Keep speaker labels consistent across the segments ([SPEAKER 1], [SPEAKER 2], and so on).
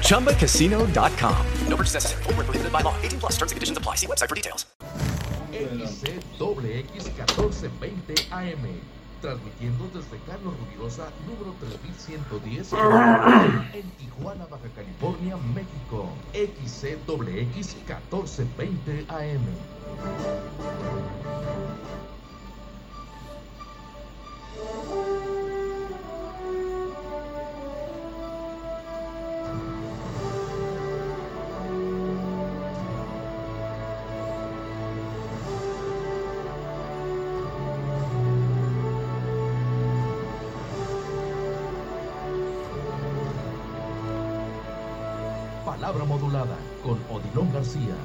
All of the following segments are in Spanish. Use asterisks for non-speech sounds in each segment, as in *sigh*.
[SPEAKER 1] ChumbaCasino.com. No purchase necessary. Full prohibited by law. 18 plus terms and conditions apply. See website for details.
[SPEAKER 2] XCWX 1420 AM. Transmitiendo desde Carlos Rubirosa, número 3110 en Tijuana, Baja California, México. XCWX 1420 AM. Con Odilón García.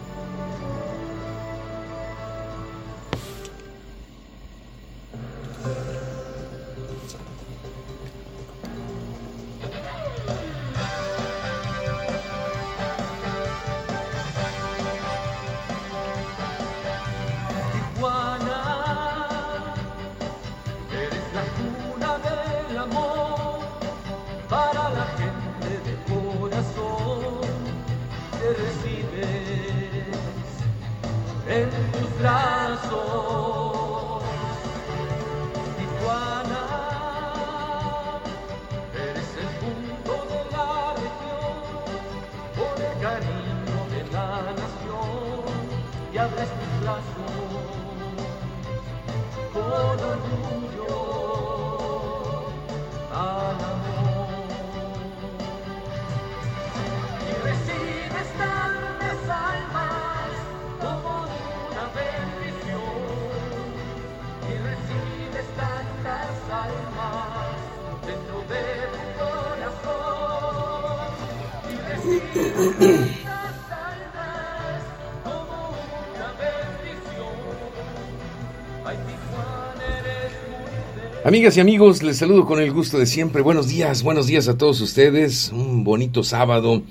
[SPEAKER 3] Amigas y amigos, les saludo con el gusto de siempre. Buenos días, buenos días a todos ustedes. Un bonito sábado.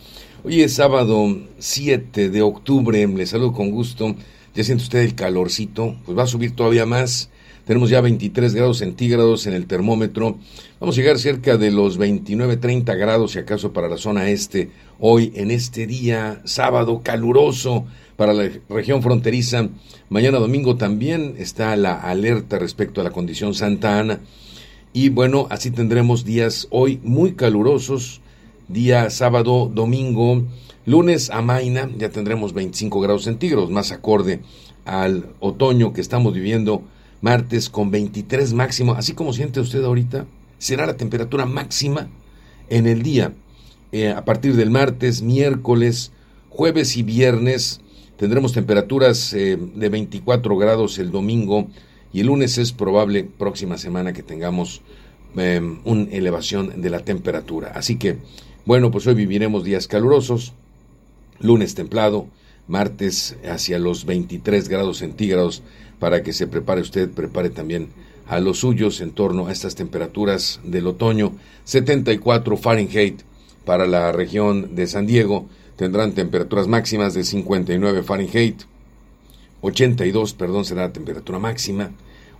[SPEAKER 3] Hoy es sábado 7 de octubre. Les saludo con gusto. Ya siente usted el calorcito. Pues va a subir todavía más. Tenemos ya 23 grados centígrados en el termómetro. Vamos a llegar cerca de los 29, 30 grados, si acaso, para la zona este. Hoy, en este día, sábado, caluroso para la región fronteriza. Mañana domingo también está la alerta respecto a la condición Santa Ana. Y bueno, así tendremos días hoy muy calurosos, día sábado, domingo, lunes a Maina, ya tendremos 25 grados centígrados, más acorde al otoño que estamos viviendo, martes con 23 máximo, así como siente usted ahorita, será la temperatura máxima en el día. Eh, a partir del martes, miércoles, jueves y viernes, Tendremos temperaturas eh, de 24 grados el domingo y el lunes es probable próxima semana que tengamos em, una elevación de la temperatura. Así que, bueno, pues hoy viviremos días calurosos, lunes templado, martes hacia los 23 grados centígrados para que se prepare usted, prepare también a los suyos en torno a estas temperaturas del otoño, 74 Fahrenheit para la región de San Diego, tendrán temperaturas máximas de 59 Fahrenheit, 82, perdón, será la temperatura máxima,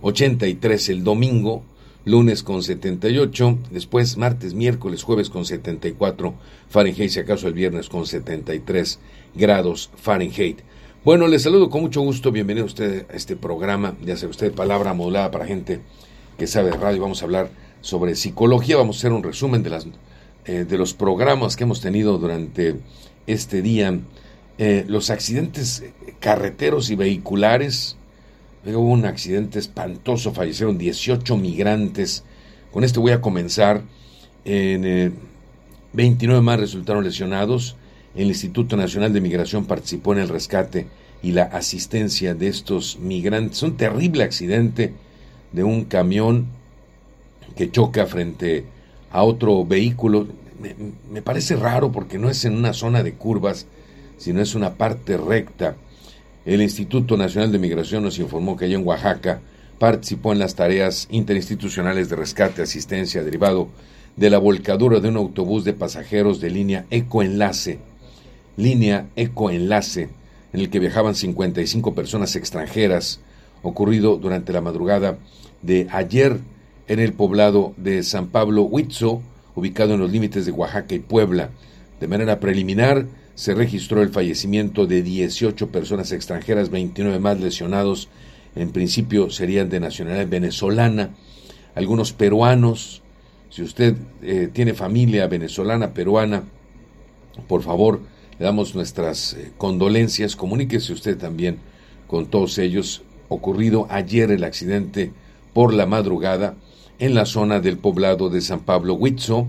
[SPEAKER 3] 83 el domingo, lunes con 78, después martes, miércoles, jueves con 74 Fahrenheit, si acaso el viernes con 73 grados Fahrenheit. Bueno, les saludo con mucho gusto, bienvenido a usted a este programa, ya sabe usted, palabra modulada para gente que sabe de radio, vamos a hablar sobre psicología, vamos a hacer un resumen de, las, eh, de los programas que hemos tenido durante este día, eh, los accidentes carreteros y vehiculares Hubo un accidente espantoso, fallecieron 18 migrantes. Con esto voy a comenzar. En, 29 más resultaron lesionados. El Instituto Nacional de Migración participó en el rescate y la asistencia de estos migrantes. Un terrible accidente de un camión que choca frente a otro vehículo. Me, parece raro porque no es en una zona de curvas, sino es una parte recta. El Instituto Nacional de Migración nos informó que allá en Oaxaca participó en las tareas interinstitucionales de rescate, asistencia, derivado de la volcadura de un autobús de pasajeros de línea Ecoenlace, línea Ecoenlace, en el que viajaban 55 personas extranjeras, ocurrido durante la madrugada de ayer en el poblado de San Pablo Huitzo, ubicado en los límites de Oaxaca y Puebla. De manera preliminar, se registró el fallecimiento de 18 personas extranjeras, 29 más lesionados, en principio serían de nacionalidad venezolana, algunos peruanos. Si usted eh, tiene familia venezolana, peruana, por favor, le damos nuestras eh, condolencias. Comuníquese usted también con todos ellos. Ocurrido ayer el accidente por la madrugada en la zona del poblado de San Pablo Huitzo.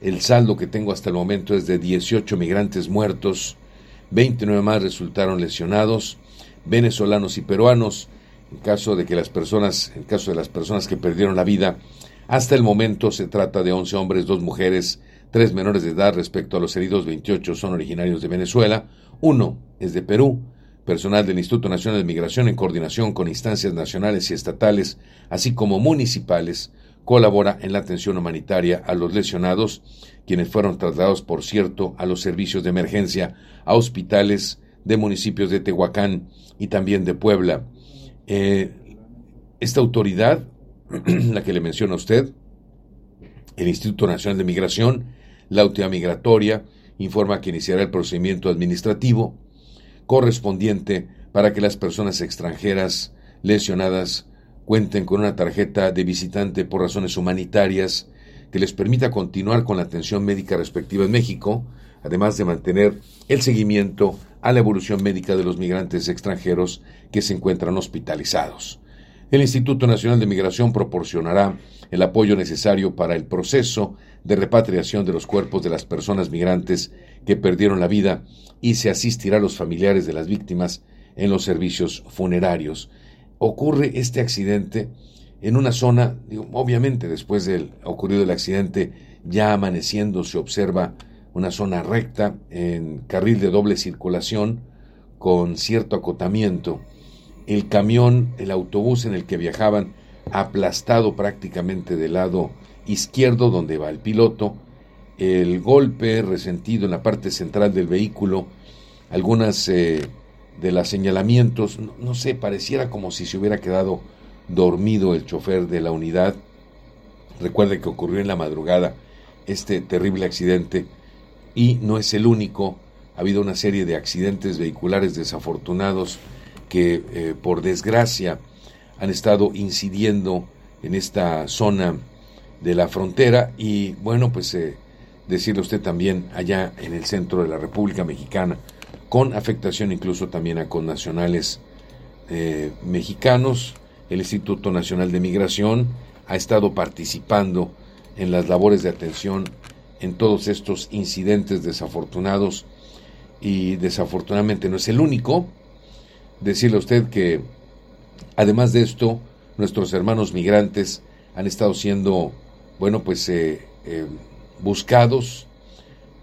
[SPEAKER 3] El saldo que tengo hasta el momento es de 18 migrantes muertos, 29 más resultaron lesionados, venezolanos y peruanos. En caso de que las personas, en caso de las personas que perdieron la vida, hasta el momento se trata de 11 hombres, dos mujeres, tres menores de edad respecto a los heridos, 28 son originarios de Venezuela, uno es de Perú, personal del Instituto Nacional de Migración en coordinación con instancias nacionales y estatales, así como municipales, colabora en la atención humanitaria a los lesionados, quienes fueron trasladados, por cierto, a los servicios de emergencia, a hospitales de municipios de Tehuacán y también de Puebla. Eh, esta autoridad, *clears throat* la que le menciona a usted, el Instituto Nacional de Migración, la autoridad migratoria, informa que iniciará el procedimiento administrativo correspondiente para que las personas extranjeras lesionadas cuenten con una tarjeta de visitante por razones humanitarias que les permita continuar con la atención médica respectiva en México, además de mantener el seguimiento a la evolución médica de los migrantes extranjeros que se encuentran hospitalizados. El Instituto Nacional de Migración proporcionará el apoyo necesario para el proceso de repatriación de los cuerpos de las personas migrantes que perdieron la vida y se asistirá a los familiares de las víctimas en los servicios funerarios ocurre este accidente en una zona, obviamente después del ocurrido el accidente, ya amaneciendo se observa una zona recta en carril de doble circulación con cierto acotamiento. El camión, el autobús en el que viajaban, aplastado prácticamente del lado izquierdo donde va el piloto, el golpe resentido en la parte central del vehículo, algunas eh, de los señalamientos, no, sé, pareciera como si se hubiera quedado dormido el chofer de la unidad. Recuerde que ocurrió en la madrugada este terrible accidente y no es el único. Ha habido una serie de accidentes vehiculares desafortunados que eh, por desgracia han estado incidiendo en esta zona de la frontera y bueno pues eh, decirle usted también allá en el centro de la República Mexicana con afectación incluso también a connacionales eh, mexicanos. El Instituto Nacional de Migración ha estado participando en las labores de atención en todos estos incidentes desafortunados y desafortunadamente no es el único. Decirle a usted que además de esto, nuestros hermanos migrantes han estado siendo, bueno, pues eh, eh, buscados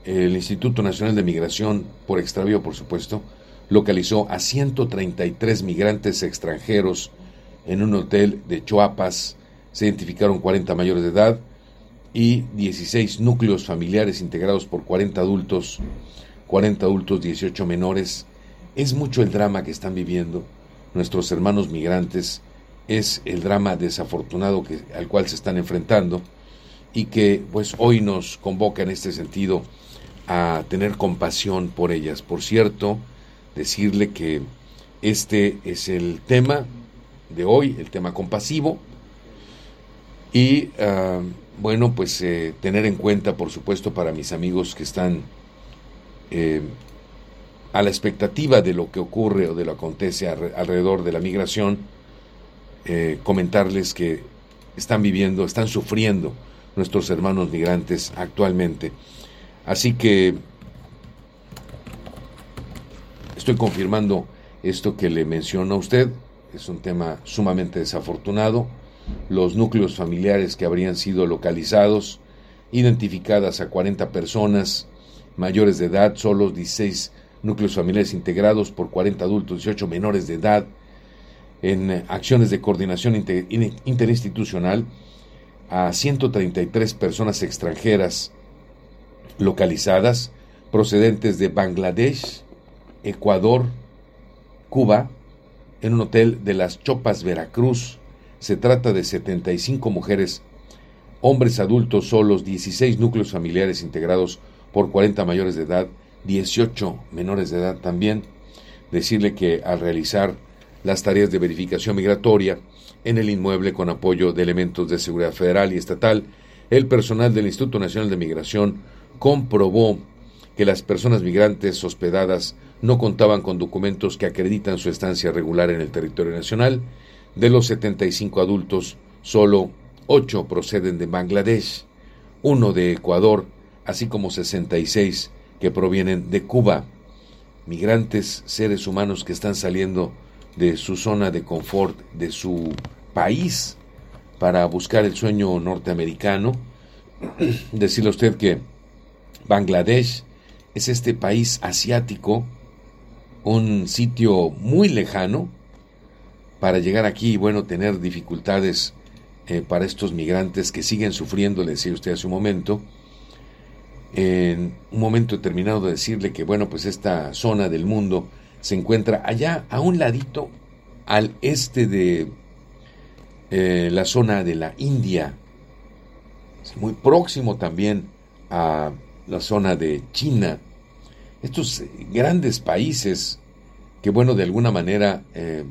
[SPEAKER 3] el Instituto Nacional de Migración, por extravío por supuesto, localizó a 133 migrantes extranjeros en un hotel de Choapas. Se identificaron 40 mayores de edad y 16 núcleos familiares integrados por 40 adultos, 40 adultos, 18 menores. Es mucho el drama que están viviendo nuestros hermanos migrantes, es el drama desafortunado al cual se están enfrentando y que pues hoy nos convoca en este sentido a tener compasión por ellas. Por cierto, decirle que este es el tema de hoy, el tema compasivo. Y ah, bueno, pues eh, tener en cuenta, por supuesto, para mis amigos que están eh, a la expectativa de lo que ocurre o de lo que acontece alrededor de la migración, eh, comentarles que están viviendo, están sufriendo nuestros hermanos migrantes actualmente. Así que estoy confirmando esto que le menciono a usted. Es un tema sumamente desafortunado. Los núcleos familiares que habrían sido localizados, identificadas a 40 personas mayores de edad, solo 16 núcleos familiares integrados por 40 adultos, 18 menores de edad, en acciones de coordinación interinstitucional a 133 personas extranjeras localizadas procedentes de Bangladesh, Ecuador, Cuba, en un hotel de las Chopas, Veracruz. Se trata de 75 mujeres, hombres adultos solos, 16 núcleos familiares integrados por 40 mayores de edad, 18 menores de edad también. Decirle que al realizar las tareas de verificación migratoria en el inmueble con apoyo de elementos de seguridad federal y estatal, el personal del Instituto Nacional de Migración comprobó que las personas migrantes hospedadas no contaban con documentos que acreditan su estancia regular en el territorio nacional. De los 75 adultos, solo 8 proceden de Bangladesh, uno de Ecuador, así como 66 que provienen de Cuba. Migrantes, seres humanos que están saliendo de su zona de confort, de su país, para buscar el sueño norteamericano. *clears throat* Decirle a usted que Bangladesh es este país asiático, un sitio muy lejano para llegar aquí y bueno, tener dificultades eh, para estos migrantes que siguen sufriendo, le decía usted hace un momento, en un momento determinado de decirle que bueno, pues esta zona del mundo se encuentra allá a un ladito al este de eh, la zona de la India, muy próximo también a la zona de China, estos grandes países que bueno, de alguna manera eh,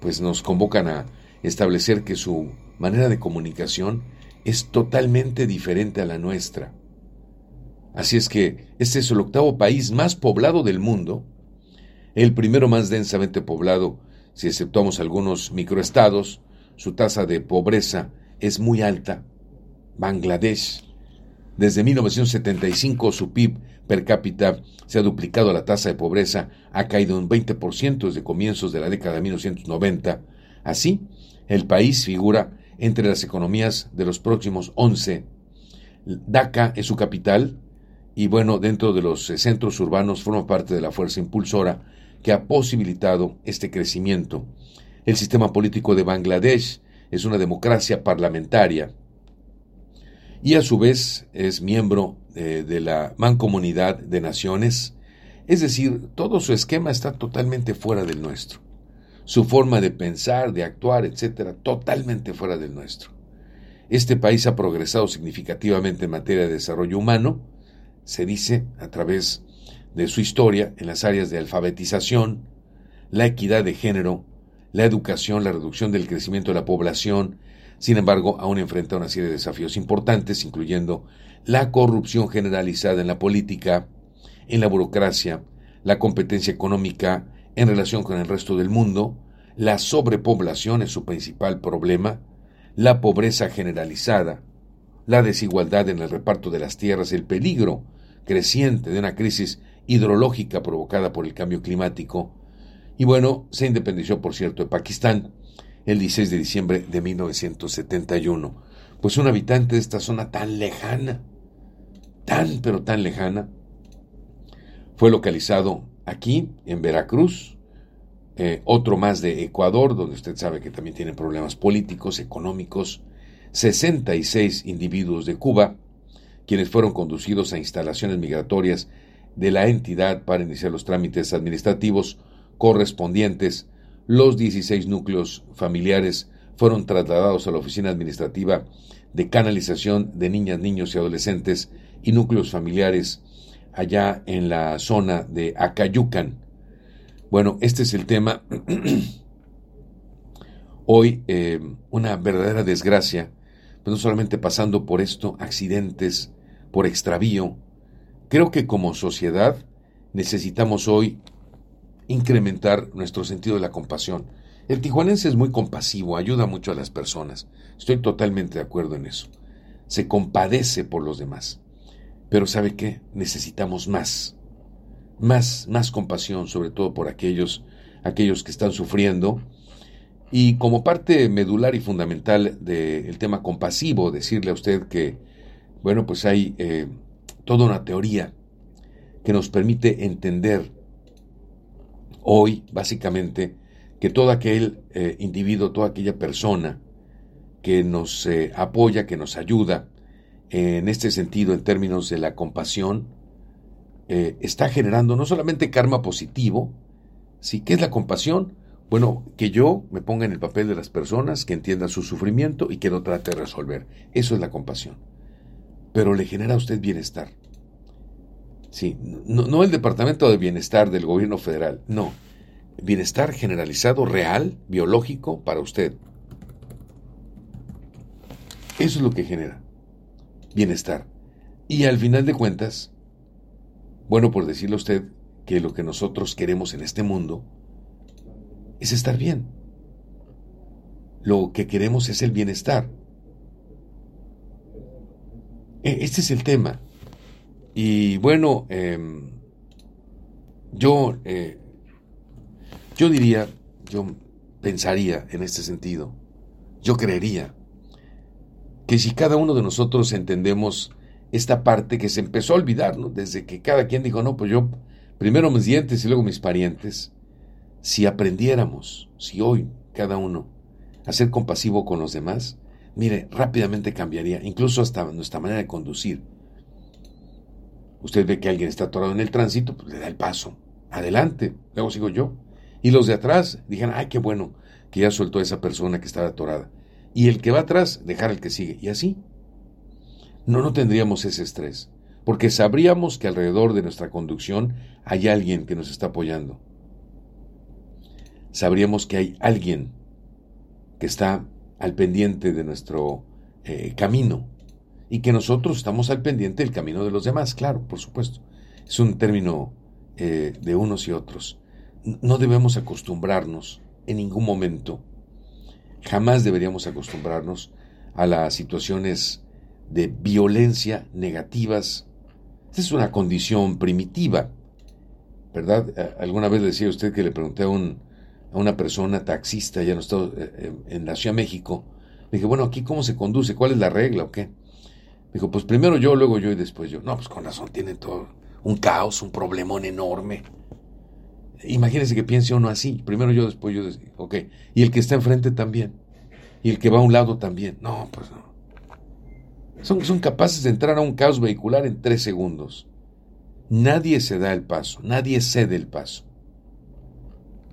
[SPEAKER 3] pues nos convocan a establecer que su manera de comunicación es totalmente diferente a la nuestra. Así es que este es el octavo país más poblado del mundo el primero más densamente poblado, si exceptuamos algunos microestados, su tasa de pobreza es muy alta. Bangladesh. Desde 1975 su PIB per cápita se ha duplicado, la tasa de pobreza ha caído un 20% desde comienzos de la década de 1990. Así, el país figura entre las economías de los próximos 11. Dhaka es su capital y bueno, dentro de los centros urbanos forma parte de la fuerza impulsora que ha posibilitado este crecimiento. El sistema político de Bangladesh es una democracia parlamentaria y a su vez es miembro eh, de la Mancomunidad de Naciones, es decir, todo su esquema está totalmente fuera del nuestro. Su forma de pensar, de actuar, etcétera, totalmente fuera del nuestro. Este país ha progresado significativamente en materia de desarrollo humano, se dice, a través de su historia en las áreas de alfabetización, la equidad de género, la educación, la reducción del crecimiento de la población, sin embargo, aún enfrenta una serie de desafíos importantes, incluyendo la corrupción generalizada en la política, en la burocracia, la competencia económica en relación con el resto del mundo, la sobrepoblación es su principal problema, la pobreza generalizada, la desigualdad en el reparto de las tierras, el peligro creciente de una crisis hidrológica provocada por el cambio climático. Y bueno, se independició, por cierto, de Pakistán el 16 de diciembre de 1971. Pues un habitante de esta zona tan lejana, tan pero tan lejana, fue localizado aquí, en Veracruz, eh, otro más de Ecuador, donde usted sabe que también tiene problemas políticos, económicos, 66 individuos de Cuba, quienes fueron conducidos a instalaciones migratorias de la entidad para iniciar los trámites administrativos correspondientes. Los 16 núcleos familiares fueron trasladados a la oficina administrativa de canalización de niñas, niños y adolescentes y núcleos familiares allá en la zona de Acayucan. Bueno, este es el tema. *clears throat* Hoy eh, una verdadera desgracia, no solamente pasando por esto, accidentes, por extravío, Creo que como sociedad necesitamos hoy incrementar nuestro sentido de la compasión El tijuanense es muy compasivo, ayuda mucho a las personas. Estoy totalmente de acuerdo en eso. Se compadece por los demás. Pero ¿sabe qué? Necesitamos más. Más, más compasión, sobre todo por aquellos, aquellos que están sufriendo. Y como parte medular y fundamental del tema compasivo, decirle a usted que, bueno, pues hay eh, toda una teoría que nos permite entender hoy, básicamente, que todo aquel eh, individuo, toda aquella persona que nos eh, apoya, que nos ayuda, en este sentido, en términos de la compasión, eh, está generando no solamente karma positivo, ¿sí? ¿Qué es la compasión? Bueno, que yo me ponga en el papel de las personas, que entienda su sufrimiento y que lo trate de resolver. Eso es la compasión. Pero le genera a usted bienestar. Sí, no, no el Departamento de Bienestar del Gobierno Federal, no. Bienestar generalizado, real, biológico para usted. Eso es lo que genera bienestar. Y al final de cuentas, bueno, por decirle a usted que lo que nosotros queremos en este mundo es estar bien. Lo que queremos es el bienestar. E, este es el tema. Y bueno, em, yo, eh, yo diría, yo pensaría en este sentido, yo creería que si cada uno de nosotros entendemos esta parte que se empezó a olvidar, ¿no? Desde que cada quien dijo, no, pues yo primero mis dientes y luego mis parientes, si aprendiéramos, si hoy cada uno, a ser compasivo con los demás, mire, rápidamente cambiaría, incluso hasta nuestra manera de conducir. Usted ve que alguien está atorado en el tránsito, pues le da el paso. Adelante, luego sigo yo. Y los de atrás digan, ay, qué bueno que ya soltó a esa persona que estaba atorada y el que va atrás dejar el que sigue. Y así. No, no tendríamos ese estrés, porque sabríamos que alrededor de nuestra conducción hay alguien que nos está apoyando. Sabríamos que hay alguien que está al pendiente de nuestro eh, camino y que nosotros estamos al pendiente del camino de los demás, claro, por supuesto. Es un término eh, de unos y otros. No debemos acostumbrarnos en ningún momento Jamás deberíamos acostumbrarnos a las situaciones de violencia negativas. Esta es una condición primitiva, ¿verdad? Alguna vez decía usted que le pregunté a, un, a una persona taxista ya no está en la Ciudad de México. Le dije, bueno, aquí cómo se conduce, cuál es la regla o qué. Dijo, pues primero yo, luego yo y después yo. No, pues con razón, tienen todo un caos, un problemón enorme. Imagínese que piense uno así, primero yo, después yo, ok, y el que está enfrente también, y el que va a un lado también, no, pues no. Son, son capaces de entrar a un caos vehicular en tres segundos. Nadie se da el paso, nadie cede el paso.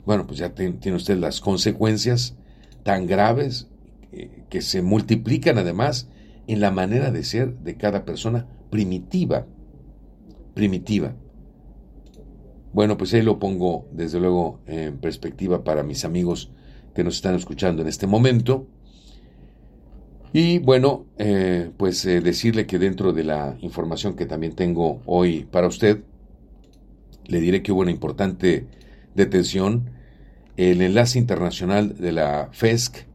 [SPEAKER 3] Bueno, pues ya tiene usted las consecuencias tan graves que, que se multiplican además en la manera de ser de cada persona primitiva, primitiva. Bueno, pues ahí lo pongo desde luego en perspectiva para mis amigos que nos están escuchando en este momento. Y bueno, eh, pues eh, decirle que dentro de la información que también tengo hoy para usted, le diré que hubo una importante detención. El enlace internacional de la FESC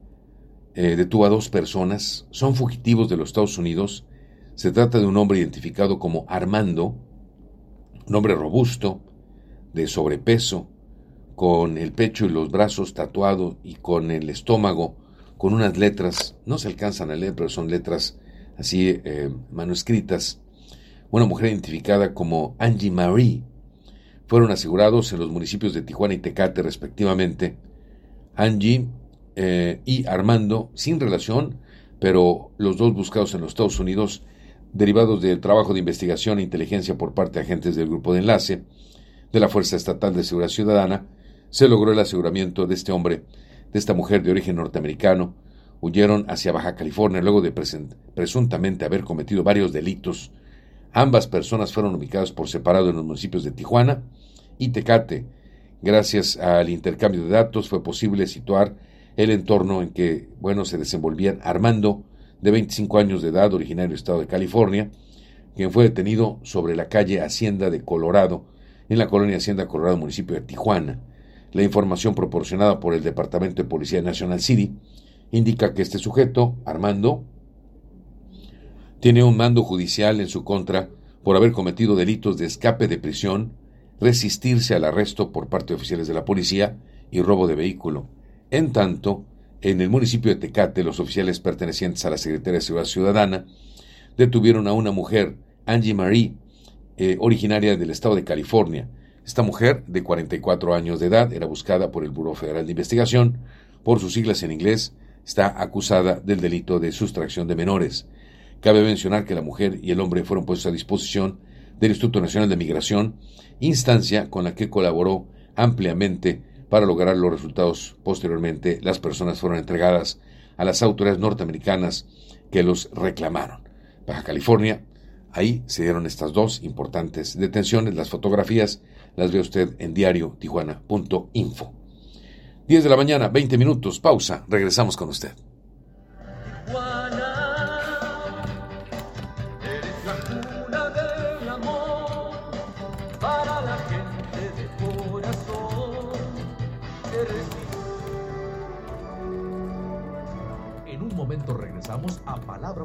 [SPEAKER 3] eh, detuvo a dos personas, son fugitivos de los Estados Unidos. Se trata de un hombre identificado como Armando, un hombre robusto, de sobrepeso, con el pecho y los brazos tatuados y con el estómago con unas letras, no se alcanzan a leer, pero son letras así eh, manuscritas. Una mujer identificada como Angie Marie. Fueron asegurados en los municipios de Tijuana y Tecate respectivamente. Angie eh, y Armando, sin relación, pero los dos buscados en los Estados Unidos, derivados del trabajo de investigación e inteligencia por parte de agentes del grupo de enlace, de la Fuerza Estatal de Seguridad Ciudadana, se logró el aseguramiento de este hombre, de esta mujer de origen norteamericano, huyeron hacia Baja California luego de presuntamente haber cometido varios delitos. Ambas personas fueron ubicadas por separado en los municipios de Tijuana y Tecate. Gracias al intercambio de datos fue posible situar el entorno en que, bueno, se desenvolvían Armando, de 25 años de edad, originario del estado de California, quien fue detenido sobre la calle Hacienda de Colorado, en la colonia Hacienda Colorado, municipio de Tijuana. La información proporcionada por el Departamento de Policía National City indica que este sujeto, Armando, tiene un mando judicial en su contra por haber cometido delitos de escape de prisión, resistirse al arresto por parte de oficiales de la policía y robo de vehículo. En tanto, en el municipio de Tecate, los oficiales pertenecientes a la Secretaría de Seguridad Ciudadana detuvieron a una mujer, Angie Marie, eh, originaria del estado de California. Esta mujer, de 44 años de edad, era buscada por el Buró Federal de Investigación. Por sus siglas en inglés, está acusada del delito de sustracción de menores. Cabe mencionar que la mujer y el hombre fueron puestos a disposición del Instituto Nacional de Migración, instancia con la que colaboró ampliamente para lograr los resultados. Posteriormente, las personas fueron entregadas a las autoridades norteamericanas que los reclamaron. Baja California, ahí se dieron estas dos importantes detenciones. Las fotografías las ve usted en diario tijuana.info. 10 de la mañana, 20 minutos, pausa, regresamos con usted.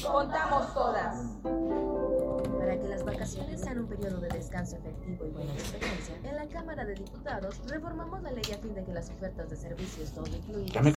[SPEAKER 4] Contamos todas.
[SPEAKER 5] Para que las vacaciones sean un periodo de descanso efectivo y buena experiencia, en la Cámara de Diputados reformamos la ley a fin de que las ofertas de servicios todo incluidas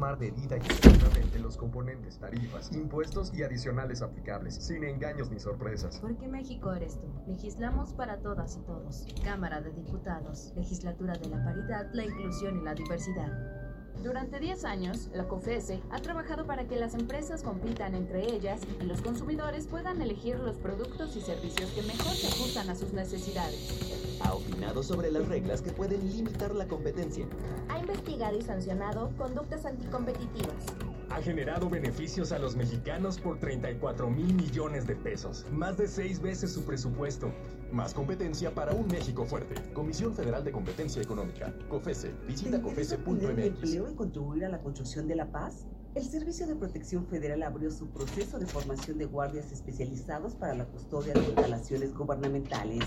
[SPEAKER 6] informar debida y correctamente los componentes, tarifas, impuestos y adicionales aplicables, sin engaños ni sorpresas.
[SPEAKER 5] Porque México eres tú. Legislamos para todas y todos. Cámara de Diputados, Legislatura de la Paridad, la Inclusión y la Diversidad.
[SPEAKER 7] Durante 10 años, la COFESE ha trabajado para que las empresas compitan entre ellas y los consumidores puedan elegir los productos y servicios que mejor se ajustan a sus necesidades
[SPEAKER 8] ha opinado sobre las reglas que pueden limitar la competencia.
[SPEAKER 9] Ha investigado y sancionado conductas anticompetitivas.
[SPEAKER 10] Ha generado beneficios a los mexicanos por 34 mil millones de pesos, más de seis veces su presupuesto.
[SPEAKER 11] Más competencia para un México fuerte. Comisión Federal de Competencia Económica. COFESE. Visita cofese.mx.
[SPEAKER 12] empleo y contribuir a la construcción de la paz? El Servicio de Protección Federal abrió su proceso de formación de guardias especializados para la custodia de instalaciones gubernamentales.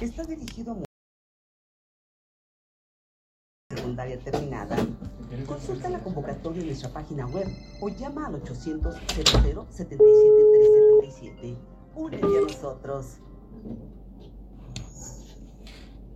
[SPEAKER 12] Está dirigido a secundaria terminada. Consulta la convocatoria en nuestra página web o llama al 800 00 77 377. Únete a nosotros.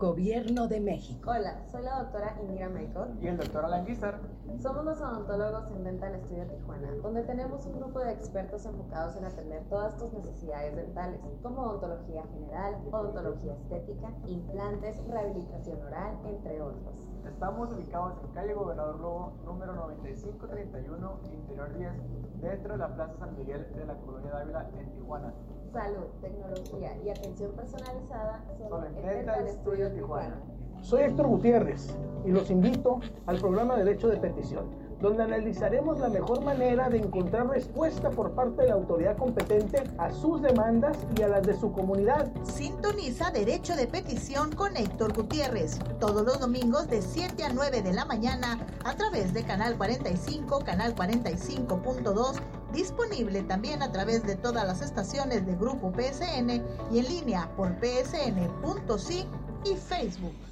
[SPEAKER 13] Gobierno de México.
[SPEAKER 14] Hola, soy la doctora Indira Maicot.
[SPEAKER 15] Y el doctor Alan Guizar.
[SPEAKER 14] Somos los odontólogos en Dental Studio Tijuana, donde tenemos un grupo de expertos enfocados en atender todas tus necesidades dentales, como odontología general, odontología estética, implantes, rehabilitación oral, entre otros.
[SPEAKER 15] Estamos ubicados en calle Gobernador Lobo, número 9531, interior 10, dentro de la Plaza San Miguel de la Colonia Dávila, en Tijuana
[SPEAKER 14] salud, tecnología y atención personalizada solo en Dental Studio Tijuana.
[SPEAKER 16] Soy Héctor Gutiérrez y los invito al programa Derecho de Petición, donde analizaremos la mejor manera de encontrar respuesta por parte de la autoridad competente a sus demandas y a las de su comunidad.
[SPEAKER 2] Sintoniza Derecho de Petición con Héctor Gutiérrez, todos los domingos de 7 a 9 de la mañana a través de Canal 45, Canal 45.2 disponible también a través de todas las estaciones de Grupo PSN y en línea por psn.si y Facebook.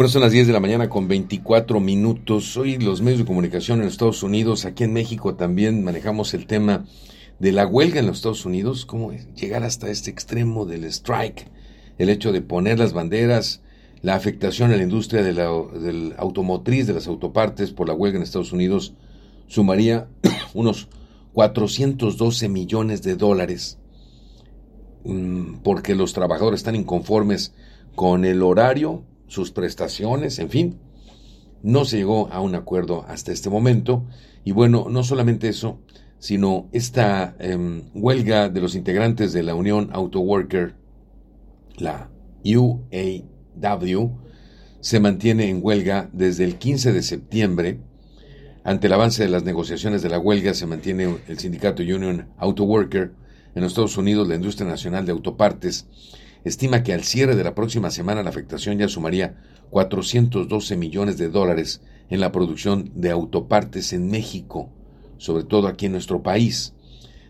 [SPEAKER 3] Bueno, son las 10 de la mañana con 24 minutos. Hoy los medios de comunicación en Estados Unidos, aquí en México también manejamos el tema de la huelga en los Estados Unidos, cómo llegar hasta este extremo del strike, el hecho de poner las banderas, la afectación a la industria de la, automotriz, de las autopartes por la huelga en Estados Unidos, sumaría *clears throat* unos 412 millones de dólares, porque los trabajadores están inconformes con el horario, sus prestaciones, en fin. No se llegó a un acuerdo hasta este momento. Y bueno, no solamente eso, sino esta eh, huelga de los integrantes de la Unión Auto Worker, la UAW, se mantiene en huelga desde el 15 de septiembre. Ante el avance de las negociaciones de la huelga, se mantiene el sindicato Union Auto Worker. En los Estados Unidos, la industria nacional de autopartes estima que al cierre de la próxima semana la afectación ya sumaría 412 millones de dólares en la producción de autopartes en México sobre todo aquí en nuestro país.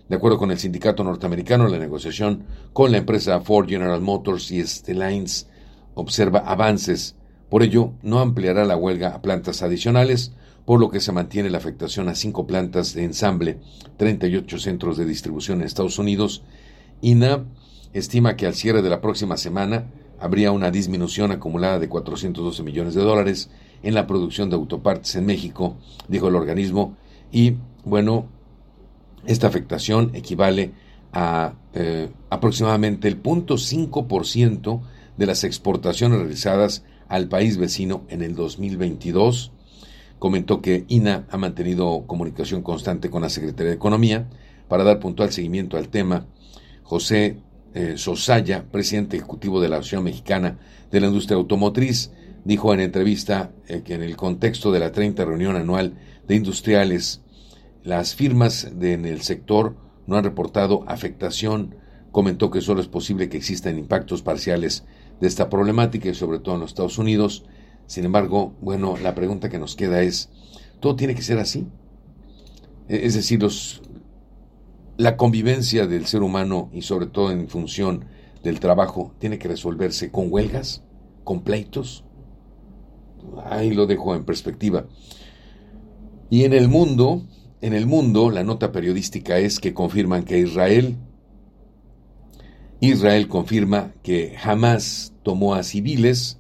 [SPEAKER 3] De acuerdo con el sindicato norteamericano, la negociación con la empresa Ford General Motors y Stellantis observa avances. Por ello, no ampliará la huelga a plantas adicionales, por lo que se mantiene la afectación a cinco plantas de ensamble, 38 centros de distribución en Estados Unidos. INA estima que al cierre de la próxima semana habría una disminución acumulada de 412 millones de dólares en la producción de autopartes en México, dijo el organismo, y bueno, esta afectación equivale a eh, aproximadamente el 0.5% de las exportaciones realizadas al país vecino en el 2022. Comentó que INA ha mantenido comunicación constante con la Secretaría de Economía para dar puntual seguimiento al tema. José eh, Sosaya, presidente ejecutivo de la Asociación Mexicana de la Industria Automotriz, dijo en entrevista eh, que en el contexto de la 30 reunión anual de industriales, las firmas en el sector no han reportado afectación. Comentó que solo es posible que existan impactos parciales de esta problemática y sobre todo en los Estados Unidos. Sin embargo, bueno, la pregunta que nos queda es, ¿todo tiene que ser así? E, es decir, los, la convivencia del ser humano y sobre todo en función del trabajo tiene que resolverse con huelgas, con pleitos. Ahí lo dejo en perspectiva. Y en el mundo, en el mundo, la nota periodística es que confirman que Israel, Israel confirma que jamás tomó a civiles,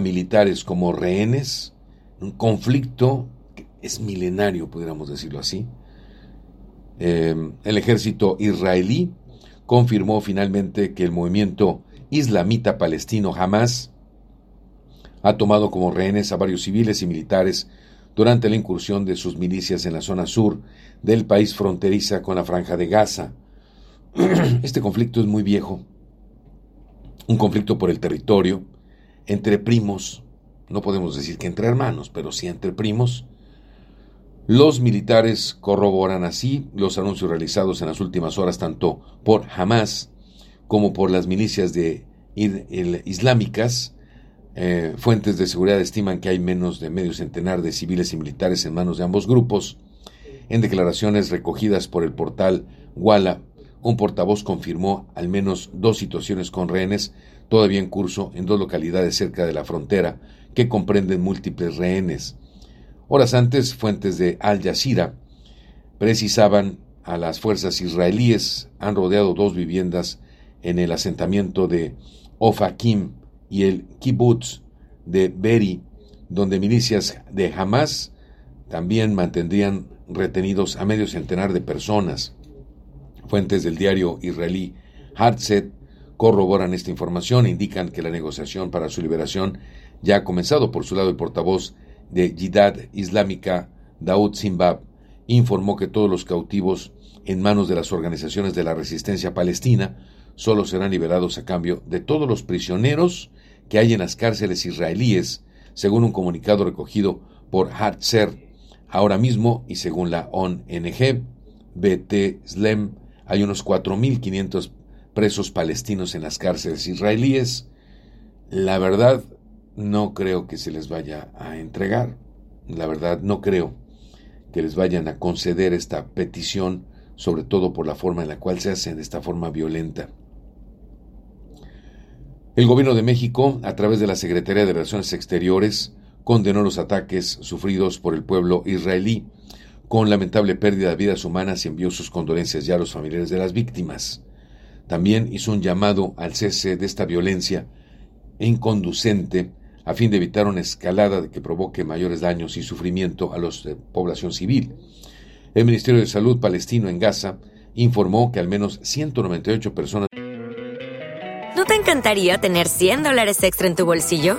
[SPEAKER 3] militares como rehenes, un conflicto que es milenario, pudiéramos decirlo así. Eh, el ejército israelí confirmó finalmente que el movimiento islamita palestino Hamas ha tomado como rehenes a varios civiles y militares durante la incursión de sus milicias en la zona sur del país fronteriza con la franja de Gaza. *clears throat* Este conflicto es muy viejo, un conflicto por el territorio, entre primos, no podemos decir que entre hermanos, pero sí entre primos. Los militares corroboran así los anuncios realizados en las últimas horas tanto por Hamas como por las milicias de islámicas eh, fuentes de seguridad estiman que hay menos de medio centenar de civiles y militares en manos de ambos grupos. En declaraciones recogidas por el portal Walla, un portavoz confirmó al menos dos situaciones con rehenes todavía en curso en dos localidades cerca de la frontera que comprenden múltiples rehenes. Horas antes, fuentes de Al Jazeera precisaban a las fuerzas israelíes han rodeado dos viviendas en el asentamiento de Ofakim, y el kibbutz de Beri, donde milicias de Hamas también mantendrían retenidos a medio centenar de personas. Fuentes del diario israelí Hartzet corroboran esta información e indican que la negociación para su liberación ya ha comenzado. Por su lado, el portavoz de Jihad Islámica, Daoud Simbab, informó que todos los cautivos en manos de las organizaciones de la resistencia palestina solo serán liberados a cambio de todos los prisioneros que hay en las cárceles israelíes, según un comunicado recogido por Hatzer. Ahora mismo, y según la ONG, BT Slem, hay unos 4.500 presos palestinos en las cárceles israelíes. La verdad, no creo que se les vaya a entregar. la verdad, no creo que les vayan a conceder esta petición, sobre todo por la forma en la cual se hacen de esta forma violenta. El gobierno de México, a través de la Secretaría de Relaciones Exteriores, condenó los ataques sufridos por el pueblo israelí, con lamentable pérdida de vidas humanas y envió sus condolencias ya a los familiares de las víctimas. También hizo un llamado al cese de esta violencia inconducente a fin de evitar una escalada que provoque mayores daños y sufrimiento a la población civil. El Ministerio de Salud palestino en Gaza informó que al menos 198 personas...
[SPEAKER 17] ¿No te encantaría tener 100 dólares extra en tu bolsillo?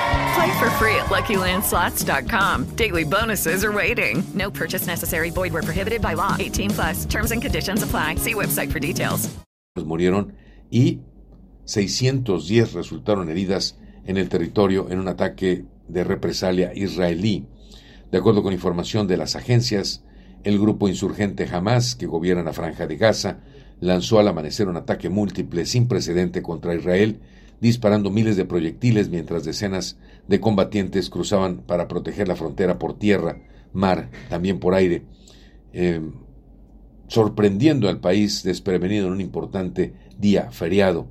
[SPEAKER 18] Play for free at LuckyLandSlots.com. Daily bonuses are waiting. No purchase necessary. Void where prohibited by law. 18 plus. Terms and conditions apply. See website for details.
[SPEAKER 3] Murieron y 610 resultaron heridas en el territorio en un ataque de represalia israelí. De acuerdo con información de las agencias, el grupo insurgente Hamas, que gobierna la franja de Gaza, lanzó al amanecer un ataque múltiple sin precedente contra Israel, disparando miles de proyectiles mientras decenas de combatientes cruzaban para proteger la frontera por tierra, mar, también por aire, eh, sorprendiendo al país desprevenido en un importante día feriado.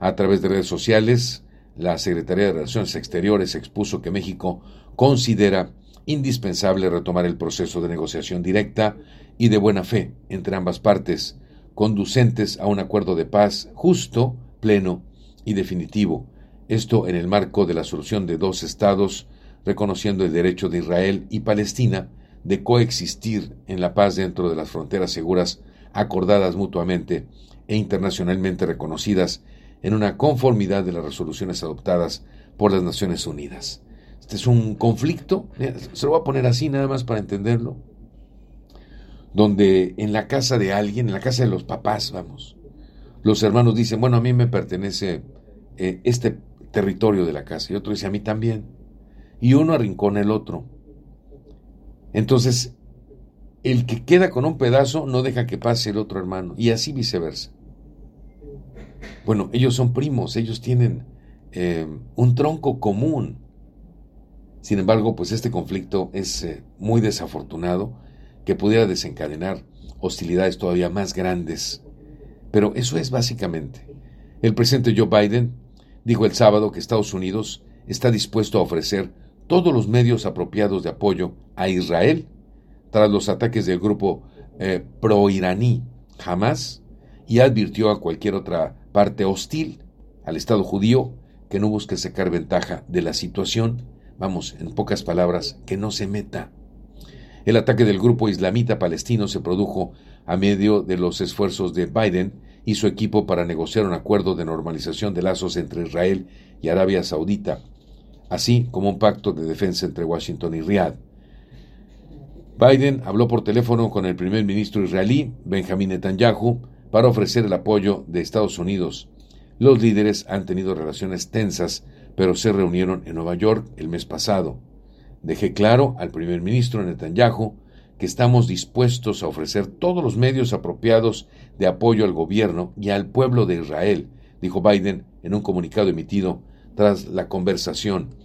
[SPEAKER 3] A través de redes sociales, la Secretaría de Relaciones Exteriores expuso que México considera indispensable retomar el proceso de negociación directa y de buena fe entre ambas partes, conducentes a un acuerdo de paz justo, pleno y definitivo. Esto en el marco de la solución de dos estados, reconociendo el derecho de Israel y Palestina de coexistir en la paz dentro de las fronteras seguras acordadas mutuamente e internacionalmente reconocidas en una conformidad de las resoluciones adoptadas por las Naciones Unidas. Este es un conflicto, se lo voy a poner así nada más para entenderlo, donde en la casa de alguien, en la casa de los papás, vamos, los hermanos dicen, bueno, a mí me pertenece eh, este territorio de la casa, y otro dice, a mí también, y uno arrincona el otro. Entonces, el que queda con un pedazo no deja que pase el otro hermano, y así viceversa. Bueno, ellos son primos, ellos tienen eh, un tronco común. Sin embargo, pues este conflicto es eh, muy desafortunado, que pudiera desencadenar hostilidades todavía más grandes. Pero eso es básicamente. El presidente Joe Biden dijo el sábado que Estados Unidos está dispuesto a ofrecer todos los medios apropiados de apoyo a Israel tras los ataques del grupo eh, pro-iraní Hamas y advirtió a cualquier otra parte hostil al Estado judío que no busque sacar ventaja de la situación, vamos, en pocas palabras, que no se meta. El ataque del grupo islamita palestino se produjo a medio de los esfuerzos de Biden y su equipo para negociar un acuerdo de normalización de lazos entre Israel y Arabia Saudita, así como un pacto de defensa entre Washington y Riad. Biden habló por teléfono con el primer ministro israelí, Benjamin Netanyahu, para ofrecer el apoyo de Estados Unidos. Los líderes han tenido relaciones tensas, pero se reunieron en Nueva York el mes pasado. Dejé claro al primer ministro Netanyahu que estamos dispuestos a ofrecer todos los medios apropiados de apoyo al gobierno y al pueblo de Israel, dijo Biden en un comunicado emitido tras la conversación.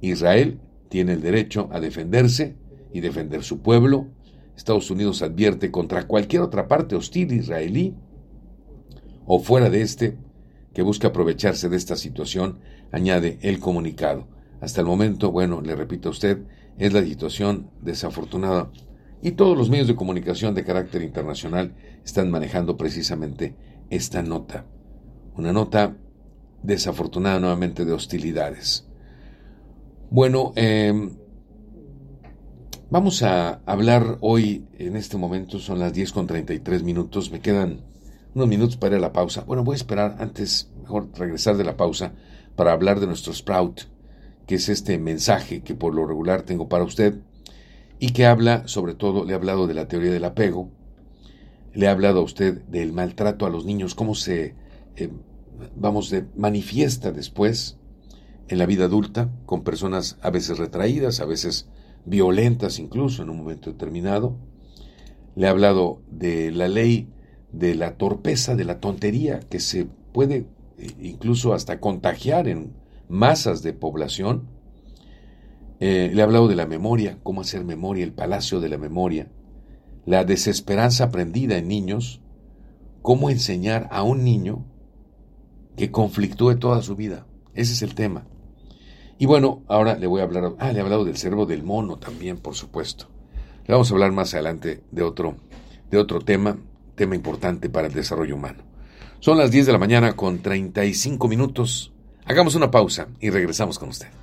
[SPEAKER 3] Israel tiene el derecho a defenderse y defender su pueblo. Estados Unidos advierte contra cualquier otra parte hostil israelí o fuera de este que busca aprovecharse de esta situación, añade el comunicado. Hasta el momento, bueno, le repito a usted, es la situación desafortunada y todos los medios de comunicación de carácter internacional están manejando precisamente esta nota. Una nota desafortunada nuevamente de hostilidades. Bueno, em, Vamos a hablar hoy, en este momento son las 10 con 33 minutos, me quedan unos minutos para ir a la pausa. Bueno, voy a esperar antes, mejor regresar de la pausa, para hablar de nuestro Sprout, que es este mensaje que por lo regular tengo para usted y que habla, sobre todo, le he hablado de la teoría del apego, le he hablado a usted del maltrato a los niños, cómo se, eh, vamos, de, manifiesta después en la vida adulta, con personas a veces retraídas, a veces violentas incluso en un momento determinado. Le ha hablado de la ley de la torpeza, de la tontería, que se puede eh, incluso hasta contagiar en masas de población. Eh, le ha hablado de la memoria, cómo hacer memoria, el palacio de la memoria, la desesperanza aprendida en niños, cómo enseñar a un niño que conflictúe toda su vida. Ese es el tema. Y bueno, ahora le voy a hablar, ah, le he hablado del cerebro del mono también, por supuesto. Le vamos a hablar más adelante de otro, de otro tema, tema importante para el desarrollo humano. Son las 10 de la mañana con 35 minutos. Hagamos una pausa y regresamos con usted.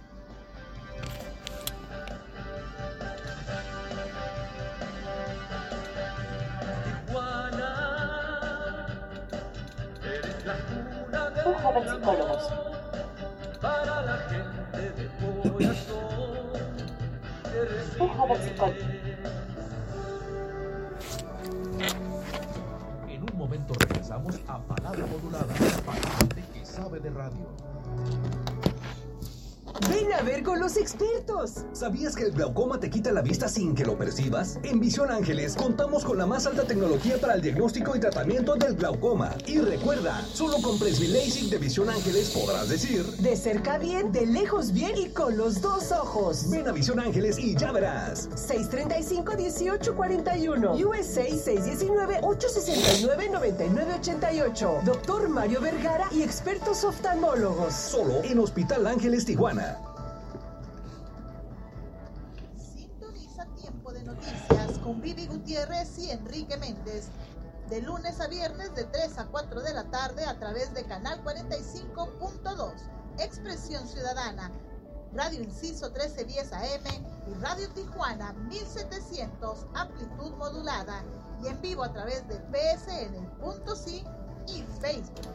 [SPEAKER 2] A
[SPEAKER 13] ver con los expertos.
[SPEAKER 19] ¿Sabías que el glaucoma te quita la vista sin que lo percibas? En Visión Ángeles contamos con la más alta tecnología para el diagnóstico y tratamiento del glaucoma. Y recuerda, solo con Presby LASIK de Visión Ángeles podrás decir...
[SPEAKER 13] De cerca bien, de lejos bien y con los dos ojos.
[SPEAKER 19] Ven a Visión Ángeles y ya verás.
[SPEAKER 13] 635-1841. USA 619-869-9988. Doctor Mario Vergara y expertos oftalmólogos.
[SPEAKER 19] Solo en Hospital Ángeles Tijuana.
[SPEAKER 20] Con Vivi Gutiérrez y Enrique Méndez. De lunes a viernes de 3 a 4 de la tarde a través de Canal 45.2, Expresión Ciudadana, Radio Inciso 1310 AM y Radio Tijuana 1700, amplitud modulada y en vivo a través de psn.si y Facebook.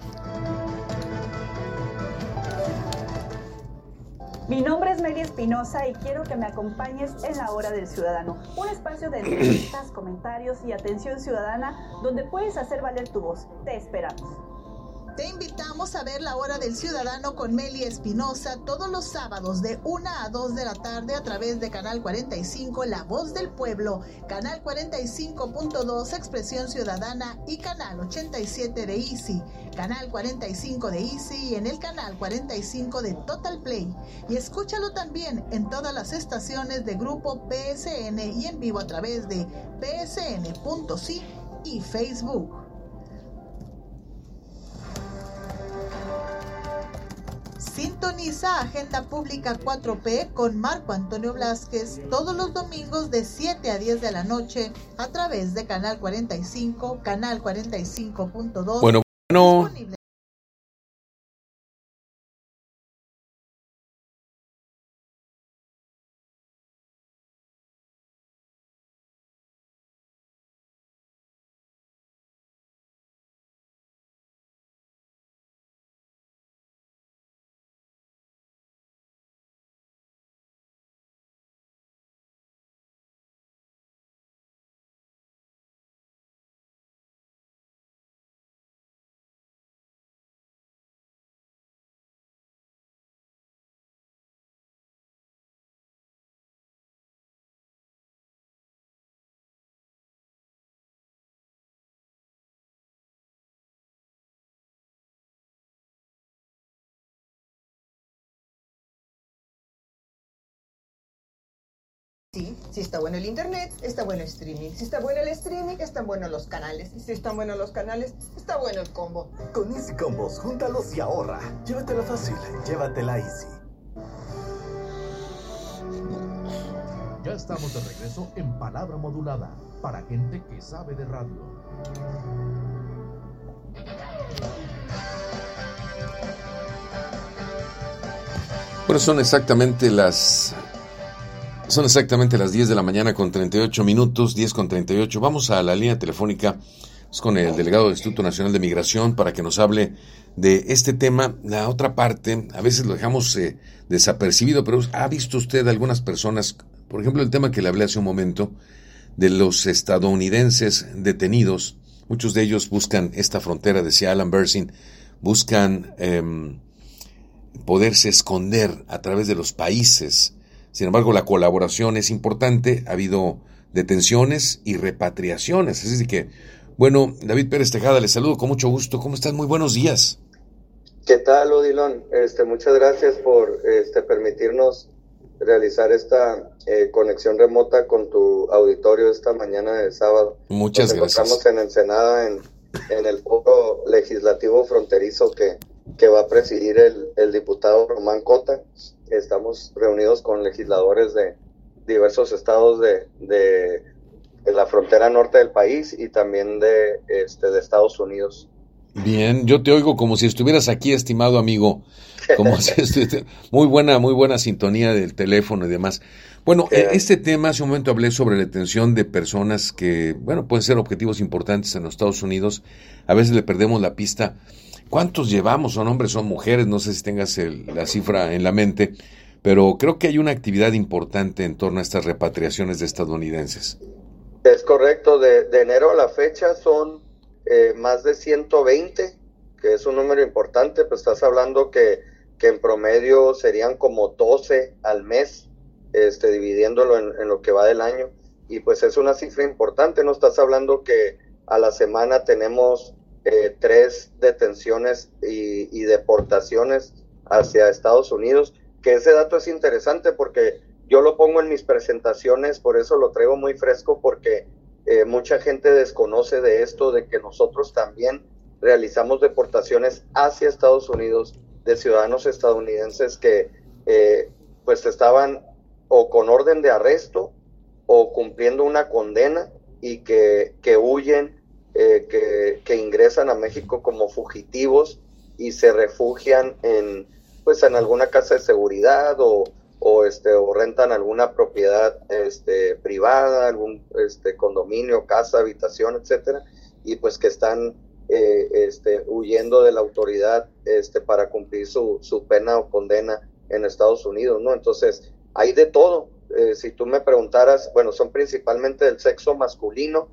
[SPEAKER 21] Mi nombre es Mary Espinosa y quiero que me acompañes en La Hora del Ciudadano, un espacio de entrevistas, *clears throat* comentarios y atención ciudadana donde puedes hacer valer tu voz. Te esperamos.
[SPEAKER 20] Te invitamos a ver la hora del ciudadano con Meli Espinosa todos los sábados de 1 a 2 de la tarde a través de Canal 45 La Voz del Pueblo, Canal 45.2 Expresión Ciudadana y Canal 87 de Easy, Canal 45 de Easy y en el Canal 45 de Total Play. Y escúchalo también en todas las estaciones de Grupo PSN y en vivo a través de psn.si y Facebook. Sintoniza Agenda Pública 4P con Marco Antonio Blasquez todos los domingos de 7 a 10 de la noche a través de Canal 45, Canal 45.2.
[SPEAKER 3] Bueno, bueno.
[SPEAKER 22] Sí, si está bueno el internet, está bueno el streaming. Si está bueno el streaming, están buenos los canales. Y si están buenos los canales, está bueno el combo.
[SPEAKER 23] Con Easy Combos, júntalos y ahorra. Llévatela fácil, llévatela easy.
[SPEAKER 2] Ya estamos de regreso en Palabra Modulada, para gente que sabe de radio.
[SPEAKER 3] Bueno, son exactamente las Son exactamente las 10 de la mañana con 38 minutos, 10 con 38. Vamos a la línea telefónica con el delegado del Instituto Nacional de Migración para que nos hable de este tema. La otra parte, a veces lo dejamos eh, desapercibido, pero ¿ha visto usted algunas personas, por ejemplo, el tema que le hablé hace un momento, de los estadounidenses detenidos? Muchos de ellos buscan esta frontera, decía Alan Bersin, buscan em, poderse esconder a través de los países sin embargo, la colaboración es importante, ha habido detenciones y repatriaciones. Así que, bueno, David Pérez Tejada, le saludo con mucho gusto. ¿Cómo estás? Muy buenos días.
[SPEAKER 24] ¿Qué tal, Odilon? Este, muchas gracias por este, permitirnos realizar esta eh, conexión remota con tu auditorio esta mañana de sábado.
[SPEAKER 3] Muchas gracias.
[SPEAKER 24] Estamos en Ensenada, en, en el foro legislativo fronterizo que, que va a presidir el, el diputado Román Cota estamos reunidos con legisladores de diversos estados de, de, la frontera norte del país y también de, este, de Estados Unidos.
[SPEAKER 3] Bien, yo te oigo como si estuvieras aquí, estimado amigo. Como *laughs* muy buena, muy buena sintonía del teléfono y demás. Bueno, e, este tema, hace un momento hablé sobre la detención de personas que, bueno, pueden ser objetivos importantes en los Estados Unidos. A veces le perdemos la pista. ¿Cuántos llevamos? ¿Son hombres, son mujeres? No sé si tengas la cifra en la mente, pero creo que hay una actividad importante en torno a estas repatriaciones de estadounidenses.
[SPEAKER 24] Es correcto, de, enero a la fecha son eh, más de 120, que es un número importante, pues estás hablando que, en promedio serían como 12 al mes, este, dividiéndolo en lo que va del año, y pues es una cifra importante, no estás hablando que a la semana tenemos eh, tres detenciones y, deportaciones hacia Estados Unidos, que ese dato es interesante porque yo lo pongo en mis presentaciones, por eso lo traigo muy fresco, porque eh, mucha gente desconoce de esto, de que nosotros también realizamos deportaciones hacia Estados Unidos de ciudadanos estadounidenses que eh, pues estaban o con orden de arresto o cumpliendo una condena y que, que huyen eh, que, ingresan a México como fugitivos y se refugian en pues en alguna casa de seguridad o, o este o rentan alguna propiedad este privada algún este condominio casa habitación etcétera y pues que están eh, este huyendo de la autoridad este para cumplir su, su pena o condena en Estados Unidos no entonces hay de todo. Eh, si tú me preguntaras bueno son principalmente del sexo masculino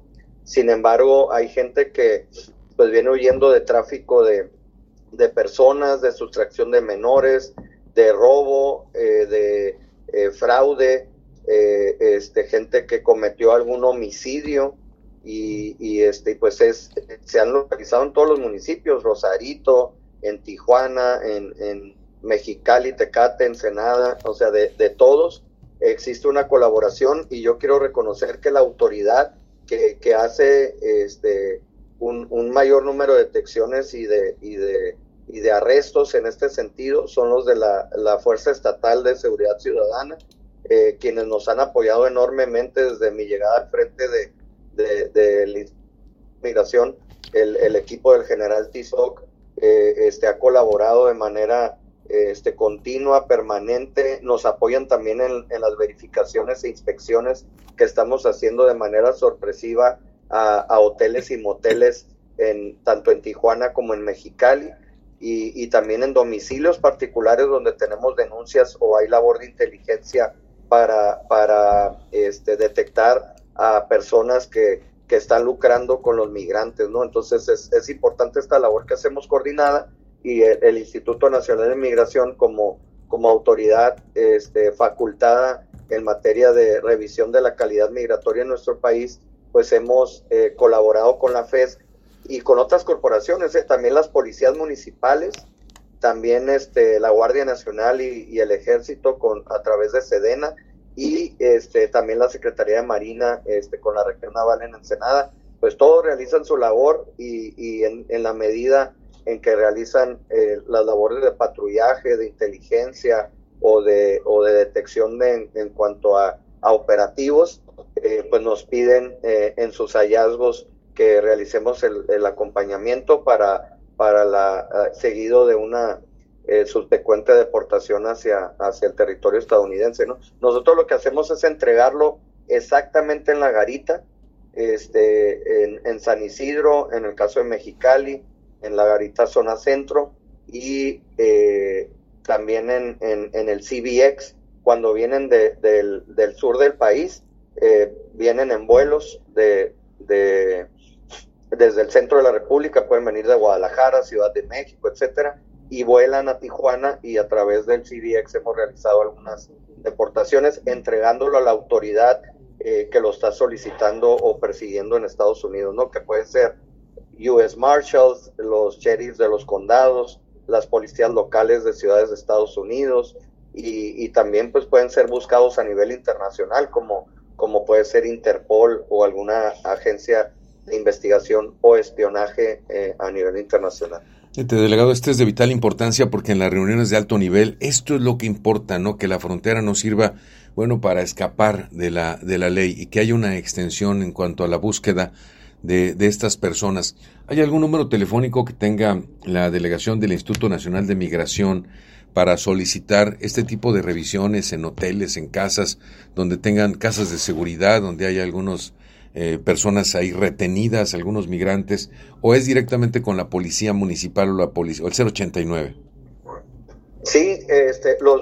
[SPEAKER 24] sin embargo, hay gente que pues viene huyendo de tráfico de, personas, de sustracción de menores, de robo, eh, de eh, fraude, eh, este, gente que cometió algún homicidio y, este, pues es, se han localizado en todos los municipios, Rosarito, en Tijuana, en, en Mexicali, Tecate, Ensenada, o sea, de, de todos existe una colaboración y yo quiero reconocer que la autoridad que, hace este, un, mayor número de detecciones y de, y de, y de arrestos en este sentido son los de la, Fuerza Estatal de Seguridad Ciudadana, eh, quienes nos han apoyado enormemente desde mi llegada al frente de, de, la migración. El, equipo del general Tizoc eh, este, ha colaborado de manera este, continua, permanente. Nos apoyan también en, las verificaciones e inspecciones que estamos haciendo de manera sorpresiva a, hoteles y moteles en, tanto en Tijuana como en Mexicali. Y, también en domicilios particulares donde tenemos denuncias o hay labor de inteligencia para, este, detectar a personas que, están lucrando con los migrantes, ¿no? Entonces es, es importante esta labor que hacemos coordinada y el, Instituto Nacional de Migración como, como autoridad este, facultada en materia de revisión de la calidad migratoria en nuestro país, pues hemos eh, colaborado con la FES y con otras corporaciones, eh, también las policías municipales, también este, la Guardia Nacional y, el Ejército con, a través de Sedena y este, también la Secretaría de Marina este, con la región naval en Ensenada, pues todos realizan su labor y, y en, en la medida en que realizan eh, las labores de patrullaje, de inteligencia o de, o de detección en cuanto a, operativos, eh, pues nos piden eh, en sus hallazgos que realicemos el, acompañamiento para, para la seguido de una eh, subsecuente deportación hacia, hacia el territorio estadounidense. ¿no? Nosotros lo que hacemos es entregarlo exactamente en la garita, este, en, en San Isidro, en el caso de Mexicali, en la garita zona centro y eh, también en, en, el CBX, cuando vienen de, del, del, sur del país, eh, vienen en vuelos de, de, desde el centro de la República, pueden venir de Guadalajara, Ciudad de México, etcétera, y vuelan a Tijuana y a través del CBX hemos realizado algunas deportaciones entregándolo a la autoridad eh, que lo está solicitando o persiguiendo en Estados Unidos, ¿no? Que pueden ser US Marshals, los sheriffs de los condados, las policías locales de ciudades de Estados Unidos y, y, también pues pueden ser buscados a nivel internacional como, como puede ser Interpol o alguna agencia de investigación o espionaje eh, a nivel internacional.
[SPEAKER 3] Este delegado, este es de vital importancia porque en las reuniones de alto nivel esto es lo que importa, ¿no? Que la frontera no sirva, bueno, para escapar de la, de la ley y que haya una extensión en cuanto a la búsqueda de, de, estas personas. ¿Hay algún número telefónico que tenga la delegación del Instituto Nacional de Migración para solicitar este tipo de revisiones en hoteles, en casas, donde tengan casas de seguridad, donde haya algunos eh, personas ahí retenidas, algunos migrantes, o es directamente con la policía municipal o la policía, o el 089?
[SPEAKER 24] Sí, este, los...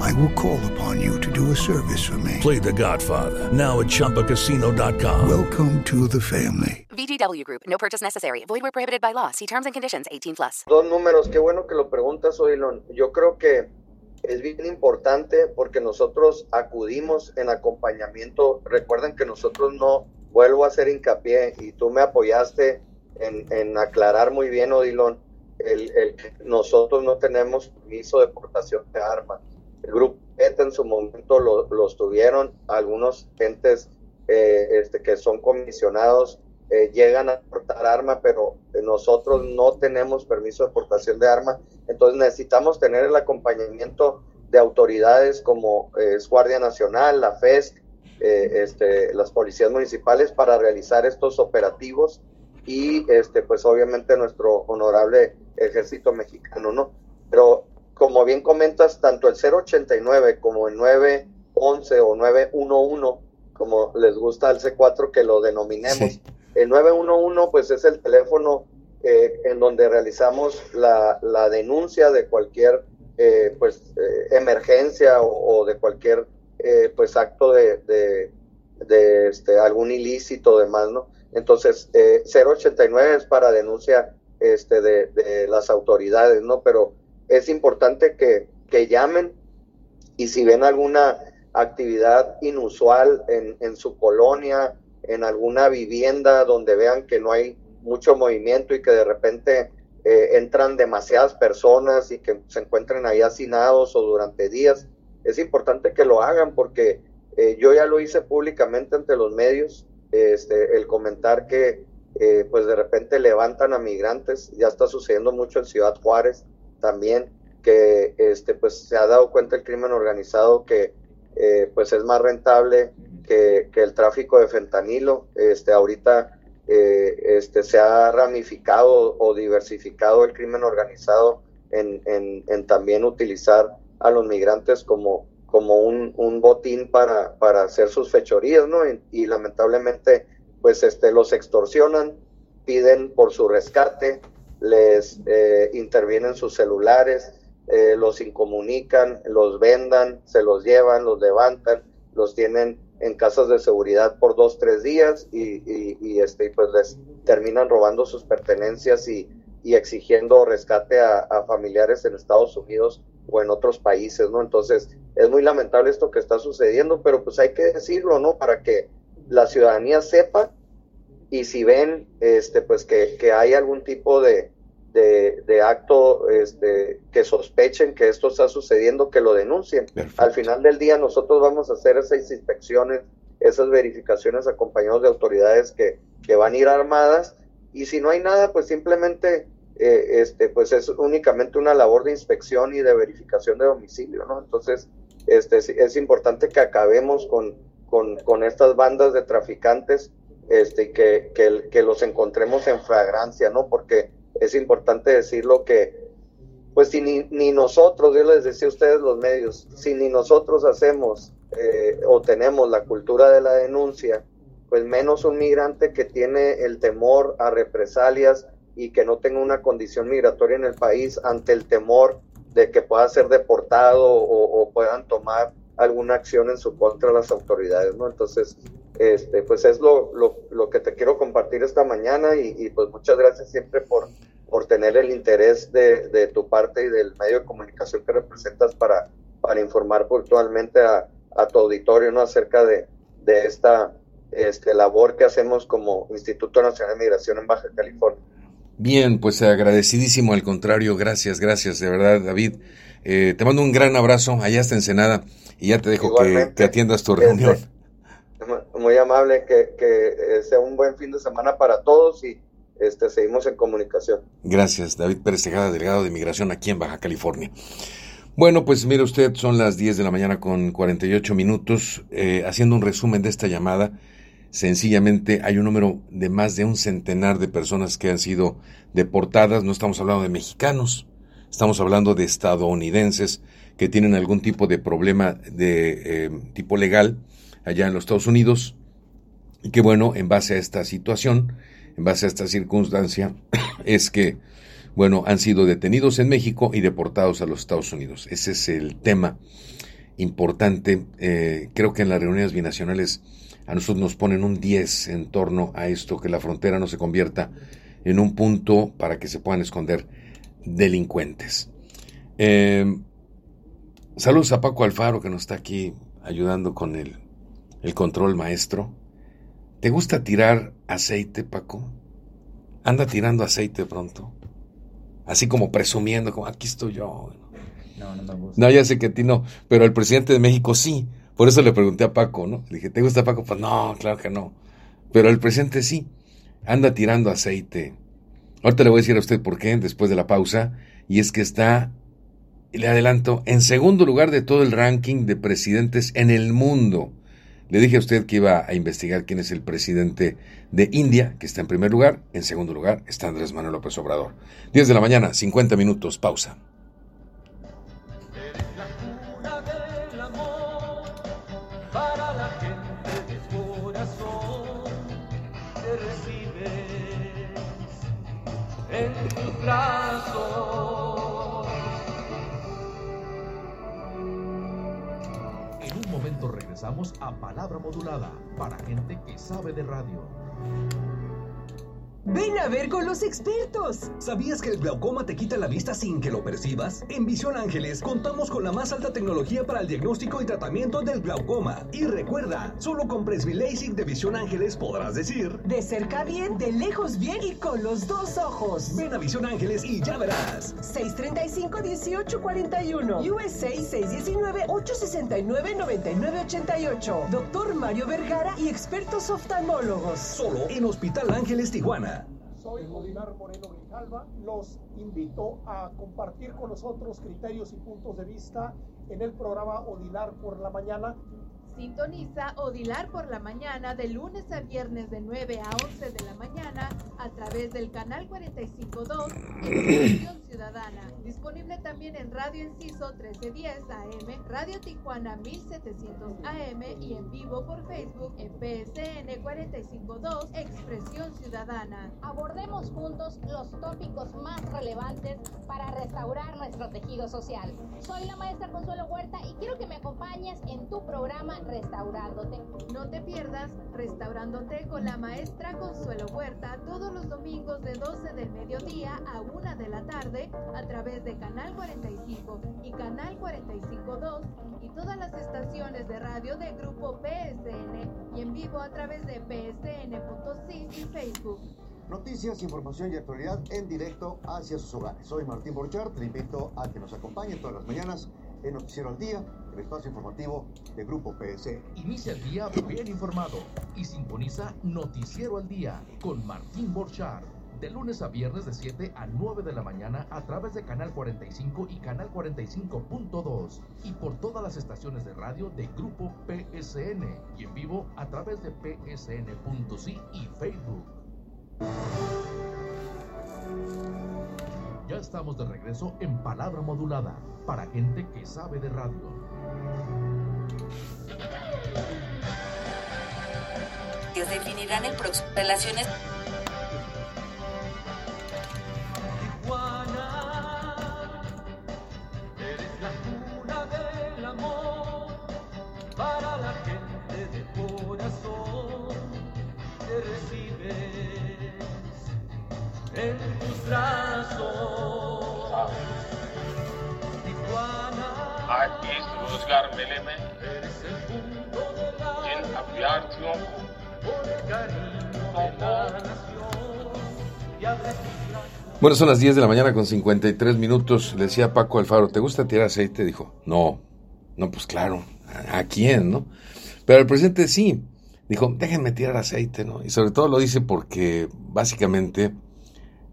[SPEAKER 25] I will call upon you to do a service for me.
[SPEAKER 26] Play The Godfather now at Choppacasino.com.
[SPEAKER 25] Welcome to the family.
[SPEAKER 27] VGW Group. No purchase necessary. Void where prohibited by law. See terms and conditions. 18 plus.
[SPEAKER 24] Dos números. Qué bueno que lo preguntas, Oilon. Yo creo que es bien importante porque nosotros acudimos en acompañamiento. Recuerden que nosotros no, vuelvo a hacer hincapié y tú me apoyaste en, en aclarar muy bien, Odilon, el, el, nosotros no tenemos permiso de portación de armas. El grupo ETA en su momento lo, los tuvieron, algunos gentes eh, este, que son comisionados eh, llegan a portar arma, pero nosotros no tenemos permiso de portación de arma, entonces necesitamos tener el acompañamiento de autoridades como eh, Guardia Nacional, la FESC, eh, este, las policías municipales para realizar estos operativos y este pues obviamente nuestro honorable ejército mexicano, ¿no? Pero como bien comentas, tanto el 089 como el 911 o 911, como les gusta el C4 que lo denominemos, sí. el 911 pues es el teléfono eh, en donde realizamos la, la, denuncia de cualquier eh, pues eh, emergencia o, o, de cualquier pues acto de, de, de este, algún ilícito demás, ¿no? Entonces, eh, 089 es para denuncia este, de, de, las autoridades, ¿no? Pero es importante que, que, llamen y si ven alguna actividad inusual en, en, su colonia, en alguna vivienda donde vean que no hay mucho movimiento y que de repente eh, entran demasiadas personas y que se encuentren ahí hacinados o durante días, es importante que lo hagan porque eh, yo ya lo hice públicamente ante los medios este, el comentar que eh, pues de repente levantan a migrantes, ya está sucediendo mucho en Ciudad Juárez también, que este, pues se ha dado cuenta el crimen organizado que eh, pues es más rentable que, que, el tráfico de fentanilo, este, ahorita eh, este, se ha ramificado o diversificado el crimen organizado en, en, también utilizar a los migrantes como como un, un botín para, para, hacer sus fechorías, ¿no? Y, y, lamentablemente, pues este, los extorsionan, piden por su rescate, les eh, intervienen sus celulares, eh, los incomunican, los vendan, se los llevan, los levantan, los tienen en casas de seguridad por dos, tres días y, y, y, este, pues les terminan robando sus pertenencias y, y exigiendo rescate a, a, familiares en Estados Unidos o en otros países, ¿no? Entonces, es muy lamentable esto que está sucediendo, pero pues hay que decirlo, ¿no? Para que la ciudadanía sepa y si ven, este, pues que, que hay algún tipo de, de, de, acto este, que sospechen que esto está sucediendo, que lo denuncien. Perfecto. Al final del día nosotros vamos a hacer esas inspecciones, esas verificaciones acompañados de autoridades que, que van a ir armadas y si no hay nada, pues simplemente eh, este, pues es únicamente una labor de inspección y de verificación de domicilio, ¿no? Entonces, este, es importante que acabemos con, con, con estas bandas de traficantes este, que, que, los encontremos en fragrancia, ¿no? Porque es importante decirlo que, pues si ni, ni, nosotros, yo les decía a ustedes los medios, si ni nosotros hacemos eh, o tenemos la cultura de la denuncia, pues menos un migrante que tiene el temor a represalias y que no tenga una condición migratoria en el país ante el temor de que pueda ser deportado o, o puedan tomar alguna acción en su contra las autoridades, ¿no? Entonces, este, pues es lo, lo, lo que te quiero compartir esta mañana y, y, pues muchas gracias siempre por, por tener el interés de, de, tu parte y del medio de comunicación que representas para, para informar puntualmente a, a tu auditorio, ¿no? Acerca de, de esta este, labor que hacemos como Instituto Nacional de Migración en Baja California.
[SPEAKER 3] Bien, pues agradecidísimo, al contrario, gracias, gracias, de verdad, David. Eh, te mando un gran abrazo, allá está Ensenada, y ya te dejo Igualmente, que, que, atiendas tu reunión.
[SPEAKER 24] Este, muy amable, que, que eh, sea un buen fin de semana para todos y este, seguimos en comunicación.
[SPEAKER 3] Gracias, David Pérez Tejada, delegado de Migración aquí en Baja California. Bueno, pues mire usted, son las 10 de la mañana con 48 minutos, eh, haciendo un resumen de esta llamada sencillamente hay un número de más de un centenar de personas que han sido deportadas, no estamos hablando de mexicanos, estamos hablando de estadounidenses que tienen algún tipo de problema de eh, tipo legal allá en los Estados Unidos y que bueno, en base a esta situación, en base a esta circunstancia, *coughs* es que, bueno, han sido detenidos en México y deportados a los Estados Unidos. Ese es el tema importante. Eh, creo que en las reuniones binacionales a nosotros nos ponen un 10 en torno a esto, que la frontera no se convierta en un punto para que se puedan esconder delincuentes. Eh, saludos a Paco Alfaro que nos está aquí ayudando con el, el control maestro. ¿Te gusta tirar aceite, Paco? Anda tirando aceite pronto. Así como presumiendo, como aquí estoy yo.
[SPEAKER 28] No, no me gusta.
[SPEAKER 3] No, ya sé que a ti no, pero el presidente de México sí. Por eso le pregunté a Paco, ¿no? Le dije, ¿te gusta Paco? Pues no, claro que no. Pero el presente sí. Anda tirando aceite. Ahorita le voy a decir a usted por qué después de la pausa. Y es que está, le adelanto, en segundo lugar de todo el ranking de presidentes en el mundo. Le dije a usted que iba a investigar quién es el presidente de India, que está en primer lugar. En segundo lugar está Andrés Manuel López Obrador. 10 de la mañana, 50 minutos, pausa.
[SPEAKER 2] Regresamos a Palabra Modulada para gente que sabe de radio.
[SPEAKER 13] Ven a ver con los expertos.
[SPEAKER 19] ¿Sabías que el glaucoma te quita la vista sin que lo percibas? En Visión Ángeles contamos con la más alta tecnología para el diagnóstico y tratamiento del glaucoma. Y recuerda, solo con PresbyLASIK de Visión Ángeles podrás decir...
[SPEAKER 13] De cerca bien, de lejos bien y con los dos ojos.
[SPEAKER 19] Ven a Visión Ángeles y ya verás.
[SPEAKER 13] 635-1841. USA 619-869-9988. Doctor Mario Vergara y expertos oftalmólogos.
[SPEAKER 19] Solo en Hospital Ángeles Tijuana.
[SPEAKER 16] Soy Odilar Moreno Grijalva. Los invito a compartir con nosotros criterios y puntos de vista en el programa Odilar por la mañana.
[SPEAKER 14] Sintoniza Odilar por la mañana de lunes a viernes de 9 a 11 de la mañana a través del canal 452 Expresión Ciudadana. Disponible también en Radio Enciso 1310 AM, Radio Tijuana 1700 AM y en vivo por Facebook en PSN 452 Expresión Ciudadana.
[SPEAKER 29] Abordemos juntos los tópicos más relevantes
[SPEAKER 28] para restaurar nuestro tejido social. Soy la maestra Consuelo Huerta y quiero que me acompañes en tu programa Restaurándote.
[SPEAKER 29] No te pierdas Restaurándote con la maestra Consuelo Huerta todos los domingos de 12 del mediodía a 1 de la tarde a través de Canal 45 y Canal 45.2 y todas las estaciones de radio de Grupo PSN y en vivo a través de psn.cis y Facebook.
[SPEAKER 30] Noticias, información y actualidad en directo hacia sus hogares. Soy Martín Borchardt, le invito a que nos acompañe todas las mañanas en Noticiero al Día, el espacio informativo de Grupo PS.
[SPEAKER 2] Inicia el día bien informado y sintoniza Noticiero al Día con Martín Borchardt. De lunes a viernes de 7 a 9 de la mañana a través de Canal 45 y Canal 45.2 y por todas las estaciones de radio de Grupo PSN y en vivo a través de psn.si y Facebook. Ya estamos de regreso en Palabra Modulada para gente que sabe de radio.
[SPEAKER 31] Que definirán el próximo relaciones.
[SPEAKER 32] Tijuana, eres la cuna del amor para la gente de corazón que recibes tus brazos. Tijuana,
[SPEAKER 33] आज इस रोजगार मेले में
[SPEAKER 32] eres el punto de la
[SPEAKER 33] जिन अभ्यर्थियों को
[SPEAKER 32] por el cariño de la nación y abres tus brazos.
[SPEAKER 3] Bueno, son las 10 de la mañana con 53 minutos. Le decía a Paco Alfaro, ¿te gusta tirar aceite? Dijo, no. No, pues claro. ¿A, a quién, no? Pero el presidente sí. Dijo, déjenme tirar aceite, ¿no? Y sobre todo lo dice porque básicamente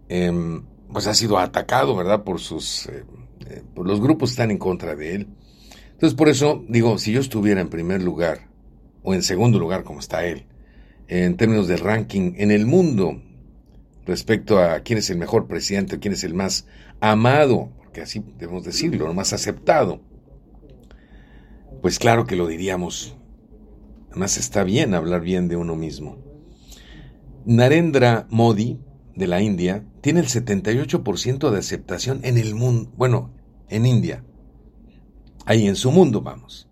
[SPEAKER 3] em, pues ha sido atacado, ¿verdad? Por sus eh, eh, por los grupos están en contra de él. Entonces, por eso digo, si yo estuviera en primer lugar o en segundo lugar como está él, en términos de ranking en el mundo respecto a quién es el mejor presidente, quién es el más amado, porque así debemos decirlo, el más aceptado, pues claro que lo diríamos. Además está bien hablar bien de uno mismo. Narendra Modi, de la India, tiene el 78% de aceptación en el mundo, bueno, en India. Ahí en su mundo, vamos.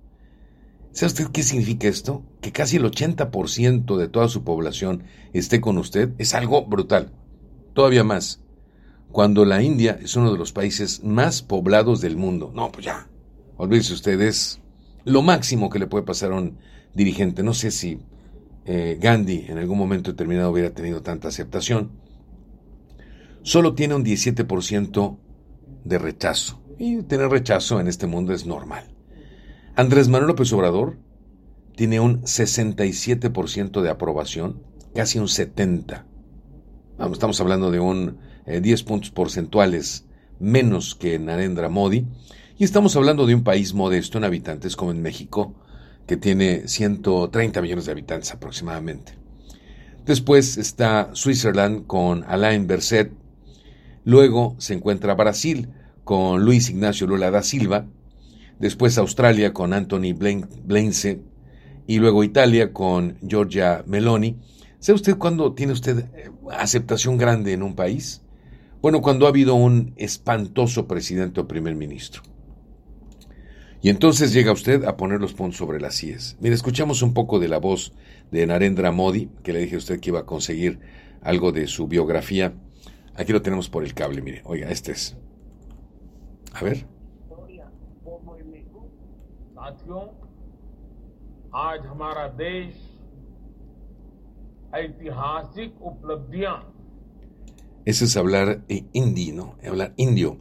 [SPEAKER 3] ¿Sabe usted qué significa esto? Que casi el 80% de toda su población esté con usted es algo brutal. Todavía más. Cuando la India es uno de los países más poblados del mundo. No, pues ya. Olvídese ustedes. Lo máximo que le puede pasar a un dirigente. No sé si eh, Gandhi en algún momento determinado hubiera tenido tanta aceptación. Solo tiene un 17% de rechazo. Y tener rechazo en este mundo es normal. Andrés Manuel López Obrador tiene un 67% de aprobación, casi un 70%. Vamos, estamos hablando de un eh, 10 puntos porcentuales menos que Narendra Modi. Y estamos hablando de un país modesto en habitantes como en México, que tiene 130 millones de habitantes aproximadamente. Después está Switzerland con Alain Berset. Luego se encuentra Brasil con Luis Ignacio Lula da Silva. Después Australia con Anthony Blainse. Y luego Italia con Giorgia Meloni. ¿Sabe usted cuándo tiene usted aceptación grande en un país? Bueno, cuando ha habido un espantoso presidente o primer ministro. Y entonces llega usted a poner los puntos sobre las IES. Mire, escuchamos un poco de la voz de Narendra Modi, que le dije a usted que iba a conseguir algo de su biografía. Aquí lo tenemos por el cable, mire. Oiga, este es. A ver.
[SPEAKER 33] साथियों आज हमारा देश ऐतिहासिक उपलब्धियां
[SPEAKER 3] Eso es hablar hindi, ¿no? Hablar indio.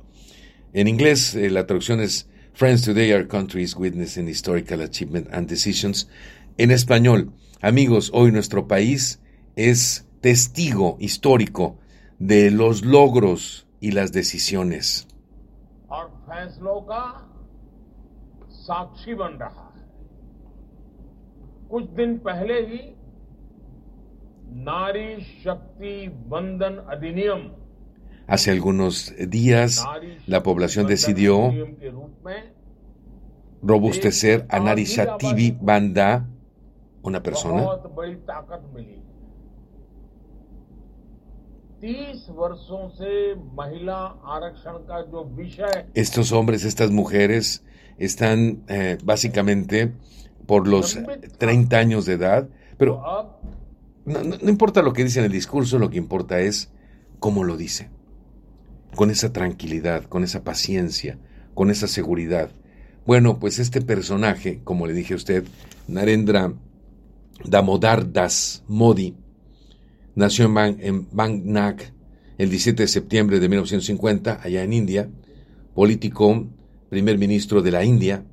[SPEAKER 3] En inglés, eh, la traducción es Friends today are countries witnessing historical achievement and decisions. En español, amigos, hoy nuestro país es testigo histórico de los logros y las decisiones.
[SPEAKER 33] और फैसलों का साक्षी बन रहा है कुछ दिन पहले ही नारी शक्ति बंधन अधिनियम
[SPEAKER 3] Hace algunos días, la población decidió
[SPEAKER 33] अधिनियम के रूप में
[SPEAKER 3] robustecer a Nari Shakti Banda, una persona
[SPEAKER 33] 30 वर्षों से महिला आरक्षण का जो विषय
[SPEAKER 3] Estos hombres, estas mujeres están eh, básicamente por los 30 años de edad, pero no, no- no importa lo que dice en el discurso, lo que importa es cómo lo dice. Con esa tranquilidad, con esa paciencia, con esa seguridad. Bueno, pues este personaje, como le dije a usted, Narendra Damodar Das Modi, nació en, Bang- en el 17 de septiembre de 1950, allá en India, político, primer ministro de la India,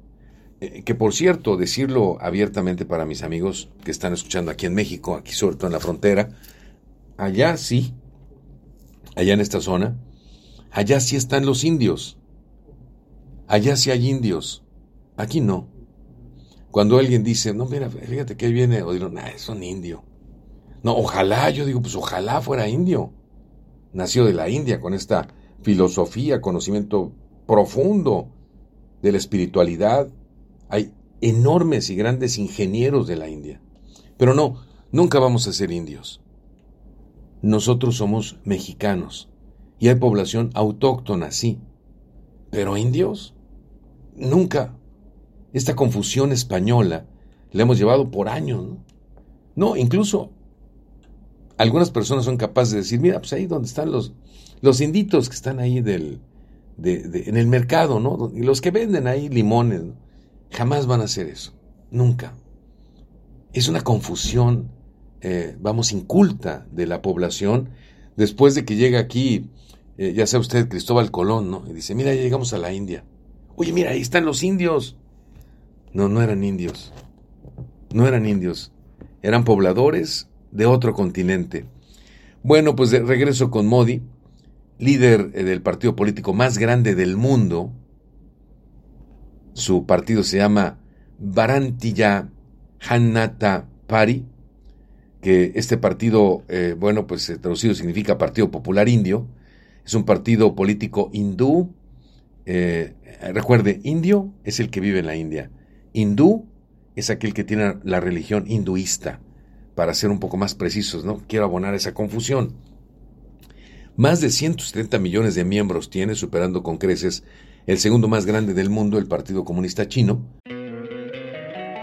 [SPEAKER 3] eh, que por cierto, decirlo abiertamente para mis amigos que están escuchando aquí en México, aquí sobre todo en la frontera, allá sí, allá en esta zona, allá sí están los indios, allá sí hay indios, aquí no. Cuando alguien dice, no, mira, fíjate que viene, o digo, nah, es un indio. No, ojalá, yo digo, pues ojalá fuera indio. Nació de la India con esta filosofía, conocimiento profundo de la espiritualidad. Hay enormes y grandes ingenieros de la India. Pero no, nunca vamos a ser indios. Nosotros somos mexicanos y hay población autóctona, sí. Pero indios, nunca. Esta confusión española la hemos llevado por años. No, no incluso algunas personas son capaces de decir, mira, pues ahí donde están los, los inditos que están ahí del, de- en el mercado, ¿no? Y los que venden ahí limones, ¿no? jamás van a hacer eso, nunca. Es una confusión, eh, vamos, inculta de la población después de que llega aquí, eh, ya sea usted, Cristóbal Colón, ¿no? Y dice, mira, ya llegamos a la India. Oye, mira, ahí están los indios. No, no eran indios. No eran indios. Eran pobladores de otro continente. Bueno, pues de regreso con Modi, líder eh, del partido político más grande del mundo. Su partido se llama Bharatiya Janata Party, que este partido, eh, bueno, pues eh, traducido significa Partido Popular Indio. Es un partido político hindú. Recuerde, indio es el que vive en la India. Hindú es aquel que tiene la religión hinduista. Para ser un poco más precisos, ¿no? Quiero abonar esa confusión. Más de 170 millones de miembros tiene, superando con creces el segundo más grande del mundo, el Partido Comunista Chino,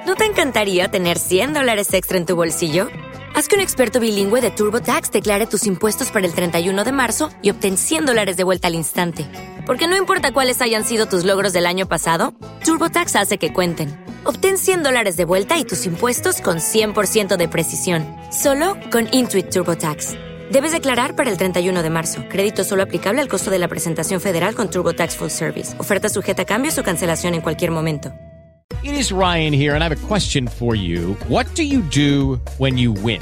[SPEAKER 17] ¿No te encantaría tener 100 dólares extra en tu bolsillo? Haz que un experto bilingüe de TurboTax declare tus impuestos para el 31 de marzo y obtén 100 dólares de vuelta al instante. Porque no importa cuáles hayan sido tus logros del año pasado, TurboTax hace que cuenten. Obtén 100 dólares de vuelta y tus impuestos con 100% de precisión, solo con Intuit TurboTax. Debes declarar para el 31 de marzo. Crédito solo aplicable al costo de la presentación federal con TurboTax Full Service. Oferta sujeta a cambios o cancelación en cualquier momento.
[SPEAKER 34] It is Ryan here, and I have a question for you. What do you do when you win?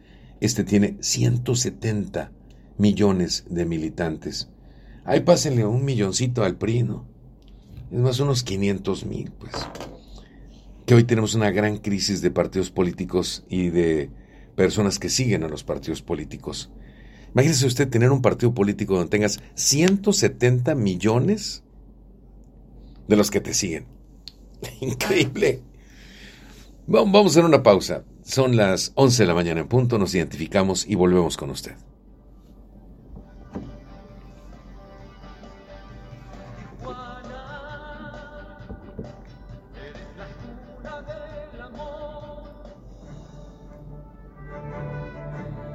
[SPEAKER 3] Este tiene 170 millones de militantes. Ahí pásenle un milloncito al PRI, ¿no? Es más, unos 500 mil, pues. Que hoy tenemos una gran crisis de partidos políticos y de personas que siguen a los partidos políticos. Imagínese usted tener un partido político donde tengas 170 millones de los que te siguen. *laughs* Increíble. Vamos vamos a hacer una pausa. Son las 11 de la mañana en punto, nos identificamos y volvemos con usted.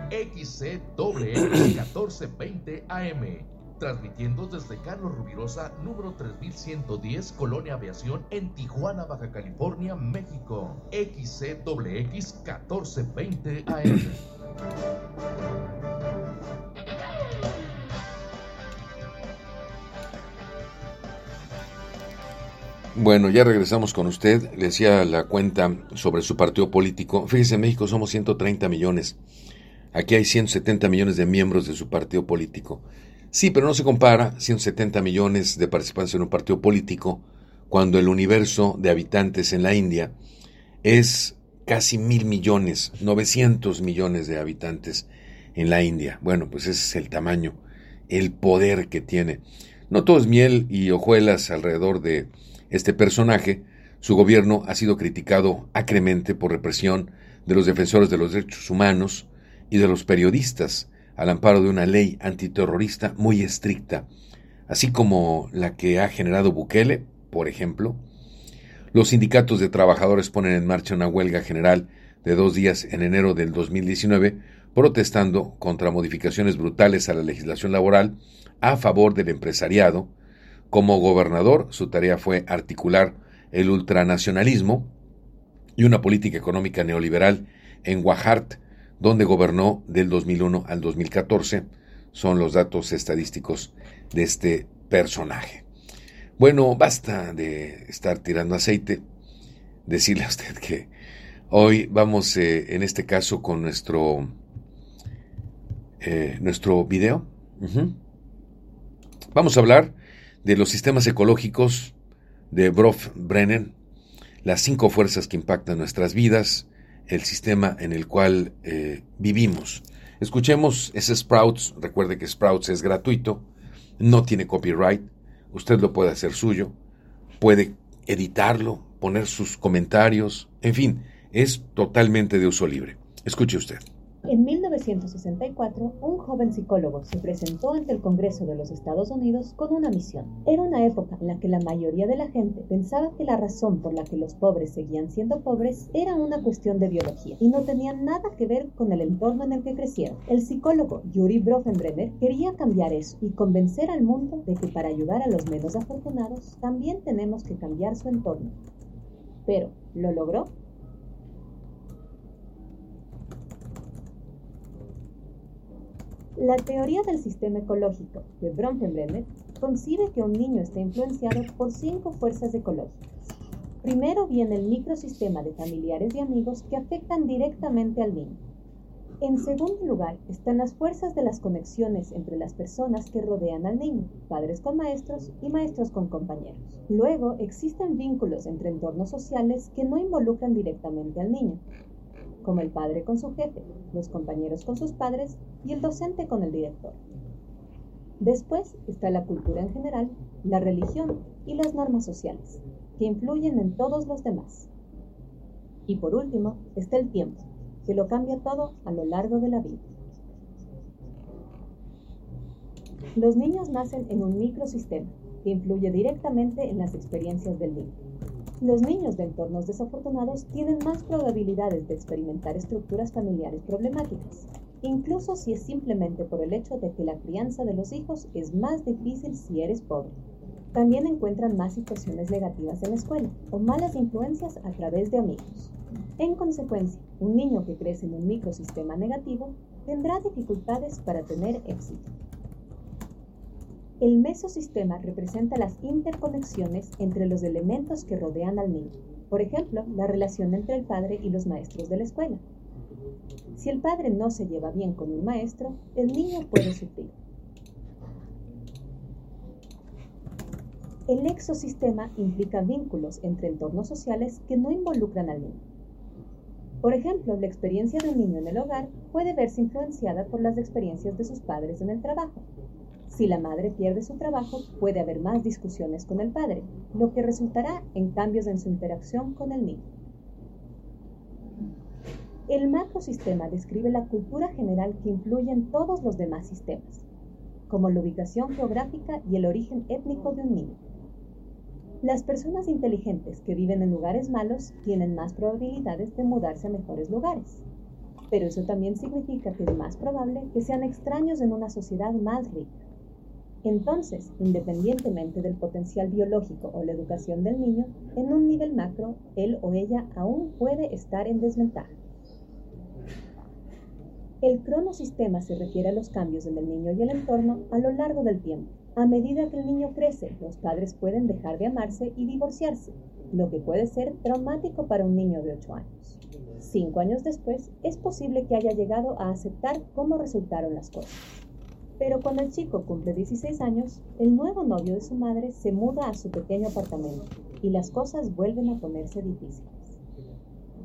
[SPEAKER 2] XCWX 1420 AM. Transmitiendo desde Carlos Rubirosa, número 3110, Colonia Aviación, en Tijuana, Baja California, México. XCWX 1420 AM.
[SPEAKER 3] Bueno, ya regresamos con usted. Le decía la cuenta sobre su partido político. Fíjese, en México somos 130 millones. Aquí hay 170 millones de miembros de su partido político. Sí, pero no se compara 170 millones de participantes en un partido político cuando el universo de habitantes en la India es casi mil millones, 900 millones de habitantes en la India. Bueno, pues ese es el tamaño, el poder que tiene. No todo es miel y hojuelas alrededor de este personaje. Su gobierno ha sido criticado acremente por represión de los defensores de los derechos humanos y de los periodistas al amparo de una ley antiterrorista muy estricta, así como la que ha generado Bukele, por ejemplo. Los sindicatos de trabajadores ponen en marcha una huelga general de dos días en enero del 2019, protestando contra modificaciones brutales a la legislación laboral a favor del empresariado. Como gobernador, su tarea fue articular el ultranacionalismo y una política económica neoliberal en Oaxaca, donde gobernó del 2001 al 2014. Son los datos estadísticos de este personaje. Bueno, basta de estar tirando aceite. Decirle a usted que hoy vamos, eh, en este caso, con nuestro, eh, nuestro video. Vamos a hablar de los sistemas ecológicos de Brof Brennan, las cinco fuerzas que impactan nuestras vidas, el sistema en el cual eh, vivimos. Escuchemos ese Sprouts, recuerde que Sprouts es gratuito, no tiene copyright, usted lo puede hacer suyo, puede editarlo, poner sus comentarios, en fin, es totalmente de uso libre. Escuche usted.
[SPEAKER 35] En 1964, un joven psicólogo se presentó ante el Congreso de los Estados Unidos con una misión. Era una época en la que la mayoría de la gente pensaba que la razón por la que los pobres seguían siendo pobres era una cuestión de biología y no tenía nada que ver con el entorno en el que crecieron. El psicólogo Yuri Brofenbrenner quería cambiar eso y convencer al mundo de que para ayudar a los menos afortunados también tenemos que cambiar su entorno. Pero, ¿lo logró? La teoría del sistema ecológico de Bronfenbrenner concibe que un niño está influenciado por cinco fuerzas ecológicas. Primero viene el microsistema de familiares y amigos que afectan directamente al niño. En segundo lugar están las fuerzas de las conexiones entre las personas que rodean al niño, padres con maestros y maestros con compañeros. Luego existen vínculos entre entornos sociales que no involucran directamente al niño, como el padre con su jefe, los compañeros con sus padres y el docente con el director. Después está la cultura en general, la religión y las normas sociales, que influyen en todos los demás. Y por último está el tiempo, que lo cambia todo a lo largo de la vida. Los niños nacen en un microsistema que influye directamente en las experiencias del niño. Los niños de entornos desafortunados tienen más probabilidades de experimentar estructuras familiares problemáticas, incluso si es simplemente por el hecho de que la crianza de los hijos es más difícil si eres pobre. También encuentran más situaciones negativas en la escuela o malas influencias a través de amigos. En consecuencia, un niño que crece en un microsistema negativo tendrá dificultades para tener éxito. El mesosistema representa las interconexiones entre los elementos que rodean al niño. Por ejemplo, la relación entre el padre y los maestros de la escuela. Si el padre no se lleva bien con un maestro, el niño puede sufrir. El exosistema implica vínculos entre entornos sociales que no involucran al niño. Por ejemplo, la experiencia de un niño en el hogar puede verse influenciada por las experiencias de sus padres en el trabajo, si la madre pierde su trabajo, puede haber más discusiones con el padre, lo que resultará en cambios en su interacción con el niño. El macrosistema describe la cultura general que influye en todos los demás sistemas, como la ubicación geográfica y el origen étnico de un niño. Las personas inteligentes que viven en lugares malos tienen más probabilidades de mudarse a mejores lugares, pero eso también significa que es más probable que sean extraños en una sociedad más rica. Entonces, independientemente del potencial biológico o la educación del niño, en un nivel macro, él o ella aún puede estar en desventaja. El cronosistema se refiere a los cambios en el niño y el entorno a lo largo del tiempo, A medida que el niño crece, los padres pueden dejar de amarse y divorciarse, lo que puede ser traumático para un niño de 8 años. Cinco años después, es posible que haya llegado a aceptar cómo resultaron las cosas. Pero cuando el chico cumple 16 años, el nuevo novio de su madre se muda a su pequeño apartamento y las cosas vuelven a ponerse difíciles.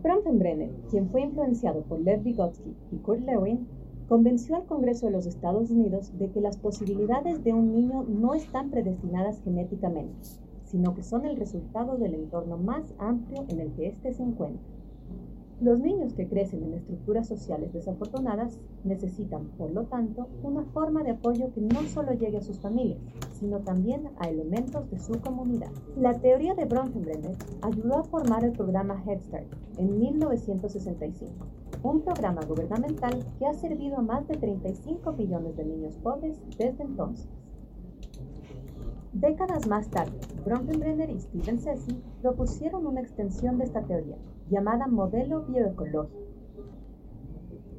[SPEAKER 35] Bronfenbrenner, quien fue influenciado por Lev Vygotsky y Kurt Lewin, convenció al Congreso de los Estados Unidos de que las posibilidades de un niño no están predestinadas genéticamente, sino que son el resultado del entorno más amplio en el que éste se encuentra. Los niños que crecen en estructuras sociales desafortunadas necesitan, por lo tanto, una forma de apoyo que no solo llegue a sus familias, sino también a elementos de su comunidad. La teoría de Bronfenbrenner ayudó a formar el programa Head Start en 1965, un programa gubernamental que ha servido a más de 35 millones de niños pobres desde entonces. Décadas más tarde, Bronfenbrenner y Steven Sessi propusieron una extensión de esta teoría, llamada modelo bioecológico.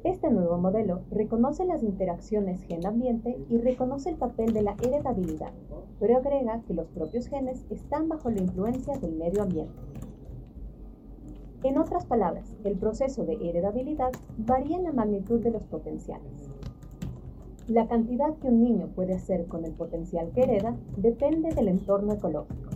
[SPEAKER 35] Este nuevo modelo reconoce las interacciones gen-ambiente y reconoce el papel de la heredabilidad, pero agrega que los propios genes están bajo la influencia del medio ambiente. En otras palabras, el proceso de heredabilidad varía en la magnitud de los potenciales. La cantidad que un niño puede hacer con el potencial que hereda depende del entorno ecológico.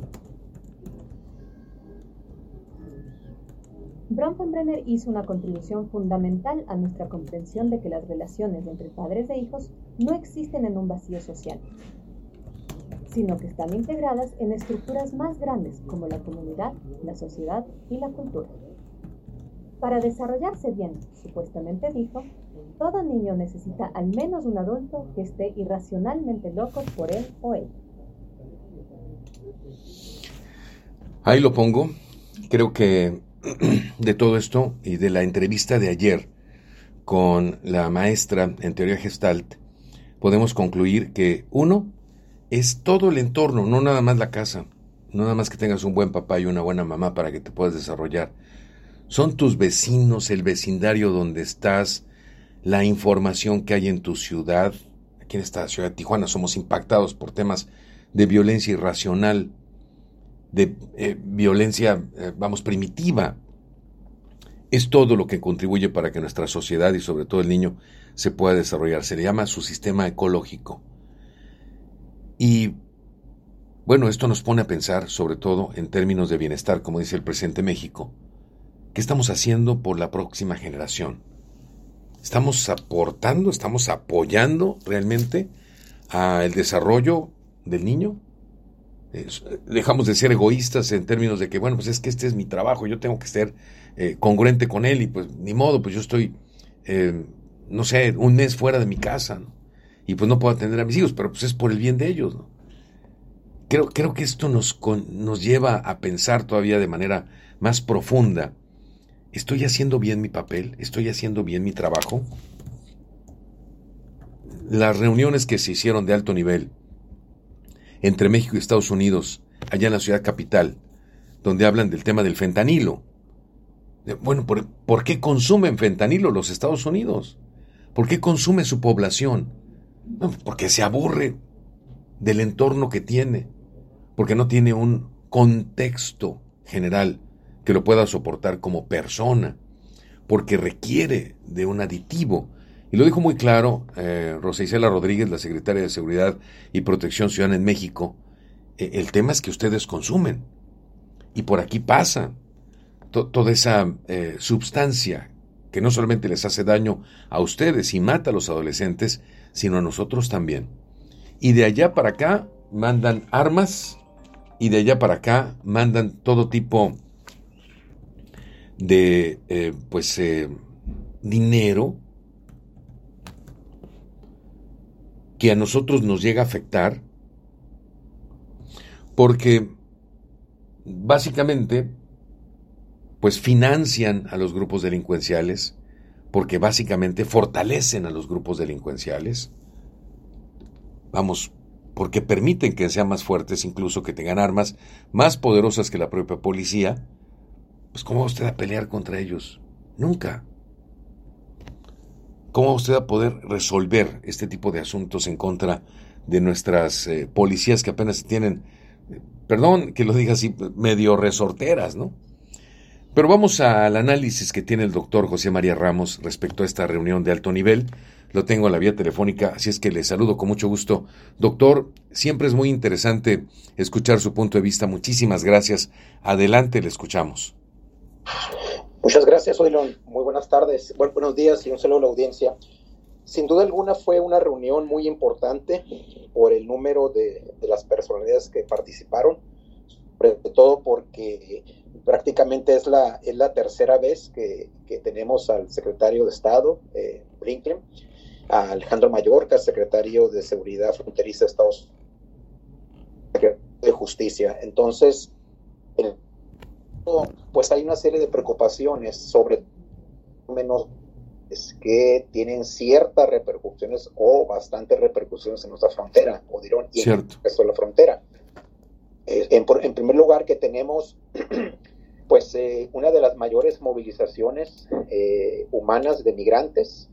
[SPEAKER 35] Bronfenbrenner hizo una contribución fundamental a nuestra comprensión de que las relaciones entre padres e hijos no existen en un vacío social, sino que están integradas en estructuras más grandes como la comunidad, la sociedad y la cultura. Para desarrollarse bien, supuestamente dijo, todo niño necesita al menos un adulto que esté irracionalmente loco por él o ella.
[SPEAKER 3] Ahí lo pongo. Creo que *clears throat* de todo esto y de la entrevista de ayer con la maestra en teoría gestalt, podemos concluir que uno es todo el entorno, no nada más la casa, no nada más que tengas un buen papá y una buena mamá para que te puedas desarrollar. Son tus vecinos, el vecindario donde estás, la información que hay en tu ciudad. Aquí en esta ciudad de Tijuana somos impactados por temas de violencia irracional, de eh, violencia, eh, vamos, primitiva. Es todo lo que contribuye para que nuestra sociedad y sobre todo el niño se pueda desarrollar. Se le llama su sistema ecológico. Y bueno, esto nos pone a pensar sobre todo en términos de bienestar, como dice el presidente México. ¿Qué estamos haciendo por la próxima generación? ¿Estamos aportando, estamos apoyando realmente al desarrollo del niño? Dejamos de ser egoístas en términos de que, bueno, pues es que este es mi trabajo, yo tengo que ser eh, congruente con él y pues ni modo, pues yo estoy, eh, no sé, un mes fuera de mi casa y pues no puedo atender a mis hijos, pero pues es por el bien de ellos. Creo, creo que esto nos, nos lleva a pensar todavía de manera más profunda ¿Estoy haciendo bien mi papel? ¿Estoy haciendo bien mi trabajo? Las reuniones que se hicieron de alto nivel entre México y Estados Unidos, allá en la ciudad capital, donde hablan del tema del fentanilo. Bueno, ¿por, qué consumen fentanilo los Estados Unidos? ¿Por qué consume su población? porque se aburre del entorno que tiene, porque no tiene un contexto general que lo pueda soportar como persona, porque requiere de un aditivo. Y lo dijo muy claro eh, Rosa Isela Rodríguez, la secretaria de Seguridad y Protección Ciudadana en México. E, el tema es que ustedes consumen. Y por aquí pasa toda esa eh, sustancia que no solamente les hace daño a ustedes y mata a los adolescentes, sino a nosotros también. Y de allá para acá mandan armas y de allá para acá mandan todo tipo de eh, pues eh, dinero que a nosotros nos llega a afectar porque básicamente pues financian a los grupos delincuenciales porque básicamente fortalecen a los grupos delincuenciales vamos porque permiten que sean más fuertes incluso que tengan armas más poderosas que la propia policía pues ¿cómo va usted a pelear contra ellos? Nunca. ¿Cómo va a poder resolver este tipo de asuntos en contra de nuestras eh, policías que apenas tienen, perdón que lo diga así, medio resorteras, ¿no? Pero vamos al análisis que tiene el doctor José María Ramos respecto a esta reunión de alto nivel. Lo tengo en la vía telefónica, así es que le saludo con mucho gusto. Doctor, siempre es muy interesante escuchar su punto de vista. Muchísimas gracias. Adelante, le escuchamos.
[SPEAKER 36] Muchas gracias, Oilon. Muy buenas tardes, buenos días y un saludo a la audiencia. Sin duda alguna fue una reunión muy importante por el número de, las personalidades que participaron, sobre todo porque prácticamente es la, es la tercera vez que, que tenemos al secretario de Estado, eh, Blinken, a Alejandro Mayorkas, secretario de Seguridad Fronteriza de Estados Unidos, de Justicia. Entonces, el, pues hay una serie de preocupaciones sobre menos es que tienen ciertas repercusiones o bastantes repercusiones en nuestra frontera, o dirán, y en el resto de la frontera. Eh, en, en, primer lugar, que tenemos *clears throat* pues eh, una de las mayores movilizaciones eh, humanas de migrantes.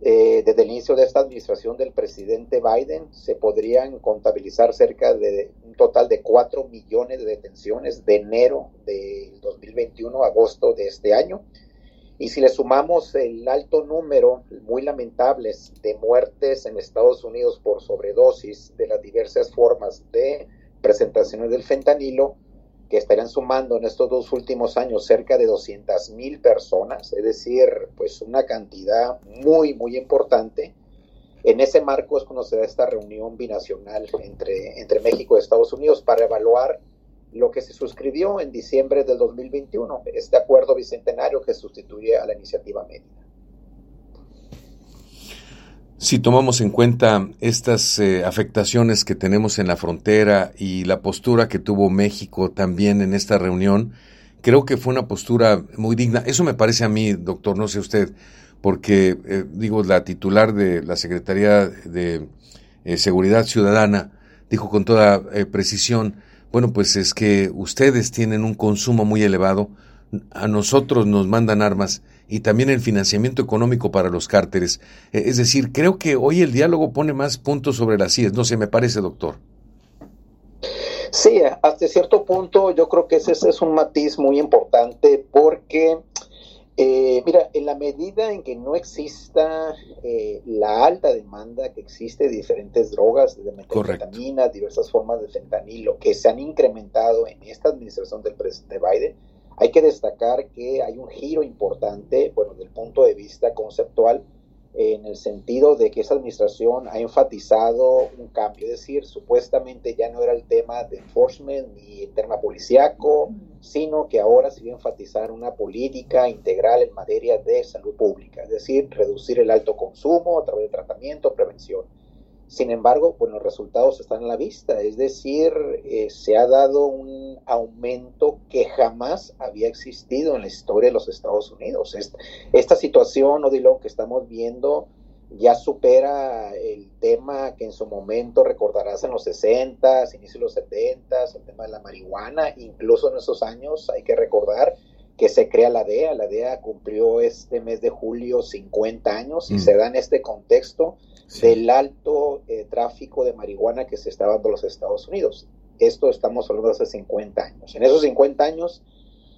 [SPEAKER 36] Eh, desde el inicio de esta administración del presidente Biden se podrían contabilizar cerca de un total de 4 millones de detenciones de enero del 2021 a agosto de este año. Y si le sumamos el alto número, muy lamentables, de muertes en Estados Unidos por sobredosis de las diversas formas de presentaciones del fentanilo, que estarían sumando en estos dos últimos años cerca de 200 mil personas, es decir, pues una cantidad muy, muy importante. En ese marco es cuando se da esta reunión binacional entre, entre México y Estados Unidos para evaluar lo que se suscribió en diciembre del 2021, este acuerdo bicentenario que sustituye a la iniciativa Mérida.
[SPEAKER 3] Si tomamos en cuenta estas eh, afectaciones que tenemos en la frontera y la postura que tuvo México también en esta reunión, creo que fue una postura muy digna. Eso me parece a mí, doctor, no sé usted, porque eh, digo, la titular de la Secretaría de eh, Seguridad Ciudadana dijo con toda precisión, bueno, pues es que ustedes tienen un consumo muy elevado, a nosotros nos mandan armas y también el financiamiento económico para los cárteles. Eh, es decir, creo que hoy el diálogo pone más puntos sobre las sillas, no sé, me parece, doctor.
[SPEAKER 36] Sí, hasta cierto punto yo creo que ese, es un matiz muy importante porque, eh, mira, en la medida en que no exista eh, la alta demanda que existe de diferentes drogas, de metanfetamina, diversas formas de fentanilo, que se han incrementado en esta administración del presidente Biden, hay que destacar que hay un giro importante, bueno, desde el punto de vista conceptual, en el sentido de que esa administración ha enfatizado un cambio, es decir, supuestamente ya no era el tema de enforcement ni el tema policíaco, sino que ahora se iba a enfatizar una política integral en materia de salud pública, es decir, reducir el alto consumo a través de tratamiento, prevención. Sin embargo, pues los resultados están a la vista, es decir, eh, se ha dado un aumento que jamás había existido en la historia de los Estados Unidos. Esta, esta situación, Odilon, que estamos viendo ya supera el tema que en su momento recordarás en los 60, inicios de los 70, el tema de la marihuana, incluso en esos años hay que recordar que se crea la DEA. La DEA cumplió este mes de julio 50 años y mm. se da en este contexto del alto eh, tráfico de marihuana que se está dando en los Estados Unidos. Esto estamos hablando de hace 50 años. En esos 50 años,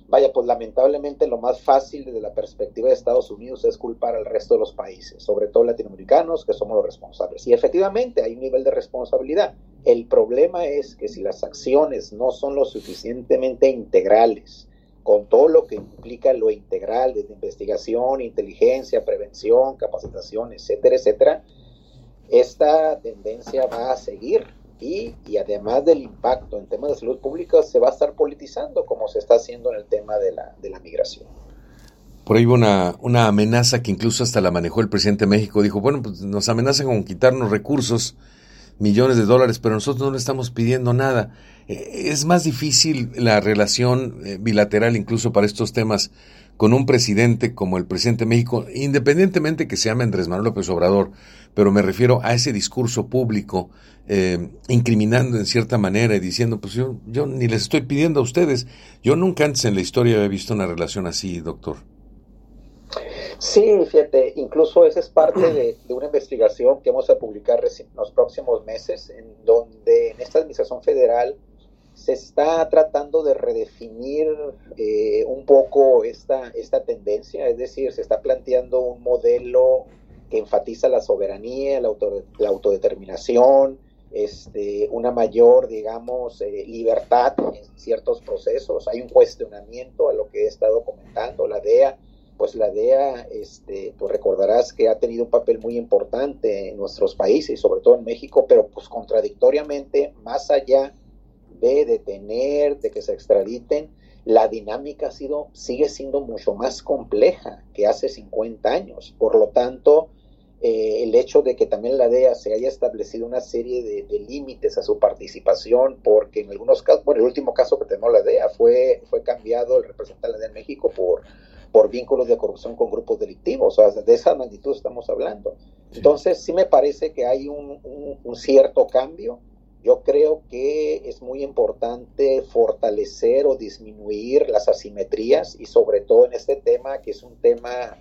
[SPEAKER 36] vaya, pues lamentablemente lo más fácil desde la perspectiva de Estados Unidos es culpar al resto de los países, sobre todo latinoamericanos, que somos los responsables. Y efectivamente hay un nivel de responsabilidad. El problema es que si las acciones no son lo suficientemente integrales, con todo lo que implica lo integral, desde investigación, inteligencia, prevención, capacitación, etcétera, etcétera, esta tendencia va a seguir y, y, además del impacto en temas de salud pública se va a estar politizando como se está haciendo en el tema de la, de la migración.
[SPEAKER 3] Por ahí hubo una, una amenaza que incluso hasta la manejó el presidente de México. Dijo, bueno, pues nos amenazan con quitarnos recursos, millones de dólares, pero nosotros no le estamos pidiendo nada. Eh, es más difícil la relación eh, bilateral incluso para estos temas con un presidente como el presidente de México, independientemente que se llame Andrés Manuel López Obrador, pero me refiero a ese discurso público eh, incriminando en cierta manera y diciendo, pues yo, ni les estoy pidiendo a ustedes. Yo nunca antes en la historia he visto una relación así, doctor.
[SPEAKER 36] Sí, fíjate, incluso esa es parte de, de, una investigación que vamos a publicar en los próximos meses, en donde en esta administración federal se está tratando de redefinir eh, un poco esta, esta tendencia, es decir, se está planteando un modelo que enfatiza la soberanía, la, auto, la autodeterminación, este, una mayor, digamos, eh, libertad en ciertos procesos. Hay un cuestionamiento a lo que he estado comentando. La DEA, pues la DEA, este, tú recordarás que ha tenido un papel muy importante en nuestros países, sobre todo en México, pero pues contradictoriamente, más allá de detener, de que se extraditen, la dinámica ha sido, sigue siendo mucho más compleja que hace 50 años. Por lo tanto, eh, el hecho de que también la DEA se haya establecido una serie de, de, límites a su participación, porque en algunos casos, bueno, el último caso que tenemos la DEA fue, fue cambiado el representante de la DEA en México por, por vínculos de corrupción con grupos delictivos, o sea, de esa magnitud estamos hablando. Entonces, sí me parece que hay un, un, un cierto cambio. Yo creo que es muy importante fortalecer o disminuir las asimetrías y sobre todo en este tema que es un tema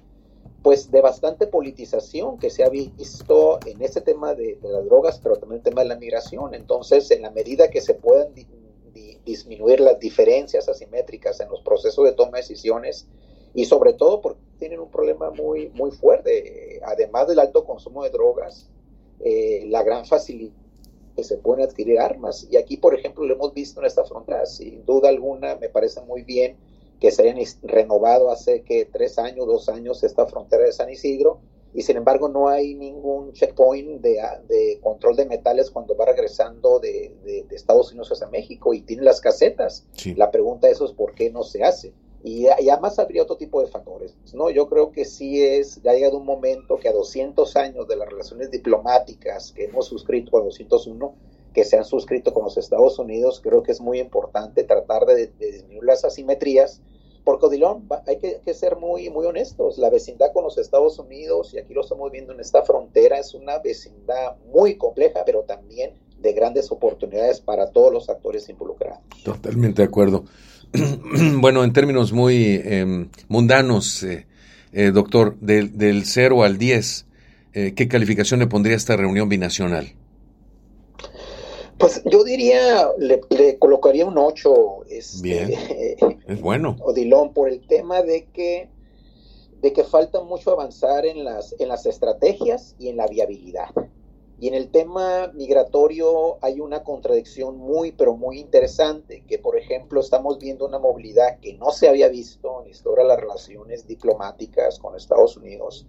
[SPEAKER 36] pues de bastante politización que se ha visto en este tema de, las drogas, pero también el tema de la migración. Entonces, en la medida que se puedan di, di, disminuir las diferencias asimétricas en los procesos de toma de decisiones, y sobre todo porque tienen un problema muy, muy fuerte, además del alto consumo de drogas, eh, la gran facilidad que se pueden adquirir armas. Y aquí, por ejemplo, lo hemos visto en esta frontera, sin duda alguna, me parece muy bien que se hayan renovado hace que tres años, dos años esta frontera de San Isidro, y sin embargo no hay ningún checkpoint de, de control de metales cuando va regresando de, de, de, Estados Unidos hacia México y tiene las casetas. Sí. La pregunta eso es por qué no se hace. Y, y, además habría otro tipo de factores, ¿no? Yo creo que sí es, ya ha llegado un momento que a 200 años de las relaciones diplomáticas que hemos suscrito, a 201, que se han suscrito con los Estados Unidos, creo que es muy importante tratar de, de disminuir las asimetrías, porque Odilón, hay que, ser muy, muy honestos, la vecindad con los Estados Unidos, y aquí lo estamos viendo en esta frontera, es una vecindad muy compleja, pero también de grandes oportunidades para todos los actores involucrados.
[SPEAKER 3] Totalmente de acuerdo. *clears throat* bueno, en términos muy eh, mundanos, eh, eh, doctor, del, del 0 al 10, eh, ¿qué calificación le pondría a esta reunión binacional?
[SPEAKER 36] Pues yo diría, le, le colocaría un 8. Este,
[SPEAKER 3] Bien, *laughs* es bueno.
[SPEAKER 36] Odilón, por el tema de que, de que falta mucho avanzar en las, en las estrategias y en la viabilidad. Y en el tema migratorio hay una contradicción muy, pero muy interesante, que por ejemplo estamos viendo una movilidad que no se había visto en la historia de las relaciones diplomáticas con Estados Unidos.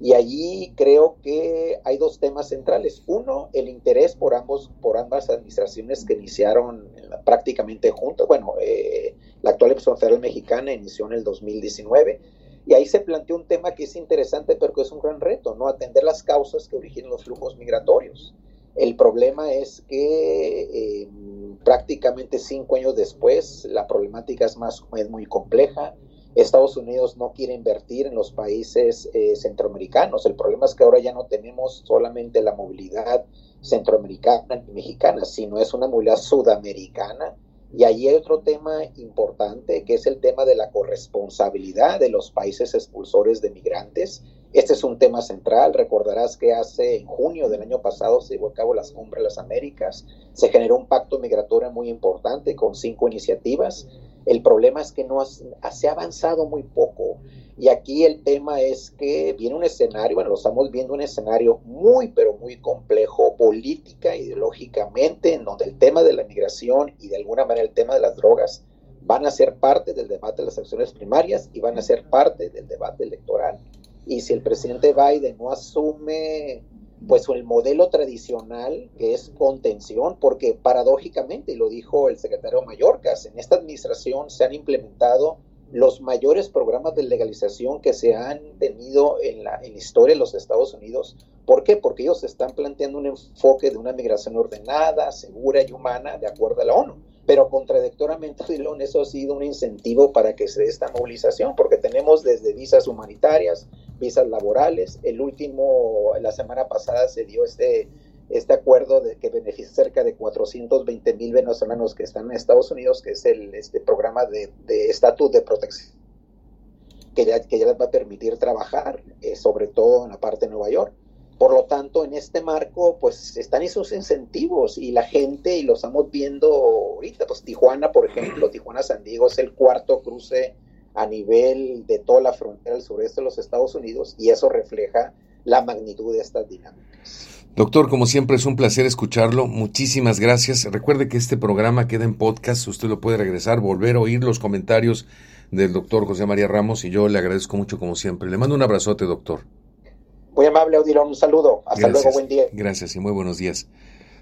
[SPEAKER 36] Y allí creo que hay dos temas centrales. Uno, el interés por, ambos, por ambas administraciones que iniciaron prácticamente juntos. Bueno, eh, la actual Administración Federal Mexicana inició en el 2019 y ahí se planteó un tema que es interesante, pero que es un gran reto, ¿no? Atender las causas que originan los flujos migratorios. El problema es que eh, prácticamente cinco años después la problemática es, más, es muy compleja. Estados Unidos no quiere invertir en los países eh, centroamericanos. El problema es que ahora ya no tenemos solamente la movilidad centroamericana y mexicana, sino es una movilidad sudamericana y allí hay otro tema importante, que es el tema de la corresponsabilidad de los países expulsores de migrantes. Este es un tema central. Recordarás que hace en junio del año pasado se llevó a cabo las cumbres de las Américas. Se generó un pacto migratorio muy importante con cinco iniciativas. El problema es que no se ha avanzado muy poco. Y aquí el tema es que viene un escenario, bueno, lo estamos viendo un escenario muy, pero muy complejo política, ideológicamente, en donde el tema de la migración y de alguna manera el tema de las drogas van a ser parte del debate de las acciones primarias y van a ser parte del debate electoral. Y si el presidente Biden no asume pues el modelo tradicional que es contención, porque paradójicamente, y lo dijo el secretario Mallorcas, en esta administración se han implementado los mayores programas de legalización que se han tenido en la, en la historia de los Estados Unidos. ¿Por qué? Porque ellos están planteando un enfoque de una migración ordenada, segura y humana de acuerdo a la ONU. Pero contradictoriamente, *laughs* Dilón, eso ha sido un incentivo para que se dé esta movilización, porque tenemos desde visas humanitarias, visas laborales. El último, la semana pasada se dio este este acuerdo de que beneficia cerca de 420 mil venezolanos que están en Estados Unidos, que es el este programa de estatus de, protección que ya, que ya les va a permitir trabajar, eh, sobre todo en la parte de Nueva York. Por lo tanto, en este marco, pues están esos incentivos y la gente, y lo estamos viendo ahorita, pues Tijuana, por ejemplo, Tijuana-San Diego es el cuarto cruce a nivel de toda la frontera del sureste de los Estados Unidos y eso refleja la magnitud de estas dinámicas.
[SPEAKER 3] Doctor, como siempre es un placer escucharlo. Muchísimas gracias. Recuerde que este programa queda en podcast. Usted lo puede regresar, volver a oír los comentarios del doctor José María Ramos y yo le agradezco mucho como siempre. Le mando un abrazote, doctor.
[SPEAKER 36] Muy amable, Odilon. Un saludo. Hasta
[SPEAKER 3] Gracias.
[SPEAKER 36] luego. Buen día.
[SPEAKER 3] Gracias y muy buenos días.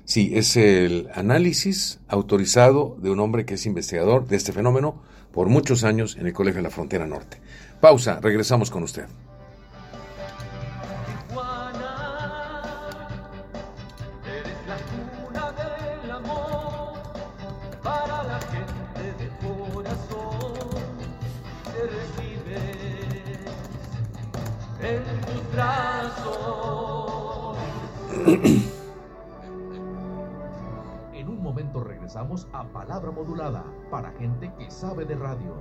[SPEAKER 3] Sí, es el análisis autorizado de un hombre que es investigador de este fenómeno por muchos años en el Colegio de la Frontera Norte. Pausa, regresamos con usted.
[SPEAKER 32] Eres la cuna *clears throat*
[SPEAKER 2] regresamos a Palabra Modulada para gente que sabe de radio.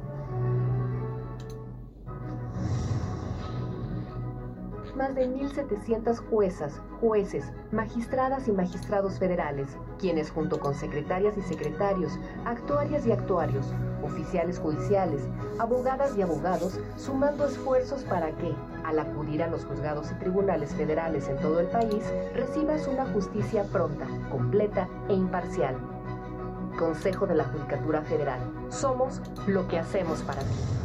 [SPEAKER 5] Más de 1.700 juezas, jueces, magistradas y magistrados federales, quienes junto con secretarias y secretarios, actuarias y actuarios, oficiales judiciales, abogadas y abogados, sumando esfuerzos para que, al acudir a los juzgados y tribunales federales en todo el país, recibas una justicia pronta, completa e imparcial. Consejo de la Judicatura Federal. Somos lo que hacemos para ti.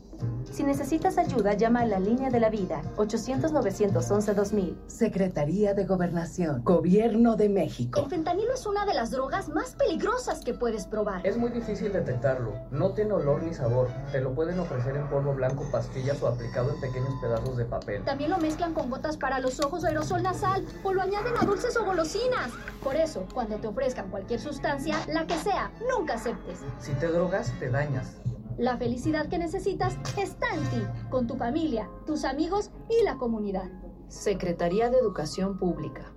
[SPEAKER 5] Si necesitas ayuda, llama a la línea de la vida 800-911-2000.
[SPEAKER 37] Secretaría de Gobernación, Gobierno de México.
[SPEAKER 28] El fentanilo es una de las drogas más peligrosas que puedes probar.
[SPEAKER 38] Es muy difícil detectarlo. No tiene olor ni sabor. Te lo pueden ofrecer en polvo blanco, pastillas o aplicado en pequeños pedazos de papel.
[SPEAKER 28] También lo mezclan con gotas para los ojos o aerosol nasal o lo añaden a dulces o golosinas. Por eso, cuando te ofrezcan cualquier sustancia, la que sea, nunca aceptes.
[SPEAKER 38] Si te drogas, te dañas.
[SPEAKER 28] La felicidad que necesitas está en ti, con tu familia, tus amigos y la comunidad.
[SPEAKER 5] Secretaría de Educación Pública.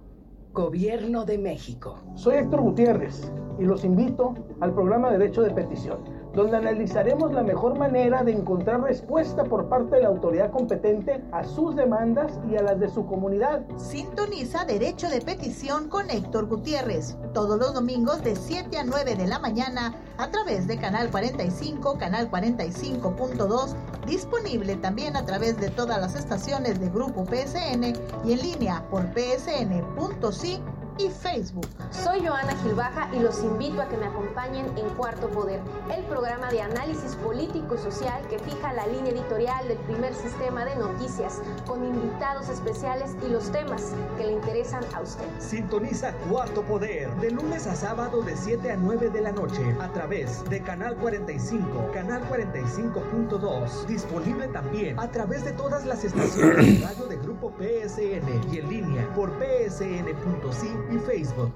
[SPEAKER 37] Gobierno de México.
[SPEAKER 16] Soy Héctor Gutiérrez y los invito al programa Derecho de Petición, donde analizaremos la mejor manera de encontrar respuesta por parte de la autoridad competente a sus demandas y a las de su comunidad.
[SPEAKER 39] Sintoniza Derecho de Petición con Héctor Gutiérrez, todos los domingos de 7 a 9 de la mañana a través de Canal 45, Canal 45.2, disponible también a través de todas las estaciones de Grupo PSN y en línea por psn.si y Facebook.
[SPEAKER 5] Soy Joana Gilbaja y los invito a que me acompañen en Cuarto Poder, el programa de análisis político y social que fija la línea editorial del primer sistema de noticias, con invitados especiales y los temas que le interesan a usted.
[SPEAKER 19] Sintoniza Cuarto Poder de lunes a sábado de 7 a 9 de la noche a través de Canal 45, Canal 45.2. Disponible también a través de todas las estaciones de *coughs* radio de Grupo PSN y en línea por psn.si y Facebook.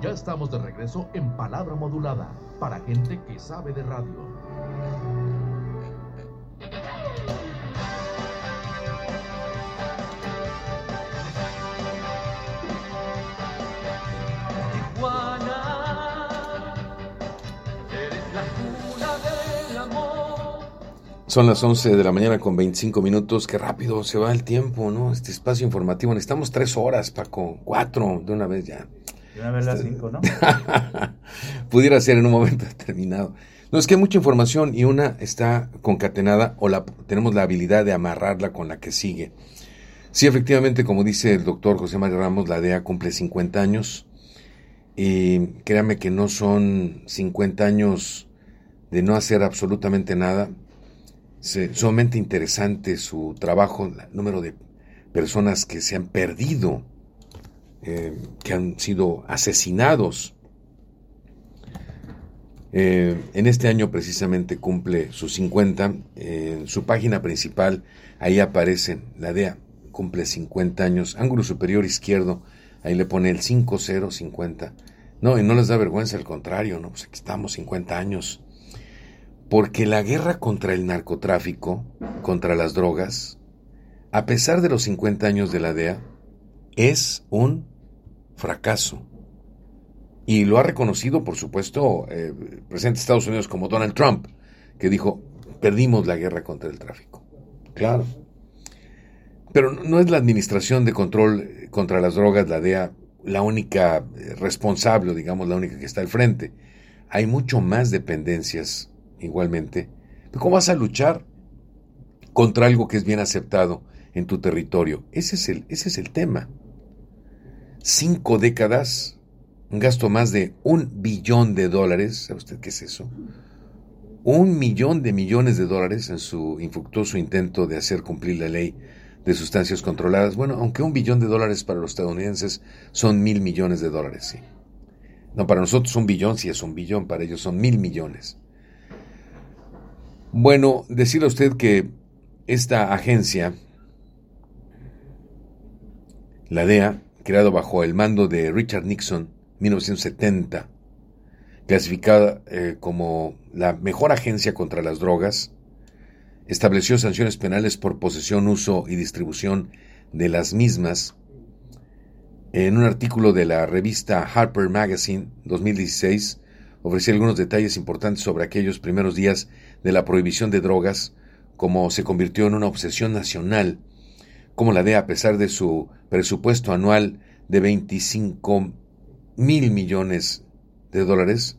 [SPEAKER 2] Ya estamos de regreso en Palabra Modulada para gente que sabe de radio.
[SPEAKER 3] Son las 11 de la mañana con 25 minutos. Qué rápido se va el tiempo, ¿no? Este espacio informativo. Necesitamos tres horas, Paco. Cuatro de una vez ya.
[SPEAKER 40] De una vez las
[SPEAKER 3] Este-
[SPEAKER 40] cinco, ¿no? *laughs*
[SPEAKER 3] Pudiera ser en un momento *laughs* determinado. No, es que hay mucha información y una está concatenada o la, tenemos la habilidad de amarrarla con la que sigue. Sí, efectivamente, como dice el doctor José María Ramos, la DEA cumple 50 años. Y créame que no son 50 años de no hacer absolutamente nada. Es sumamente interesante su trabajo, el número de personas que se han perdido, eh, que han sido asesinados. Eh, en este año precisamente cumple sus 50. en su página principal, ahí aparece la DEA, cumple 50 años. Ángulo superior izquierdo, ahí le pone el 5050. No, y no les da vergüenza, al contrario, no, pues aquí estamos 50 años. Porque la guerra contra el narcotráfico, contra las drogas, a pesar de los 50 años de la DEA, es un fracaso. Y lo ha reconocido, por supuesto, eh, el presidente de Estados Unidos como Donald Trump, que dijo, perdimos la guerra contra el tráfico. Claro. Pero no es la Administración de Control contra las Drogas, la DEA, la única eh, responsable, digamos, la única que está al frente. Hay mucho más dependencias, igualmente. ¿Cómo vas a luchar contra algo que es bien aceptado en tu territorio? Ese es el, ese es el tema. Cinco décadas, un gasto más de un billón de dólares, ¿sabe usted qué es eso? Un millón de millones de dólares en su infructuoso intento de hacer cumplir la ley de sustancias controladas. Bueno, aunque un billón de dólares para los estadounidenses son mil millones de dólares, sí. No, para nosotros un billón sí es un billón, para ellos son mil millones. Bueno, decirle a usted que esta agencia, la DEA, creado bajo el mando de Richard Nixon, 1970, clasificada eh, como la mejor agencia contra las drogas, estableció sanciones penales por posesión, uso y distribución de las mismas. En un artículo de la revista Harper Magazine 2016, ofreció algunos detalles importantes sobre aquellos primeros días de la prohibición de drogas, como se convirtió en una obsesión nacional, como la DEA, a pesar de su presupuesto anual de 25 mil millones de dólares,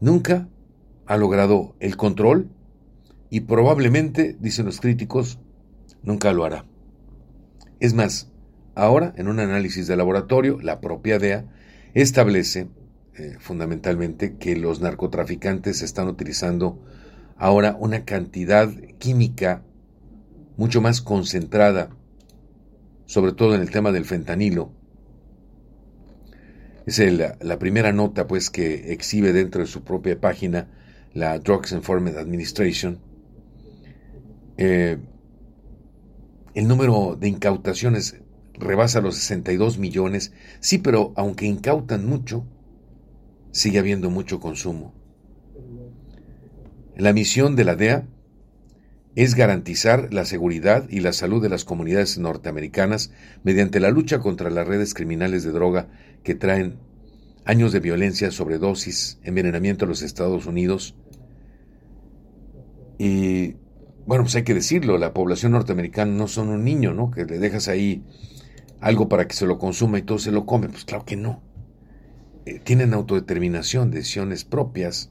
[SPEAKER 3] nunca ha logrado el control y probablemente, dicen los críticos, nunca lo hará. Es más, ahora, en un análisis de laboratorio, la propia DEA establece eh, fundamentalmente que los narcotraficantes están utilizando ahora una cantidad química mucho más concentrada, sobre todo en el tema del fentanilo. Es la primera nota pues que exhibe dentro de su propia página la Drugs Enforcement Administration, eh, el número de incautaciones rebasa los 62 millones. Sí, pero aunque incautan mucho, sigue habiendo mucho consumo. La misión de la DEA es garantizar la seguridad y la salud de las comunidades norteamericanas mediante la lucha contra las redes criminales de droga que traen años de violencia, sobredosis, envenenamiento a los Estados Unidos. Y bueno, pues hay que decirlo, la población norteamericana no son un niño, ¿no? Que le dejas ahí algo para que se lo consuma y todo se lo come. Pues claro que no. Eh, tienen autodeterminación, decisiones propias.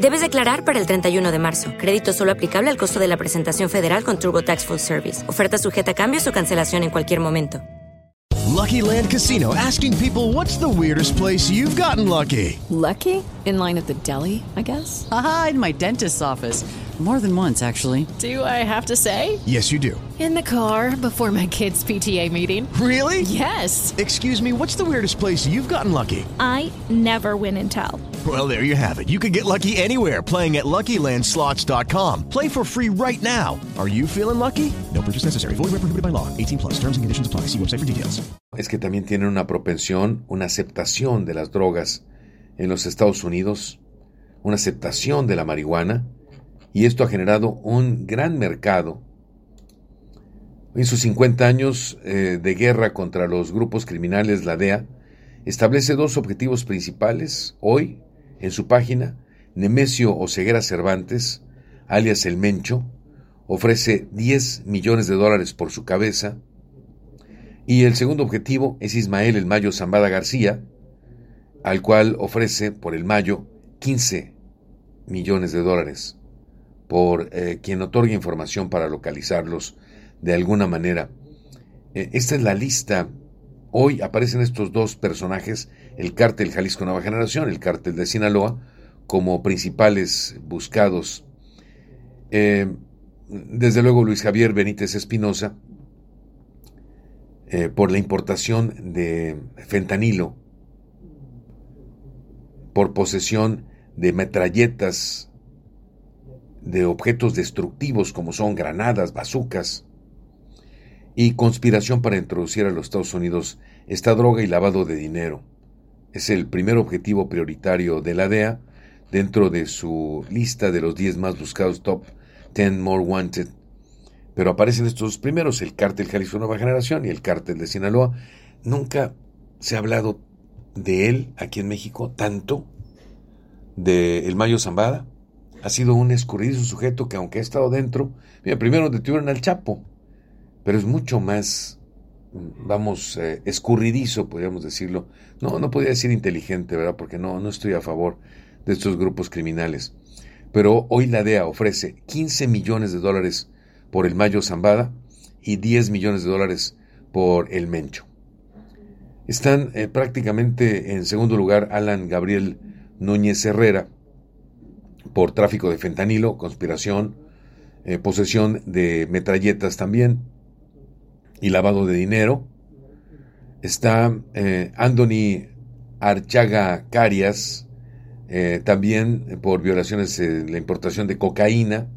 [SPEAKER 17] Debes declarar para el 31 de marzo. Crédito solo aplicable al costo de la presentación federal con TurboTax Full Service. Oferta sujeta a cambios o cancelación en cualquier momento.
[SPEAKER 41] Lucky Land Casino asking people what's the weirdest place you've gotten lucky?
[SPEAKER 42] Lucky? In line at the deli, I guess?
[SPEAKER 43] Aha, in my dentist's office. More than once, actually.
[SPEAKER 42] Do I have to say?
[SPEAKER 41] Yes, you do.
[SPEAKER 42] In the car before my kids' PTA meeting.
[SPEAKER 41] Really?
[SPEAKER 42] Yes.
[SPEAKER 41] Excuse me, what's the weirdest place you've gotten lucky?
[SPEAKER 44] I never win and tell.
[SPEAKER 41] Well, there you have it. You can get lucky anywhere playing at LuckyLandSlots.com. Play for free right now. Are you feeling lucky? No purchase necessary. Void where prohibited by law. 18 plus. Terms and conditions apply. See website for details.
[SPEAKER 3] Es que también tienen una propensión, una aceptación de las drogas en los Estados Unidos, una aceptación de la marihuana y esto ha generado un gran mercado. En sus 50 años eh, de guerra contra los grupos criminales, la DEA establece dos objetivos principales hoy en su página. Nemesio Oseguera Cervantes, alias El Mencho, ofrece 10 millones de dólares por su cabeza. Y el segundo objetivo es Ismael El Mayo Zambada García, al cual ofrece por el Mayo 15 millones de dólares por eh, quien otorgue información para localizarlos de alguna manera. Eh, esta es la lista. Hoy aparecen estos dos personajes, el cártel Jalisco Nueva Generación, el cártel de Sinaloa, como principales buscados. Eh, desde luego Luis Javier Benítez Espinosa, por la importación de fentanilo, por posesión de metralletas, de objetos destructivos como son granadas, bazucas, y conspiración para introducir a los Estados Unidos esta droga y lavado de dinero. Es el primer objetivo prioritario de la DEA dentro de su lista de los 10 más buscados top 10 more wanted. Pero aparecen estos primeros, el cártel Jalisco Nueva Generación y el cártel de Sinaloa. Nunca se ha hablado de él aquí en México tanto, de el Mayo Zambada. Ha sido un escurridizo sujeto que aunque ha estado dentro, mira, primero detuvieron al Chapo, pero es mucho más, vamos, eh, escurridizo, podríamos decirlo. No, no podría decir inteligente, ¿verdad? Porque no, no estoy a favor de estos grupos criminales. Pero hoy la DEA ofrece 15 millones de dólares por el Mayo Zambada y 10 millones de dólares por el Mencho. Están eh, prácticamente en segundo lugar Alan Gabriel Núñez Herrera por tráfico de fentanilo, conspiración, eh, posesión de metralletas también, y lavado de dinero. Está eh, Anthony Archaga Carias, eh, también por violaciones de la importación de cocaína,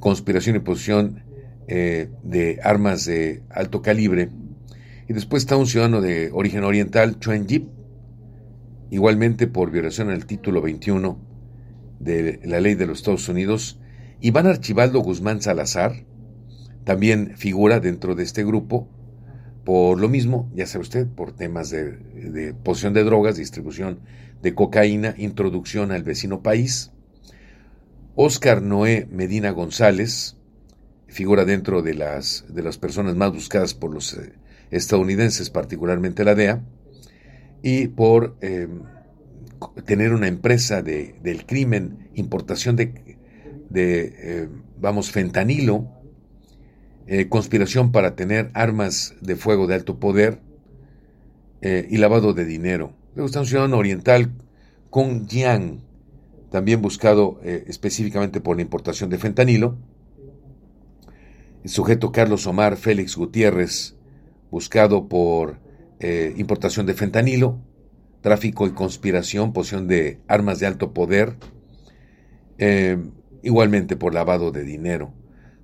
[SPEAKER 3] conspiración y posesión eh, de armas de alto calibre. Y después está un ciudadano de origen oriental, Chuen Yip, igualmente por violación al título 21 de la ley de los Estados Unidos. Iván Archibaldo Guzmán Salazar, también figura dentro de este grupo por lo mismo, ya sabe usted, por temas de, de posesión de drogas, distribución de cocaína, introducción al vecino país. Oscar Noé Medina González figura dentro de las, de las personas más buscadas por los eh, estadounidenses, particularmente la DEA, y por eh, tener una empresa de, del crimen, importación de, de eh, vamos, fentanilo, eh, conspiración para tener armas de fuego de alto poder eh, y lavado de dinero. Luego está un ciudadano oriental, Kong Jiang, también buscado específicamente por la importación de fentanilo. El sujeto Carlos Omar Félix Gutiérrez, buscado por importación de fentanilo, tráfico y conspiración, posesión de armas de alto poder, igualmente por lavado de dinero.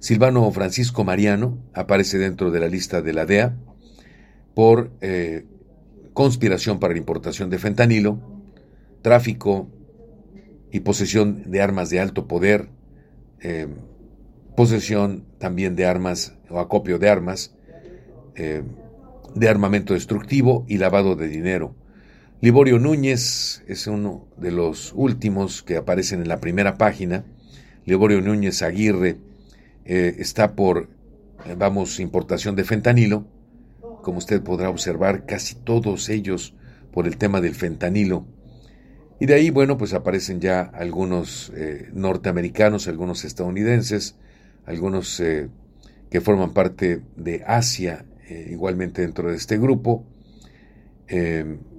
[SPEAKER 3] Silvano Francisco Mariano aparece dentro de la lista de la DEA por eh, conspiración para la importación de fentanilo, tráfico y posesión de armas de alto poder, eh, posesión también de armas o acopio de armas, eh, de armamento destructivo y lavado de dinero. Liborio Núñez es uno de los últimos que aparecen en la primera página. Liborio Núñez Aguirre eh, está por, eh, vamos, importación de fentanilo. Como usted podrá observar, casi todos ellos por el tema del fentanilo. Y de ahí, bueno, pues aparecen ya algunos eh, norteamericanos, algunos estadounidenses, algunos que forman parte de Asia, igualmente dentro de este grupo,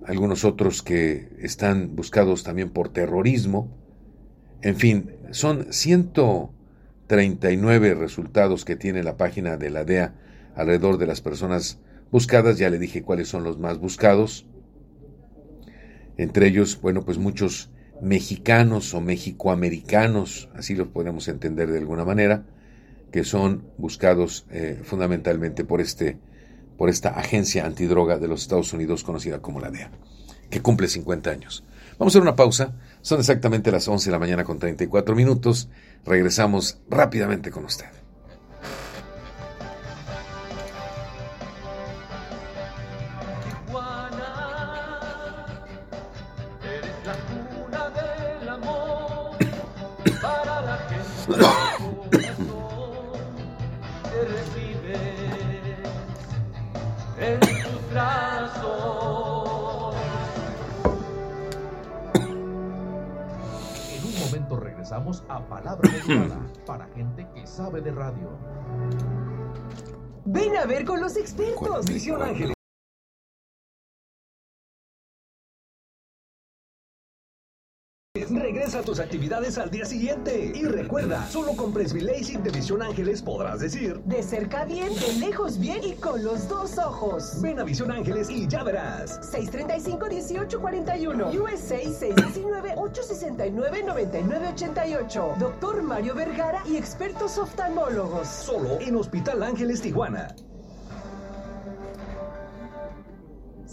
[SPEAKER 3] algunos otros que están buscados también por terrorismo. En fin, son ciento 39 resultados que tiene la página de la DEA alrededor de las personas buscadas. Ya le dije cuáles son los más buscados. Entre ellos, bueno, pues muchos mexicanos o mexicoamericanos, así los podemos entender de alguna manera, que son buscados eh, fundamentalmente por, este, por esta agencia antidroga de los Estados Unidos conocida como la DEA, que cumple 50 años. Vamos a hacer una pausa. Son exactamente las 11 de la mañana con 34 minutos. Regresamos rápidamente con usted.
[SPEAKER 2] Palabra Modulada para gente que sabe de radio.
[SPEAKER 19] Ven a ver con los expertos. Visión Ángeles. Regresa a tus actividades al día siguiente. Y recuerda, solo con PresbyLASIK de Visión Ángeles podrás decir
[SPEAKER 13] De cerca bien, de lejos bien y con los dos ojos.
[SPEAKER 19] Ven a Visión Ángeles y ya verás.
[SPEAKER 13] 635-1841. USA 619-869-9988. Doctor Mario Vergara y expertos oftalmólogos.
[SPEAKER 19] Solo en Hospital Ángeles Tijuana.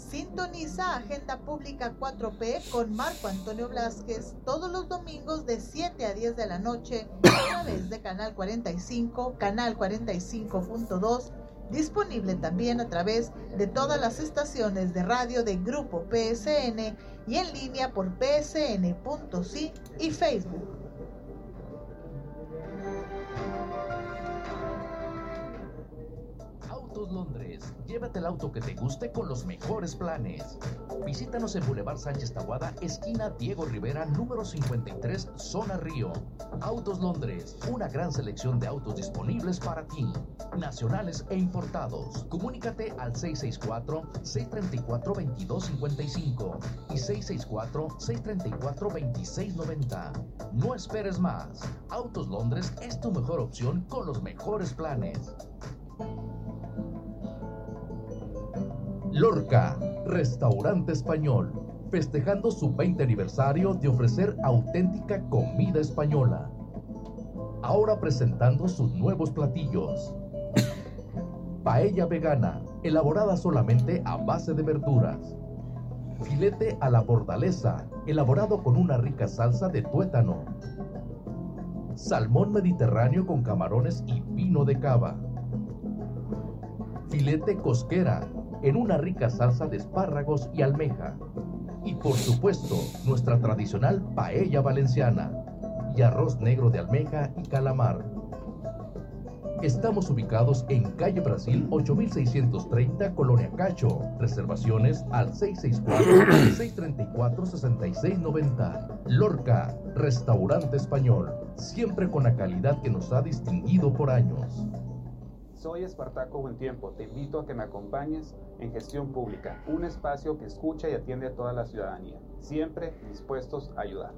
[SPEAKER 20] Sintoniza Agenda Pública 4P con Marco Antonio Blasquez todos los domingos de 7 a 10 de la noche a través de Canal 45, Canal 45.2, disponible también a través de todas las estaciones de radio de Grupo PSN y en línea por psn.si y Facebook.
[SPEAKER 2] Autos Londres. Llévate el auto que te guste con los mejores planes. Visítanos en Boulevard Sánchez Tahuada, esquina Diego Rivera, número 53, Zona Río. Autos Londres. Una gran selección de autos disponibles para ti. Nacionales e importados. Comunícate al 664-634-2255 y 664-634-2690. No esperes más. Autos Londres es tu mejor opción con los mejores planes. Lorca, restaurante español, festejando su 20 aniversario de ofrecer auténtica comida española. Ahora presentando sus nuevos platillos. *laughs* Paella vegana, elaborada solamente a base de verduras. Filete a la bordalesa, elaborado con una rica salsa de tuétano. Salmón mediterráneo con camarones y vino de cava. Filete cosquera, en una rica salsa de espárragos y almeja. Y por supuesto, nuestra tradicional paella valenciana y arroz negro de almeja y calamar. Estamos ubicados en calle Brasil 8630, Colonia Cacho. Reservaciones al 664-634-6690. Lorca, restaurante español. Siempre con la calidad que nos ha distinguido por años.
[SPEAKER 15] Soy Espartaco Buen Tiempo. Te invito a que me acompañes en Gestión Pública, un espacio que escucha y atiende a toda la ciudadanía, siempre dispuestos a ayudar.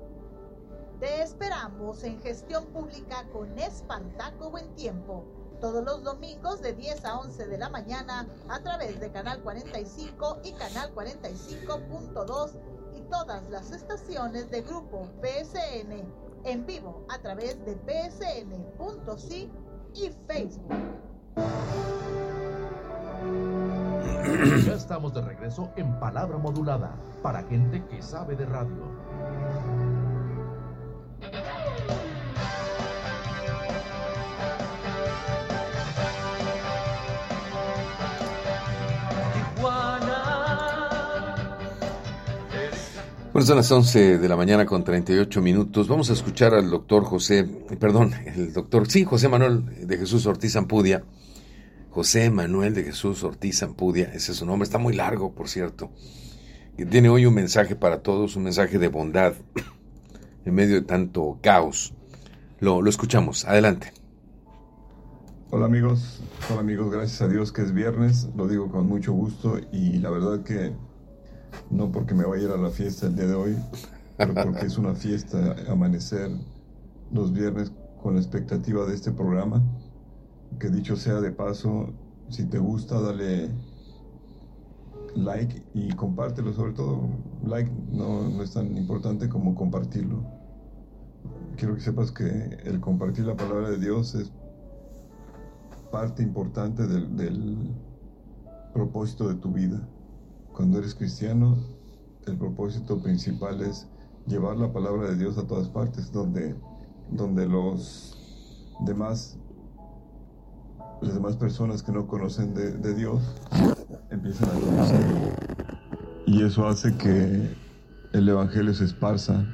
[SPEAKER 20] Te esperamos en Gestión Pública con Espartaco Buen Tiempo, todos los domingos de 10 a 11 de la mañana a través de Canal 45 y Canal 45.2 y todas las estaciones de Grupo PSN en vivo a través de psn.si y Facebook.
[SPEAKER 2] Ya estamos de regreso en Palabra Modulada para gente que sabe de radio.
[SPEAKER 3] Bueno, son las 11 de la mañana con 38 minutos. Vamos a escuchar al doctor José, perdón, el doctor, sí, José Manuel de Jesús Ortiz Ampudia. José Manuel de Jesús Ortiz Ampudia, ese es su nombre, está muy largo, por cierto. Y tiene hoy un mensaje para todos, un mensaje de bondad *clears throat* en medio de tanto caos. Lo, lo escuchamos, adelante.
[SPEAKER 45] Hola amigos, hola amigos, gracias a Dios que es viernes, lo digo con mucho gusto y la verdad que no porque me vaya a ir a la fiesta el día de hoy, pero porque es una fiesta amanecer los viernes con la expectativa de este programa. Que dicho sea de paso, si te gusta, dale like y compártelo, sobre todo like no, es tan importante como compartirlo. Quiero que sepas que el compartir la palabra de Dios es parte importante del, del propósito de tu vida. Cuando eres cristiano, el propósito principal es llevar la palabra de Dios a todas partes, donde, donde los demás, las demás personas que no conocen de, Dios empiezan a conocer. Y eso hace que el Evangelio se esparza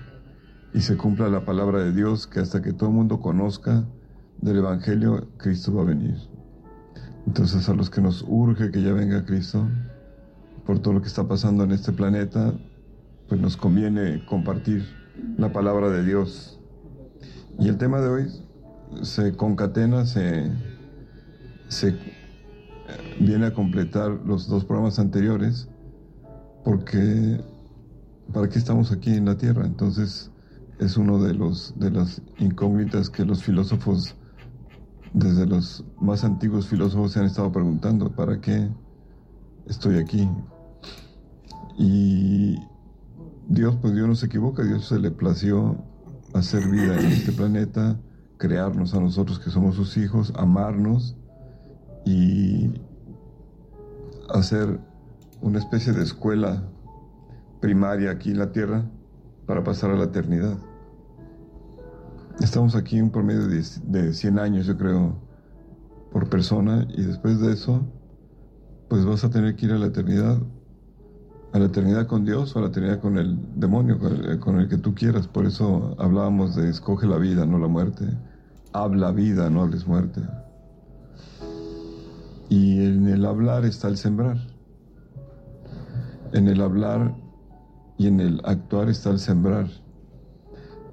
[SPEAKER 45] y se cumpla la palabra de Dios, que hasta que todo el mundo conozca del Evangelio, Cristo va a venir. Entonces a los que nos urge que ya venga Cristo, por todo lo que está pasando en este planeta, pues nos conviene compartir la palabra de Dios. Y el tema de hoy se concatena, se, se viene a completar los dos programas anteriores, porque ¿para qué estamos aquí en la Tierra? Entonces es uno de los de las incógnitas que los filósofos desde los más antiguos filósofos se han estado preguntando, ¿para qué estoy aquí? Y Dios, pues Dios no se equivoca, Dios se le plació hacer vida en este planeta, crearnos a nosotros que somos sus hijos, amarnos y hacer una especie de escuela primaria aquí en la Tierra para pasar a la eternidad. Estamos aquí un promedio de, de 100 años, yo creo, por persona, y después de eso, pues vas a tener que ir a la eternidad, a la eternidad con Dios o a la eternidad con el demonio, con el, que tú quieras. Por eso hablábamos de escoge la vida, no la muerte. Habla vida, no hables muerte. Y en el hablar está el sembrar. En el hablar y en el actuar está el sembrar.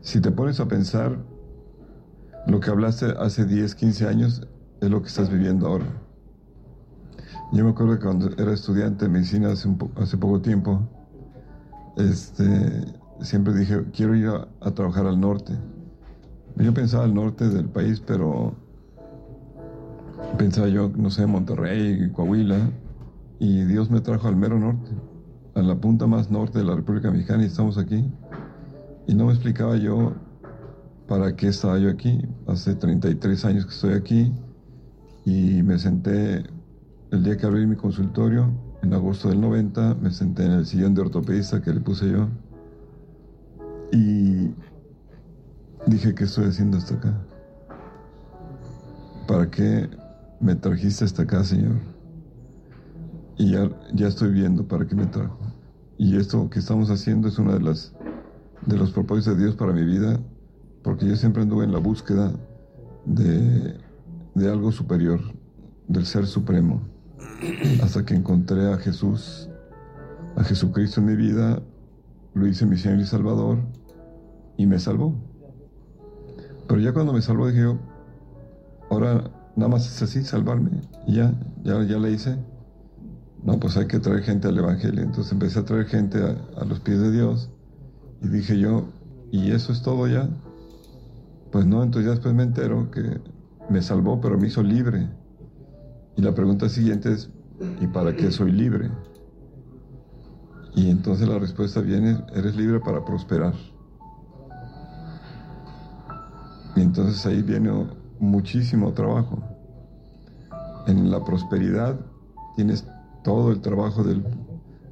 [SPEAKER 45] Si te pones a pensar, lo que hablaste hace 10, 15 años es lo que estás viviendo ahora. Yo me acuerdo que cuando era estudiante de medicina hace, hace poco tiempo, este, siempre dije, quiero ir a, trabajar al norte. Yo pensaba al norte del país, pero pensaba yo, no sé, Monterrey, Coahuila, y Dios me trajo al mero norte, a la punta más norte de la República Mexicana, y estamos aquí. Y no me explicaba yo para qué estaba yo aquí. Hace 33 años que estoy aquí y me senté el día que abrí mi consultorio, en agosto del 90, me senté en el sillón de ortopedista que le puse yo y dije, ¿qué estoy haciendo hasta acá? ¿Para qué me trajiste hasta acá, Señor? Y ya, ya estoy viendo para qué me trajo. Y esto que estamos haciendo es una de las de los propósitos de Dios para mi vida, porque yo siempre anduve en la búsqueda de, de algo superior, del ser supremo, hasta que encontré a Jesús, a Jesucristo en mi vida, lo hice mi Señor y Salvador, y me salvó. Pero ya cuando me salvó dije yo, ahora nada más es así, salvarme, y ya, ya, ya le hice. No, pues hay que traer gente al Evangelio. Entonces empecé a traer gente a los pies de Dios y dije yo, ¿y eso es todo ya? Pues no, entonces ya después me entero que me salvó, pero me hizo libre. Y la pregunta siguiente es, ¿y para qué soy libre? Y entonces la respuesta viene, eres libre para prosperar. Y entonces ahí viene muchísimo trabajo. En la prosperidad tienes todo el trabajo del,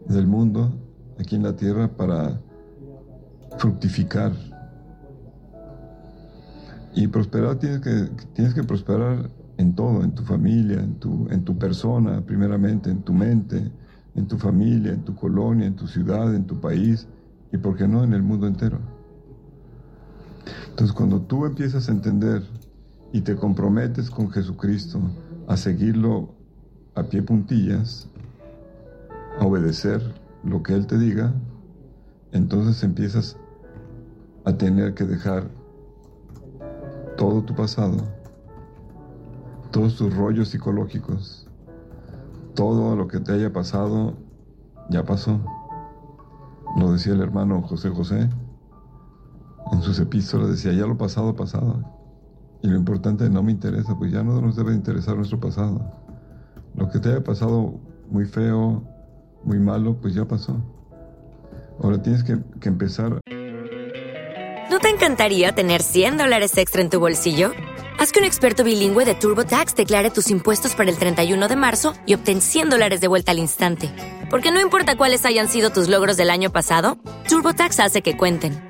[SPEAKER 45] del mundo aquí en la tierra para fructificar. Y prosperar tienes que, tienes que prosperar en todo, en tu familia, en tu, en tu persona, primeramente, en tu mente, en tu familia, en tu colonia, en tu ciudad, en tu país y, ¿por qué no?, en el mundo entero. Entonces, cuando tú empiezas a entender y te comprometes con Jesucristo a seguirlo a pie puntillas, a obedecer lo que Él te diga, entonces empiezas a tener que dejar todo tu pasado, todos tus rollos psicológicos, todo lo que te haya pasado, ya pasó. Lo decía el hermano José José en sus epístolas, decía, ya lo pasado, pasado. Y lo importante no me interesa, pues ya no nos debe interesar nuestro pasado. Lo que te haya pasado muy feo, muy malo, pues ya pasó. Ahora tienes que, empezar.
[SPEAKER 17] ¿No te encantaría tener 100 dólares extra en tu bolsillo? Haz que un experto bilingüe de TurboTax declare tus impuestos para el 31 de marzo y obtén 100 dólares de vuelta al instante. Porque no importa cuáles hayan sido tus logros del año pasado, TurboTax hace que cuenten.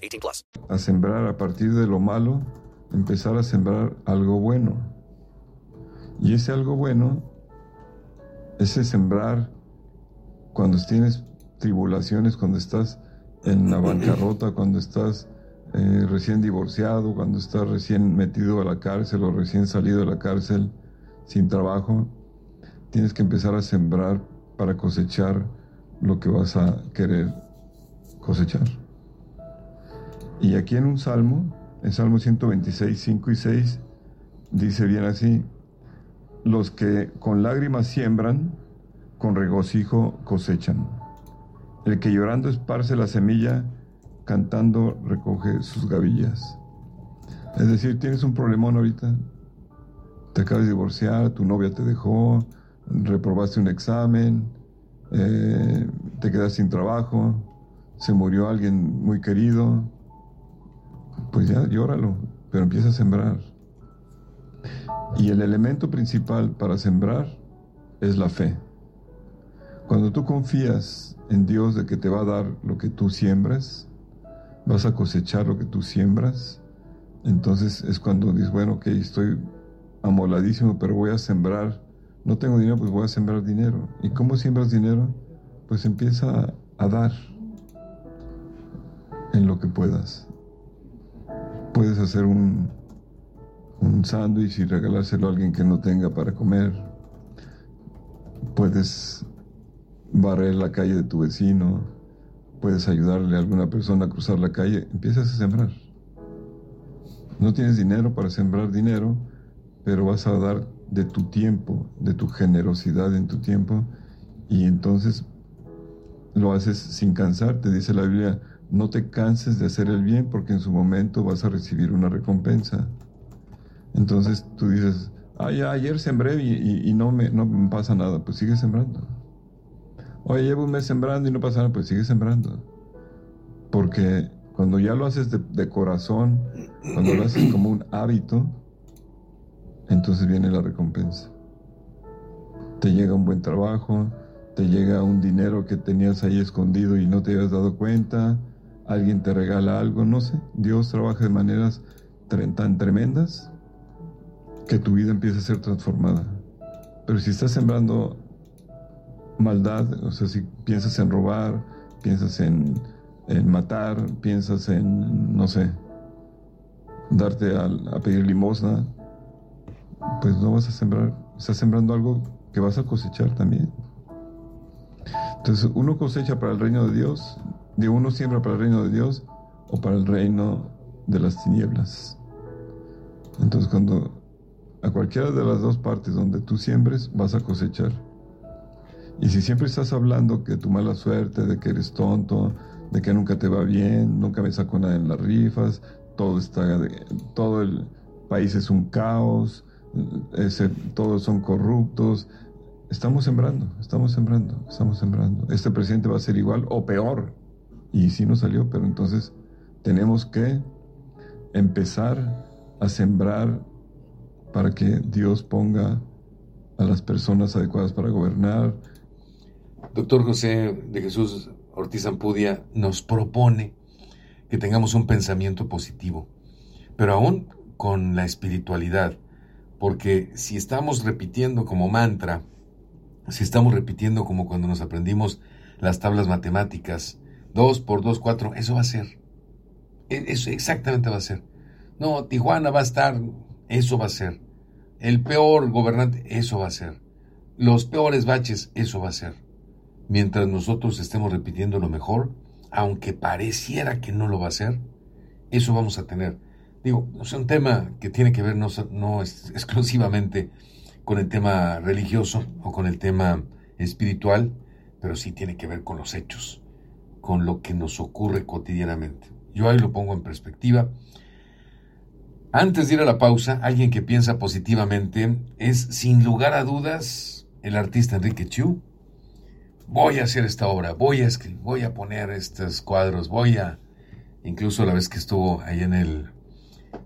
[SPEAKER 46] 18 plus.
[SPEAKER 45] A sembrar a partir de lo malo, empezar a sembrar algo bueno. Y ese algo bueno, ese sembrar cuando tienes tribulaciones, cuando estás en la bancarrota, cuando estás eh, recién divorciado, cuando estás recién metido a la cárcel o recién salido de la cárcel sin trabajo, tienes que empezar a sembrar para cosechar lo que vas a querer cosechar. Y aquí en un salmo, en Salmo 126, 5 y 6, dice bien así, los que con lágrimas siembran, con regocijo cosechan. El que llorando esparce la semilla, cantando recoge sus gavillas. Es decir, tienes un problemón ahorita, te acabas de divorciar, tu novia te dejó, reprobaste un examen, eh, te quedas sin trabajo, se murió alguien muy querido, pues ya llóralo, pero empieza a sembrar. Y el elemento principal para sembrar es la fe. Cuando tú confías en Dios de que te va a dar lo que tú siembras, vas a cosechar lo que tú siembras. Entonces es cuando dices, bueno, ok, estoy amoladísimo, pero voy a sembrar. No tengo dinero, pues voy a sembrar dinero. ¿Y cómo siembras dinero? Pues empieza a dar en lo que puedas. Puedes hacer un, un sándwich y regalárselo a alguien que no tenga para comer. Puedes barrer la calle de tu vecino puedes ayudarle a alguna persona a cruzar la calle, empiezas a sembrar. No tienes dinero para sembrar dinero, pero vas a dar de tu tiempo, de tu generosidad en tu tiempo, y entonces lo haces sin cansarte. Dice la Biblia, no te canses de hacer el bien porque en su momento vas a recibir una recompensa. Entonces tú dices, ah, ya, ayer sembré y, no, me, no pasa nada, pues sigue sembrando. Oye, llevo un mes sembrando y no pasa nada, pues sigue sembrando. Porque cuando ya lo haces de, corazón, cuando lo haces como un hábito, entonces viene la recompensa. Te llega un buen trabajo, te llega un dinero que tenías ahí escondido y no te habías dado cuenta, alguien te regala algo, no sé. Dios trabaja de maneras tan tremendas que tu vida empieza a ser transformada. Pero si estás sembrando maldad, o sea, si piensas en robar, piensas en, matar, piensas en, no sé, darte a, a, pedir limosna, pues no vas a sembrar, estás sembrando algo que vas a cosechar también. Entonces, uno cosecha para el reino de Dios, de uno siembra para el reino de Dios o para el reino de las tinieblas. Entonces, cuando a cualquiera de las dos partes donde tú siembres, vas a cosechar. Y si siempre estás hablando que tu mala suerte, de que eres tonto, de que nunca te va bien, nunca me saco nada en las rifas, todo está, todo el país es un caos, todos son corruptos, estamos sembrando, estamos sembrando, estamos sembrando. Este presidente va a ser igual o peor. Y sí nos salió, pero entonces tenemos que empezar a sembrar para que Dios ponga a las personas adecuadas para gobernar,
[SPEAKER 3] Doctor José de Jesús Ortiz Ampudia nos propone que tengamos un pensamiento positivo, pero aún con la espiritualidad, porque si estamos repitiendo como mantra, si estamos repitiendo como cuando nos aprendimos las tablas matemáticas, 2 por 2, 4, eso va a ser. E, eso exactamente va a ser. No, Tijuana va a estar, eso va a ser. El peor gobernante, eso va a ser. Los peores baches, eso va a ser mientras nosotros estemos repitiendo lo mejor, aunque pareciera que no lo va a hacer, eso vamos a tener. Digo, es un tema que tiene que ver no, no *laughs* exclusivamente con el tema religioso o con el tema espiritual, pero sí tiene que ver con los hechos, con lo que nos ocurre cotidianamente. Yo ahí lo pongo en perspectiva. Antes de ir a la pausa, alguien que piensa positivamente es, sin lugar a dudas, el artista Enrique Chu. Voy a hacer esta obra, voy a escribir, voy a poner estos cuadros, voy a... Incluso la vez que estuvo ahí en, el,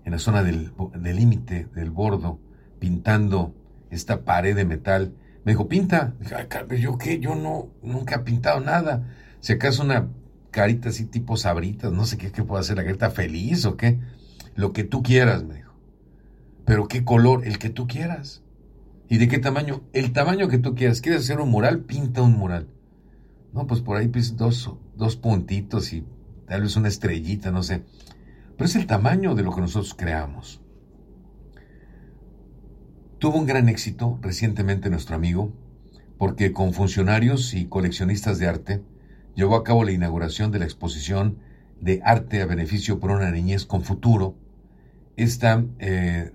[SPEAKER 3] en la zona del límite, del bordo, pintando esta pared de metal, me dijo, pinta. Dije, "Ay, Carlos, ¿yo qué? Yo no, nunca he pintado nada. Si acaso una carita así tipo sabritas, no sé qué, qué puedo hacer, la carita feliz o qué. Lo que tú quieras, me dijo. Pero qué color, el que tú quieras. ¿Y de qué tamaño? El tamaño que tú quieras. ¿Quieres hacer un mural? Pinta un mural. No, pues por ahí pues, dos, dos puntitos y tal vez una estrellita, no sé. Pero es el tamaño de lo que nosotros creamos. Tuvo un gran éxito recientemente nuestro amigo, porque con funcionarios y coleccionistas de arte llevó a cabo la inauguración de la exposición de arte a beneficio por una niñez con futuro, esta eh,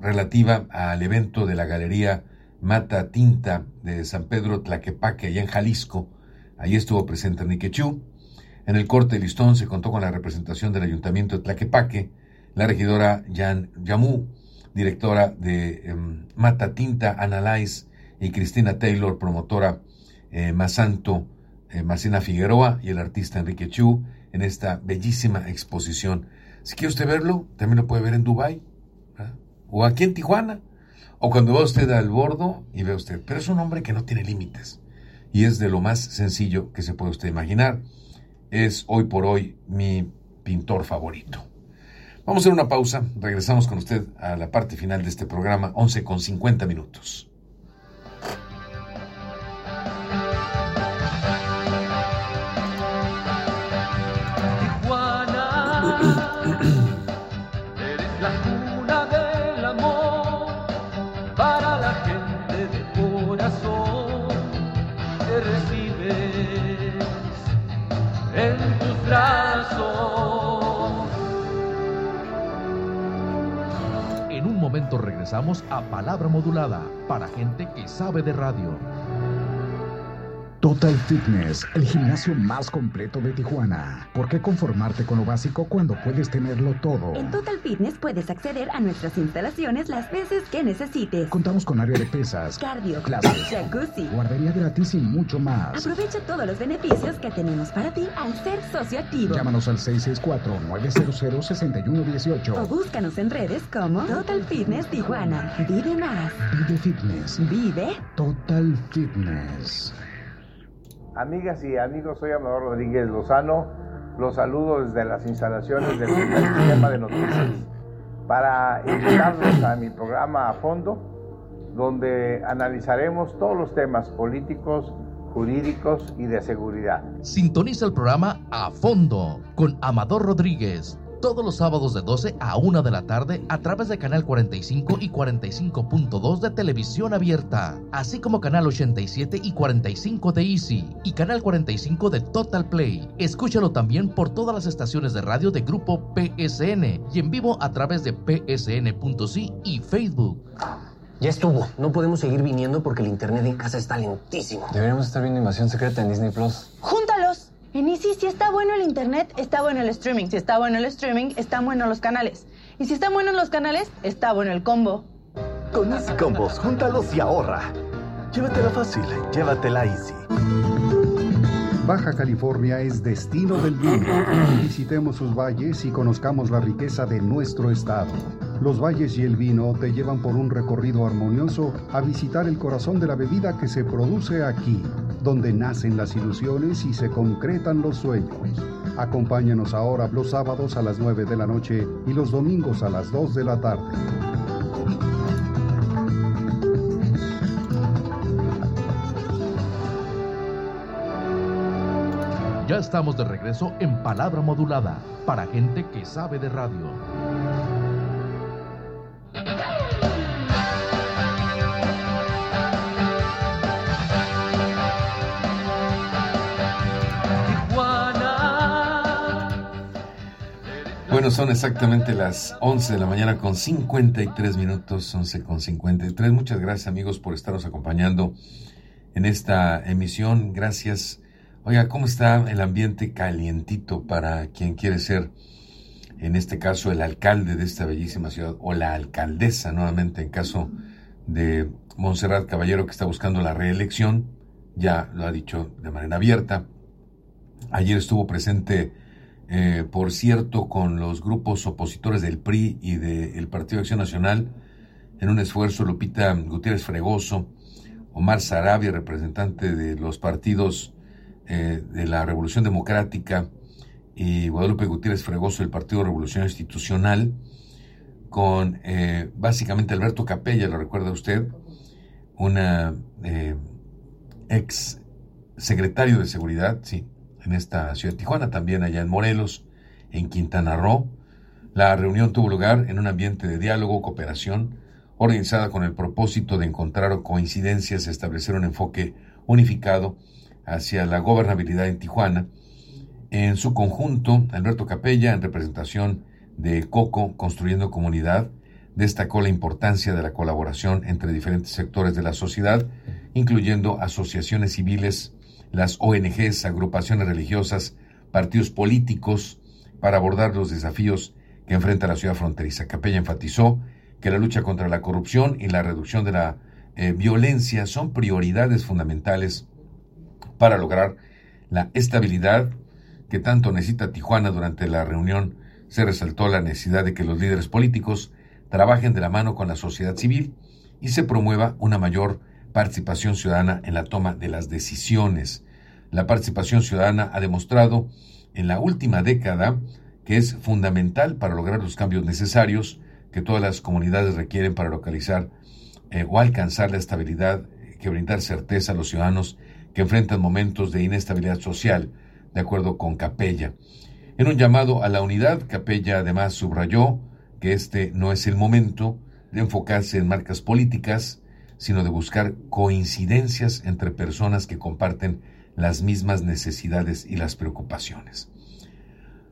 [SPEAKER 3] relativa al evento de la Galería Mata Tinta de San Pedro Tlaquepaque, allá en Jalisco. Allí estuvo presente Enrique Chu. En el corte listón se contó con la representación del Ayuntamiento de Tlaquepaque, la regidora Jan Yamú, directora de em, Mata Tinta Analyze, y Cristina Taylor, promotora eh, Masanto, eh, Marcina Figueroa y el artista Enrique Chu en esta bellísima exposición. Si quiere usted verlo, también lo puede ver en Dubai o aquí en Tijuana, o cuando va usted al bordo y ve usted. Pero es un hombre que no tiene límites y es de lo más sencillo que se puede usted imaginar. Es hoy por hoy mi pintor favorito. Vamos a hacer una pausa, regresamos con usted a la parte final de este programa, 11 con 50 minutos.
[SPEAKER 2] Regresamos a Palabra Modulada para gente que sabe de radio.
[SPEAKER 47] Total Fitness, el gimnasio más completo de Tijuana. ¿Por qué conformarte con lo básico cuando puedes tenerlo todo?
[SPEAKER 48] En Total Fitness puedes acceder a nuestras instalaciones las veces que necesites.
[SPEAKER 47] Contamos con área de pesas,
[SPEAKER 48] Cardio,
[SPEAKER 47] clases,
[SPEAKER 48] jacuzzi.
[SPEAKER 47] guardería gratis y mucho más.
[SPEAKER 48] Aprovecha todos los beneficios que tenemos para ti al ser socio activo.
[SPEAKER 47] Llámanos al 664-900-6118.
[SPEAKER 48] O búscanos en redes como Total Fitness Tijuana. Vive más.
[SPEAKER 47] Vive Fitness.
[SPEAKER 48] Vive
[SPEAKER 47] Total Fitness.
[SPEAKER 49] Amigas y amigos, soy Amador Rodríguez Lozano. Los saludo desde las instalaciones del sistema de noticias para invitarlos a mi programa a fondo, donde analizaremos todos los temas políticos, jurídicos y de seguridad.
[SPEAKER 2] Sintoniza el programa A Fondo con Amador Rodríguez todos los sábados de 12 a 1 de la tarde a través de Canal 45 y 45.2 de televisión abierta, así como Canal 87 y 45 de Easy y Canal 45 de Total Play. Escúchalo también por todas las estaciones de radio de Grupo PSN y en vivo a través de psn.si y Facebook.
[SPEAKER 50] Ya estuvo. No podemos seguir viniendo porque el internet en casa está lentísimo.
[SPEAKER 51] Deberíamos estar viendo Invasión Secreta en Disney Plus.
[SPEAKER 52] ¡Júntalos! En Easy, si está bueno el internet, está bueno el streaming. Si está bueno el streaming, están buenos los canales. Y si están buenos los canales, está bueno el combo.
[SPEAKER 40] Con Easy Combos, júntalos y ahorra. Llévatela fácil, llévatela Easy.
[SPEAKER 53] Baja California es destino del vino. Visitemos sus valles y conozcamos la riqueza de nuestro estado. Los valles y el vino te llevan por un recorrido armonioso a visitar el corazón de la bebida que se produce aquí, donde nacen las ilusiones y se concretan los sueños. Acompáñanos ahora los sábados a las 9 de la noche y los domingos a las 2 de la tarde.
[SPEAKER 2] Ya estamos de regreso en Palabra Modulada para gente que sabe de radio.
[SPEAKER 3] Son exactamente las 11 de la mañana con 53 minutos, 11 con 53. Muchas gracias amigos por estarnos acompañando en esta emisión. Gracias Oiga, ¿cómo está el ambiente calientito para quien quiere ser, en este caso, el alcalde de esta bellísima ciudad o la alcaldesa nuevamente en caso de Montserrat Caballero que está buscando la reelección? Ya lo ha dicho de manera abierta. Ayer estuvo presente, eh, por cierto, con los grupos opositores del PRI y del Partido de Acción Nacional en un esfuerzo Lupita Gutiérrez Fregoso, Omar Sarabia, representante de los partidos eh, de la Revolución Democrática y Guadalupe Gutiérrez Fregoso del Partido Revolución Institucional, con eh, básicamente Alberto Capella, lo recuerda usted, una eh, ex secretario de Seguridad, sí, en esta ciudad de Tijuana, también allá en Morelos, en Quintana Roo. La reunión tuvo lugar en un ambiente de diálogo, cooperación, organizada con el propósito de encontrar coincidencias, establecer un enfoque unificado hacia la gobernabilidad en Tijuana. En su conjunto, Alberto Capella, en representación de COCO, Construyendo Comunidad, destacó la importancia de la colaboración entre diferentes sectores de la sociedad, incluyendo asociaciones civiles, las ONGs, agrupaciones religiosas, partidos políticos, para abordar los desafíos que enfrenta la ciudad fronteriza. Capella enfatizó que la lucha contra la corrupción y la reducción de la eh, violencia son prioridades fundamentales para lograr la estabilidad que tanto necesita Tijuana durante la reunión se resaltó la necesidad de que los líderes políticos trabajen de la mano con la sociedad civil y se promueva una mayor participación ciudadana en la toma de las decisiones. La participación ciudadana ha demostrado en la última década que es fundamental para lograr los cambios necesarios que todas las comunidades requieren para localizar eh, o alcanzar la estabilidad que brindar certeza a los ciudadanos que enfrentan momentos de inestabilidad social, de acuerdo con Capella. En un llamado a la unidad, Capella además subrayó que este no es el momento de enfocarse en marcas políticas, sino de buscar coincidencias entre personas que comparten las mismas necesidades y las preocupaciones.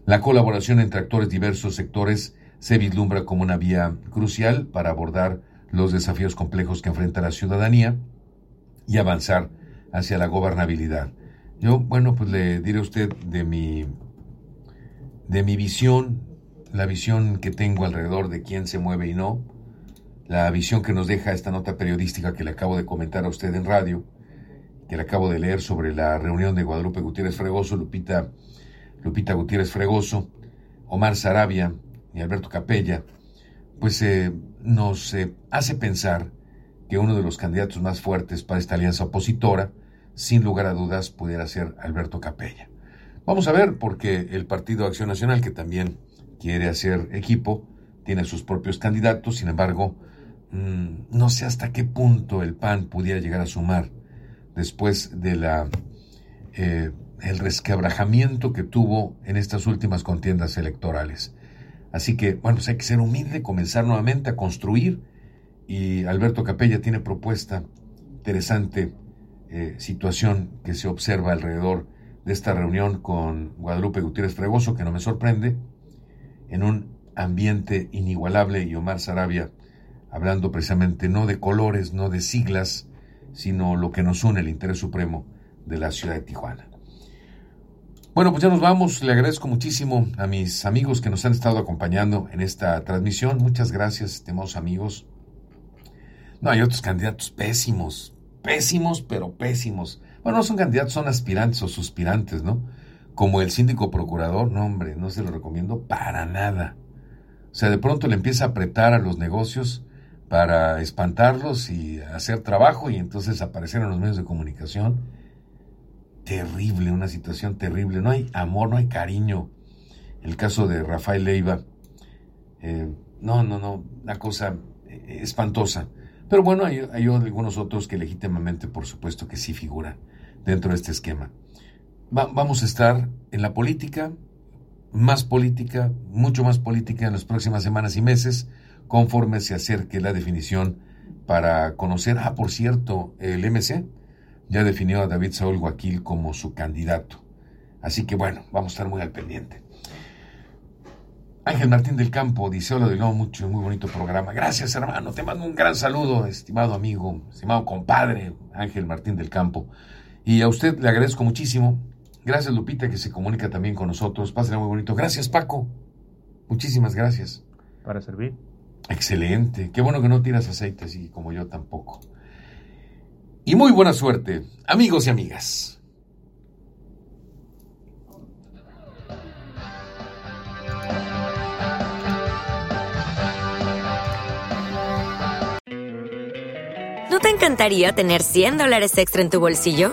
[SPEAKER 3] La colaboración entre actores diversos sectores se vislumbra como una vía crucial para abordar los desafíos complejos que enfrenta la ciudadanía y avanzar hacia la gobernabilidad. Yo, bueno, pues le diré a usted de mi, de mi visión, la visión que tengo alrededor de quién se mueve y no, la visión que nos deja esta nota periodística que le acabo de comentar a usted en radio, que le acabo de leer sobre la reunión de Guadalupe Gutiérrez Fregoso, Lupita, Lupita Gutiérrez Fregoso, Omar Sarabia y Alberto Capella, pues eh, nos eh, hace pensar que uno de los candidatos más fuertes para esta alianza opositora, sin lugar a dudas, pudiera ser Alberto Capella. Vamos a ver, porque el Partido Acción Nacional, que también quiere hacer equipo, tiene sus propios candidatos, sin embargo, no sé hasta qué punto el PAN pudiera llegar a sumar después de la eh, el resquebrajamiento que tuvo en estas últimas contiendas electorales. Así que, bueno, pues hay que ser humilde, comenzar nuevamente a construir y Alberto Capella tiene propuesta, interesante eh, situación que se observa alrededor de esta reunión con Guadalupe Gutiérrez Fregoso, que no me sorprende, en un ambiente inigualable y Omar Sarabia hablando precisamente no de colores, no de siglas, sino lo que nos une, el interés supremo de la ciudad de Tijuana. Bueno, pues ya nos vamos. Le agradezco muchísimo a mis amigos que nos han estado acompañando en esta transmisión. Muchas gracias, estimados amigos. No, hay otros candidatos pésimos, pésimos, pero pésimos. Bueno, no son candidatos, son aspirantes o suspirantes, ¿no? Como el síndico procurador, no, hombre, no se lo recomiendo para nada. O sea, de pronto le empieza a apretar a los negocios para espantarlos y hacer trabajo y entonces aparecer en los medios de comunicación. Terrible, una situación terrible. No hay amor, no hay cariño. El caso de Rafael Leiva. Eh, no, no, no, una cosa eh, espantosa. Pero bueno, hay, algunos otros que legítimamente, por supuesto, que sí figuran dentro de este esquema. vamos a estar en la política, más política, mucho más política en las próximas semanas y meses, conforme se acerque la definición para conocer, ah, por cierto, el MC ya definió a David Saúl Guaquil como su candidato. Así que bueno, vamos a estar muy al pendiente. Ángel Martín del Campo dice, hola de nuevo, mucho, muy bonito programa. Gracias, hermano. Te mando un gran saludo, estimado amigo, estimado compadre, Ángel Martín del Campo. Y a usted le agradezco muchísimo Gracias, Lupita, que se comunica también con nosotros. Pásenla muy bonito. Gracias, Paco. Muchísimas gracias.
[SPEAKER 54] Para servir.
[SPEAKER 3] Excelente. Qué bueno que no tiras aceite así como yo tampoco. Y muy buena suerte, amigos y amigas.
[SPEAKER 17] ¿No te encantaría tener 100 dólares extra en tu bolsillo?